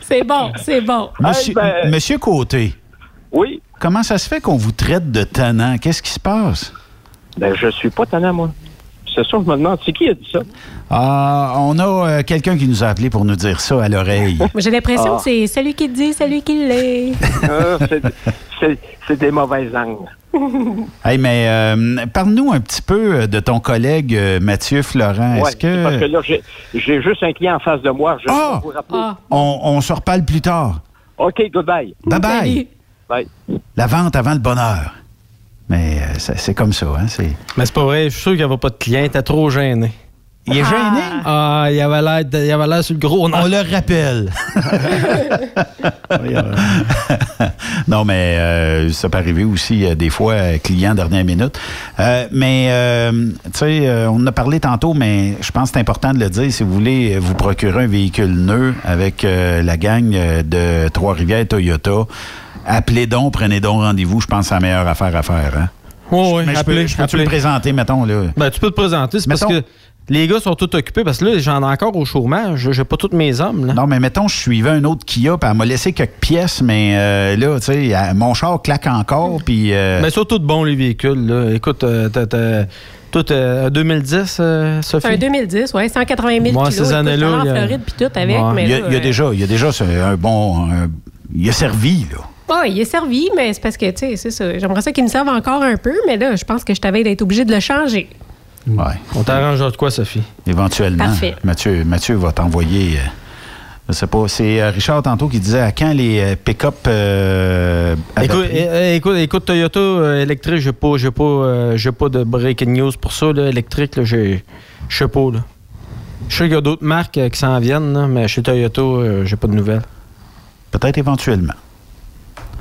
C'est bon, c'est bon. Monsieur, ben- Monsieur Côté. Oui? Comment ça se fait qu'on vous traite de tannant? Qu'est-ce qui se passe? Ben, je suis pas tannant, moi. C'est ça, je me demande, c'est qui a dit ça? Ah, on a euh, quelqu'un qui nous a appelé pour nous dire ça à l'oreille. J'ai l'impression Ah. que c'est celui qui le dit, celui qui l'est. Ah, c'est des mauvaises angles. Hey, mais euh, parle-nous un petit peu euh, de ton collègue euh, Mathieu Florent. Ouais, Est-ce c'est parce que que là, j'ai- j'ai juste un client en face de moi. Je Ah! vous rappeler. on, on se reparle plus tard? OK, goodbye. Bye bye. Bye. La vente avant le bonheur. Mais euh, c'est c'est comme ça, hein? C'est... Mais c'est pas vrai, je suis sûr qu'il n'y avait pas de client, t'es trop gêné. Il est gêné? Ah, il avait l'air, de- il avait l'air sur le gros On le rappelle. non, mais euh, ça peut arriver aussi euh, des fois, euh, client dernière minute. Euh, mais, euh, tu sais, euh, on en a parlé tantôt, mais je pense que c'est important de le dire. Si vous voulez vous procurer un véhicule neuf avec euh, la gang de Trois-Rivières Toyota, appelez donc, prenez donc rendez-vous. Je pense que c'est la meilleure affaire à faire. Hein? Oui, oui, mais je peux, je peux te le présenter, mettons. Là? Ben, tu peux te présenter, c'est parce Mettons- que Les gars sont tous occupés parce que là, j'en ai encore au chômage. J'ai pas tous mes hommes. Là. Non, mais mettons, je suivais un autre Kia, puis elle m'a laissé quelques pièces, mais euh, là, tu sais, mon char claque encore, puis... euh, Mais ils sont tous bons, les véhicules. Là. Écoute, euh, t'as- t'as- tout euh, 2010, euh, Sophie? C'est un 2010, oui, 180 000 Moi, kilos. ces années-là, j'allais il y en a- Floride puis tout avec, Ouais. mais il y a, là, il y a déjà, il y a déjà un bon... un- il a servi, là. Ouais, il est servi, mais c'est parce que, tu sais, c'est ça. J'aimerais ça qu'il me serve encore un peu, mais là, je pense que je t'avais d'être obligé de le changer. Ouais. On t'arrangera de quoi, Sophie? Éventuellement. Parfait. Mathieu, Mathieu va t'envoyer. euh, je sais pas. C'est euh, Richard tantôt qui disait à quand les euh, pick-up. euh, Écoute, eh, eh, écoute, écoute, Toyota électrique, j'ai pas, j'ai pas, euh, j'ai pas de breaking news pour ça. Là, électrique, là, j'ai, je sais pas. Là. Je sais qu'il y a d'autres marques qui s'en viennent, là, mais chez Toyota, euh, j'ai pas de nouvelles. Peut-être éventuellement.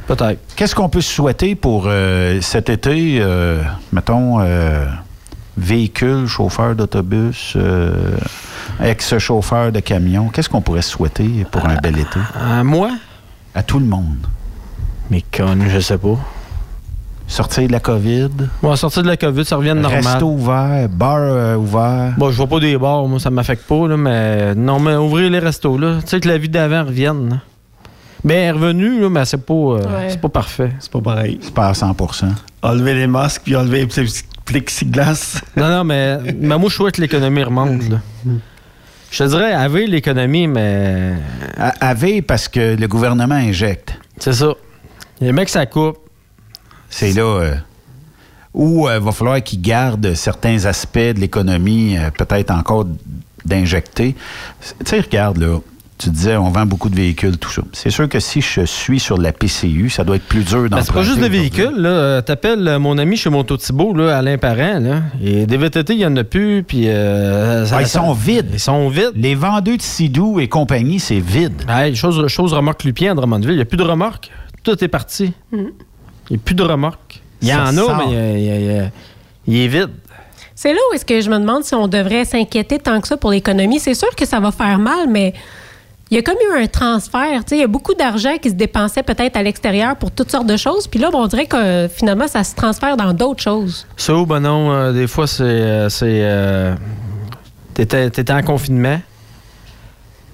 Peut-être. Qu'est-ce qu'on peut se souhaiter pour euh, cet été? euh, mettons, euh, véhicule, chauffeur d'autobus, euh, ex-chauffeur de camion. Qu'est-ce qu'on pourrait souhaiter pour un bel été? À moi? À tout le monde. Mais con, je sais pas. Sortir de la COVID. Va sortir de la COVID, ça revient de normal. Resto ouvert, bar euh, ouvert. Bon, je vois pas des bars, moi, ça m'affecte pas, là, mais non, mais ouvrir les restos, là. Tu sais que la vie d'avant revienne. là. Ben, elle est revenue, là, mais c'est pas, euh, Ouais. c'est pas parfait. C'est pas pareil. C'est pas à 100% Enlever les masques puis enlever les petits plexiglas. Non, non, mais, mais moi, je souhaite que l'économie remonte, là. Je te dirais, avec l'économie, mais. Avec parce que le gouvernement injecte. C'est ça. Les mecs, ça coupe. C'est là euh, où il va falloir qu'ils gardent certains aspects de l'économie, euh, peut-être encore d'injecter. Tu sais, regarde, là, tu disais, on vend beaucoup de véhicules, tout ça. C'est sûr que si je suis sur la PCU, ça doit être plus dur Ben, d'emprunter. c'est pas juste des véhicules, là. Euh, T'appelles euh, mon ami chez Monto Thibault, là, Alain Parent, là. Et des VTT, il y en a plus, puis... euh, Ah, ils sont vides. Ils sont vides. Les vendeurs de Sidou et compagnie, c'est vide. Hey, chose, chose remorque Lupien à Drummondville, il n'y a plus de remorque. Tout est parti. Mm. Il n'y a plus de remorque. Il y en a, sort. mais a- il est vide. C'est là où est-ce que je me demande si on devrait s'inquiéter tant que ça pour l'économie. C'est sûr que ça va faire mal, mais il y a comme eu un transfert. Tu sais, Il y a beaucoup d'argent qui se dépensait peut-être à l'extérieur pour toutes sortes de choses. Puis là, bon, on dirait que euh, finalement, ça se transfère dans d'autres choses. Ça, ou ben non, euh, des fois, c'est. euh, c'est, euh, T'étais t'étais en confinement.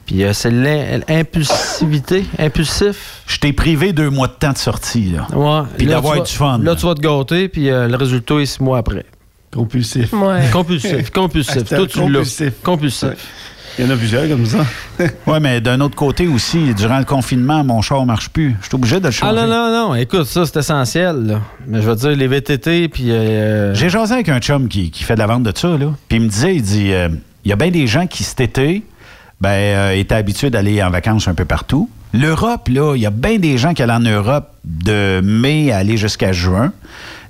Puis euh, c'est l'im- l'impulsivité, impulsif. Je t'ai privé deux mois de temps de sortie, là. Ouais. Puis d'avoir du fun. Là, tu vas te gâter, puis euh, le résultat est six mois après. Compulsif. Ouais. Compulsif, compulsif. C'était Toi, tu l'as. compulsif. Compulsif. Il y en a plusieurs comme ça. Oui, mais d'un autre côté aussi, durant le confinement, mon char ne marche plus. Je suis obligé de le Ah changer. non, non, non. Écoute, ça, c'est essentiel. là. Mais je veux dire, les VTT, puis. euh, J'ai jasé avec un chum qui, qui fait de la vente de ça, là. Puis il me disait, il dit, euh, il y a bien des gens qui, cet été, ben, euh, étaient habitués d'aller en vacances un peu partout. L'Europe, là, il y a bien des gens qui allaient en Europe de mai à aller jusqu'à juin.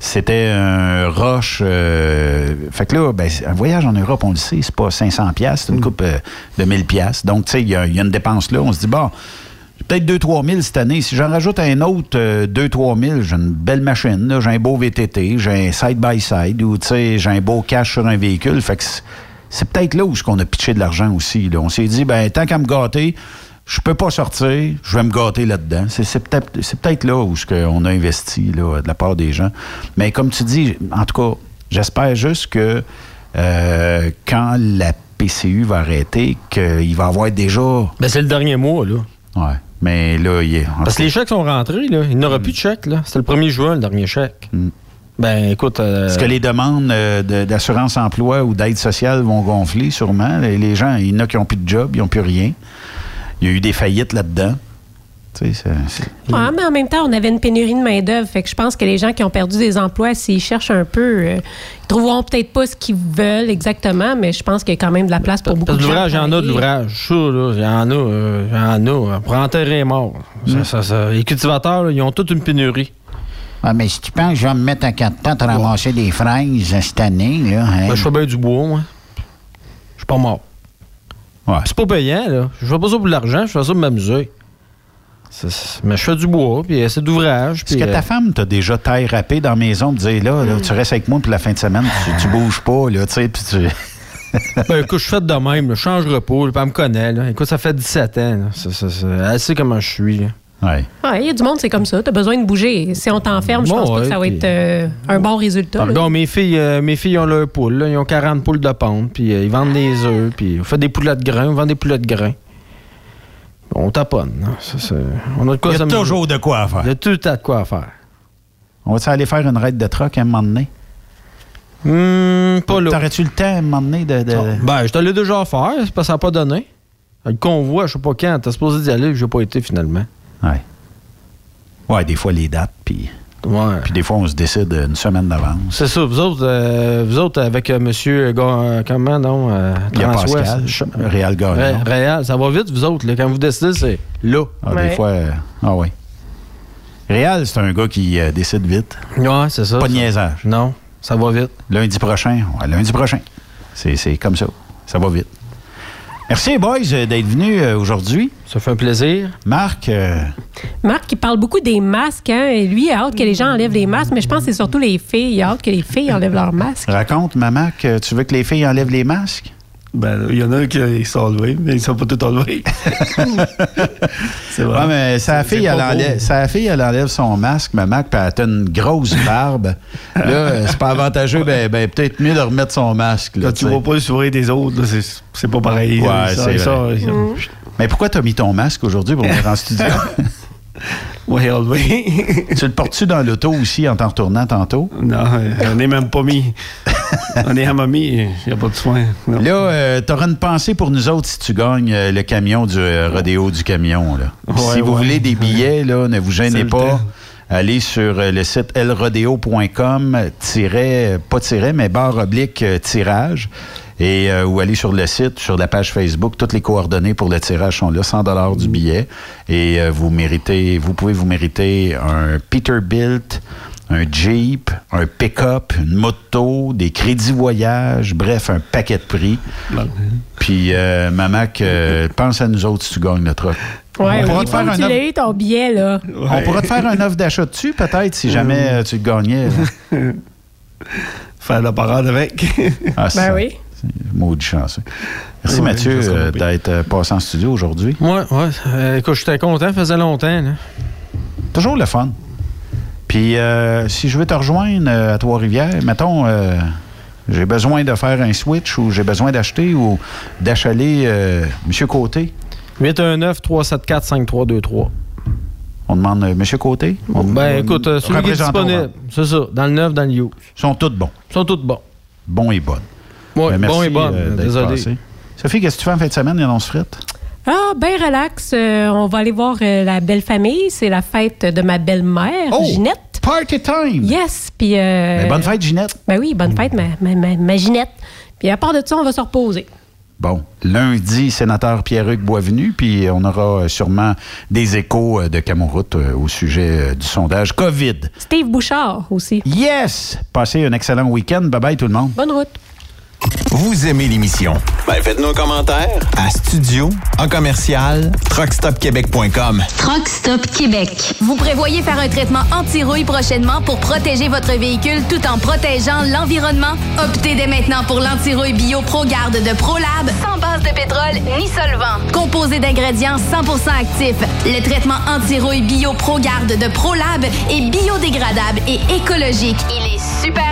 C'était un rush. euh, fait que là, ben, un voyage en Europe, on le sait, c'est pas 500 pièces, c'est une coupe euh, de 1000 pièces. Donc, tu sais, il y, a il y a une dépense là. On se dit, bon, peut-être 2-3 000 cette année. Si j'en rajoute un autre euh, 2-3 000, j'ai une belle machine. J'ai un beau VTT, j'ai un side-by-side ou tu sais, j'ai un beau cash sur un véhicule. Fait que c'est- peut-être là où on a pitché de l'argent aussi. là. On s'est dit, ben tant qu'à me gâter, je peux pas sortir, je vais me gâter là-dedans. C'est peut-être là où ce qu'on a investi là, de la part des gens. Mais comme tu dis, en tout cas, j'espère juste que euh, quand la PCU va arrêter, qu'il va y avoir déjà. Ben, c'est le dernier mois, là. Ouais. Mais là, il est. Parce que les chèques sont rentrés, là. Il n'y aura plus de chèques, là. C'était le 1er juin, le dernier chèque. Ben, écoute. euh, Est-ce que les demandes euh, de- d'assurance emploi ou d'aide sociale vont gonfler sûrement? Les, les gens, il y en a qui n'ont plus de job, ils n'ont plus rien. Il y a eu des faillites là-dedans. Tu sais, Ouais, mais en même temps, on avait une pénurie de main-d'œuvre. Fait que je pense que les gens qui ont perdu des emplois, s'ils cherchent un peu, euh, ils trouveront peut-être pas ce qu'ils veulent exactement, mais je pense qu'il y a quand même de la place pour beaucoup de gens. l'ouvrage, il y en a de l'ouvrage. Il y en a. euh, Il y en a. euh, Pour enterrer les morts. Ça, ça, ça. Les cultivateurs, là, ils ont toute une pénurie. Ouais, mais si tu penses que je vais me mettre à quatre temps de ramasser des fraises cette année, là. hein? Ben, je fais bien du bois, moi. Je suis pas mort. C'est pas payant, là. Je fais pas ça pour l'argent, je fais ça pour m'amuser. Mais je fais du bois, puis euh, c'est d'ouvrage. Est-ce puis, que ta euh, femme t'a déjà taille râpé dans la maison, te dire là, là, tu restes avec moi pour la fin de semaine, tu, tu bouges pas, là, tu sais, puis tu. ben, écoute, je fait de même, je là, puis elle me connaît. Là. Écoute, ça fait 17 ans. là. C'est- c'est- Elle sait comment je suis. là. Ouais. Ouais, Il y a du monde, c'est comme ça. Tu as besoin de bouger. Si on t'enferme, je pense pas que ça va être euh, un bon résultat. Pardon, mes filles, euh, mes filles ont leurs poules. là. Ils ont 40 poules de pente, puis euh, ils vendent des œufs, puis on fait des poulets de grains, on vend des poulets de grains. On taponne. hein. Ça, on a de quoi Il y a toujours de quoi à faire. Il y a tout le temps de quoi à faire. On va-tu aller faire une raid de truck à un moment donné? Hum, pas là. T'aurais-tu le temps à un moment donné de. de- Ben, je te l'ai déjà offert, c'est parce que ça n'a pas donné. Le convoi, je sais pas quand, t'es supposé d'y aller, j'ai pas été finalement. Ouais. Ouais, des fois les dates, puis. Ouais. Puis des fois, on se décide une semaine d'avance. C'est ça, vous autres, euh, vous autres avec monsieur, euh, Ga- euh, comment non, euh, Il y a. Pascal, Réal Gagnon. Ré- Réal, ça va vite, vous autres, là, quand vous décidez, c'est là. Ah, Des fois. euh, ah oui. Réal, c'est un gars qui euh, décide vite. Ouais, c'est ça. Pas de niaisage. Non, ça va vite. Lundi prochain. ouais, lundi prochain. C'est c'est comme ça. Ça va vite. Merci, boys, euh, d'être venus euh, aujourd'hui. Ça fait un plaisir. Marc, euh, Marc, il parle beaucoup des masques. Hein, et lui, il a hâte que les gens enlèvent les masques, mais je pense que c'est surtout les filles. Il a hâte que les filles enlèvent leurs masques. raconte, maman, que tu veux que les filles enlèvent les masques? Ben, il y en a qui sont enlevés, mais ils sont pas tous enlevés. c'est vrai. Ouais, mais sa fille, elle enlève, sa fille, elle enlève son masque, maman, puis elle a une grosse barbe. là, c'est pas avantageux, ben, ben, peut-être mieux de remettre son masque. Là, Quand tu vois pas le sourire des autres, là, c'est- c'est pas pareil. Ouais, c'est ça, vrai. ça, Mais pourquoi t'as mis ton masque aujourd'hui pour venir en studio? Ouais, enlevé. tu le portes-tu dans l'auto aussi en t'en retournant tantôt? Non, on n'est même pas mis. on est à mamie, il n'y a pas de soin. Non. Là, euh, t'auras une pensée pour nous autres si tu gagnes euh, le camion du euh, rodéo du camion. Là. Ouais, si vous voulez des billets, là, ne vous gênez pas. Allez sur euh, le site elrodeo.com, tiret, pas tiret, mais barre oblique tirage. Et, euh, ou aller sur le site, sur la page Facebook, toutes les coordonnées pour le tirage sont là, 100 dollars du billet. Et euh, vous méritez, vous pouvez vous mériter un Peterbilt, un Jeep, un pick-up, une moto, des crédits voyage, bref, un paquet de prix. Puis, euh, maman, que, pense à nous autres si tu gagnes le truc. Ouais, on, pourra oui, te faire un que tu offre- l'as eu, ton billet, là. on pourra te faire un offre d'achat dessus, peut-être, si jamais euh, tu le gagnais. Faire la parade avec. Ah, Ben ça, oui. Maudit chanceux. Merci Ouais, Mathieu euh, d'être euh, passé en studio aujourd'hui. Ouais, ouais. Euh, écoute, j'étais content, ça faisait longtemps. Là. Toujours le fun. Puis euh, si je veux te rejoindre euh, à Trois-Rivières, mettons, euh, j'ai besoin de faire un switch ou j'ai besoin d'acheter ou d'achaler euh, Monsieur Côté. 819-374-5323. On demande Monsieur Côté? On- Ben on- écoute, euh, celui qui est disponible, c'est ça, dans le neuf, dans le you. Ils sont tous bons. Ils sont tous bons. Bons et bonnes. Ouais, Ben, merci, bon et bonne, d'être désolé. passé. Sophie, qu'est-ce que tu fais en fin de semaine, il annonce frette? Ah, ben relax. Euh, on va aller voir euh, la belle famille. C'est la fête de ma belle-mère, Oh! Ginette. Party time! Yes. Puis. euh, Ben, bonne fête, Ginette. Ben oui, bonne fête, ma, ma, ma- ma Ginette. Puis à part de ça, on va se reposer. Bon, lundi, sénateur Pierre-Hugues Boisvenu, puis on aura sûrement des échos de Camoroute au sujet du sondage COVID. Steve Bouchard aussi. Yes! Passez un excellent week-end. Bye-bye tout le monde. Bonne route. Vous aimez l'émission? Ben faites-nous un commentaire à studio en commercial truckstopquebec.com. Truck Stop Québec. Vous prévoyez faire un traitement anti-rouille prochainement pour protéger votre véhicule tout en protégeant l'environnement? Optez dès maintenant pour l'anti-rouille bio ProGarde de ProLab sans base de pétrole ni solvant. Composé d'ingrédients 100% actifs, le traitement anti-rouille bio ProGarde de ProLab est biodégradable et écologique. Il est super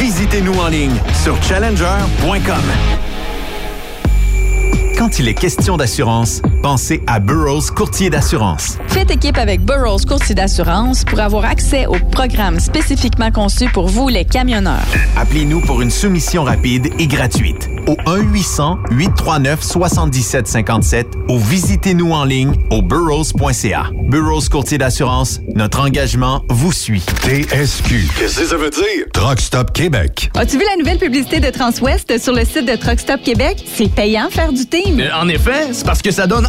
Visitez-nous en ligne sur challenger.com. Quand il est question d'assurance, pensez à Burroughs Courtier d'assurance. Faites équipe avec Burroughs Courtier d'assurance pour avoir accès aux programmes spécifiquement conçus pour vous, les camionneurs. Appelez-nous pour une soumission rapide et gratuite au 1-800-839-7757 ou visitez-nous en ligne au burrows.ca. Burrows Courtier d'assurance, notre engagement vous suit. TSQ. Qu'est-ce que ça veut dire? Truck Stop Québec. As-tu vu la nouvelle publicité de Transwest sur le site de Truck Stop Québec? C'est payant faire du team. Euh, En effet, c'est parce que ça donne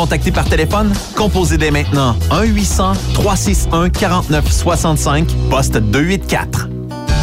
contacter par téléphone? Composez dès maintenant 1-800-361-4965, poste 284.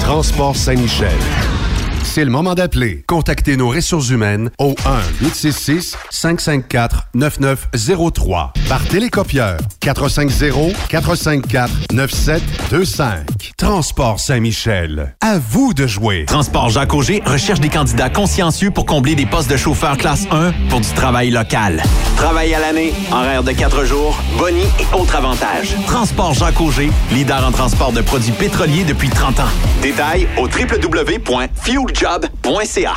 Transport Saint-Michel. C'est le moment d'appeler. Contactez nos ressources humaines au 1-866-554-9903 par télécopieur 450-454-9725. Transport Saint-Michel. À vous de jouer. Transport Jacques Auger recherche des candidats consciencieux pour combler des postes de chauffeur classe 1 pour du travail local. Travail à l'année, horaire de 4 jours, boni et autres avantages. Transport Jacques Auger, leader en transport de produits pétroliers depuis 30 ans. Détails au www.fueljob.ca.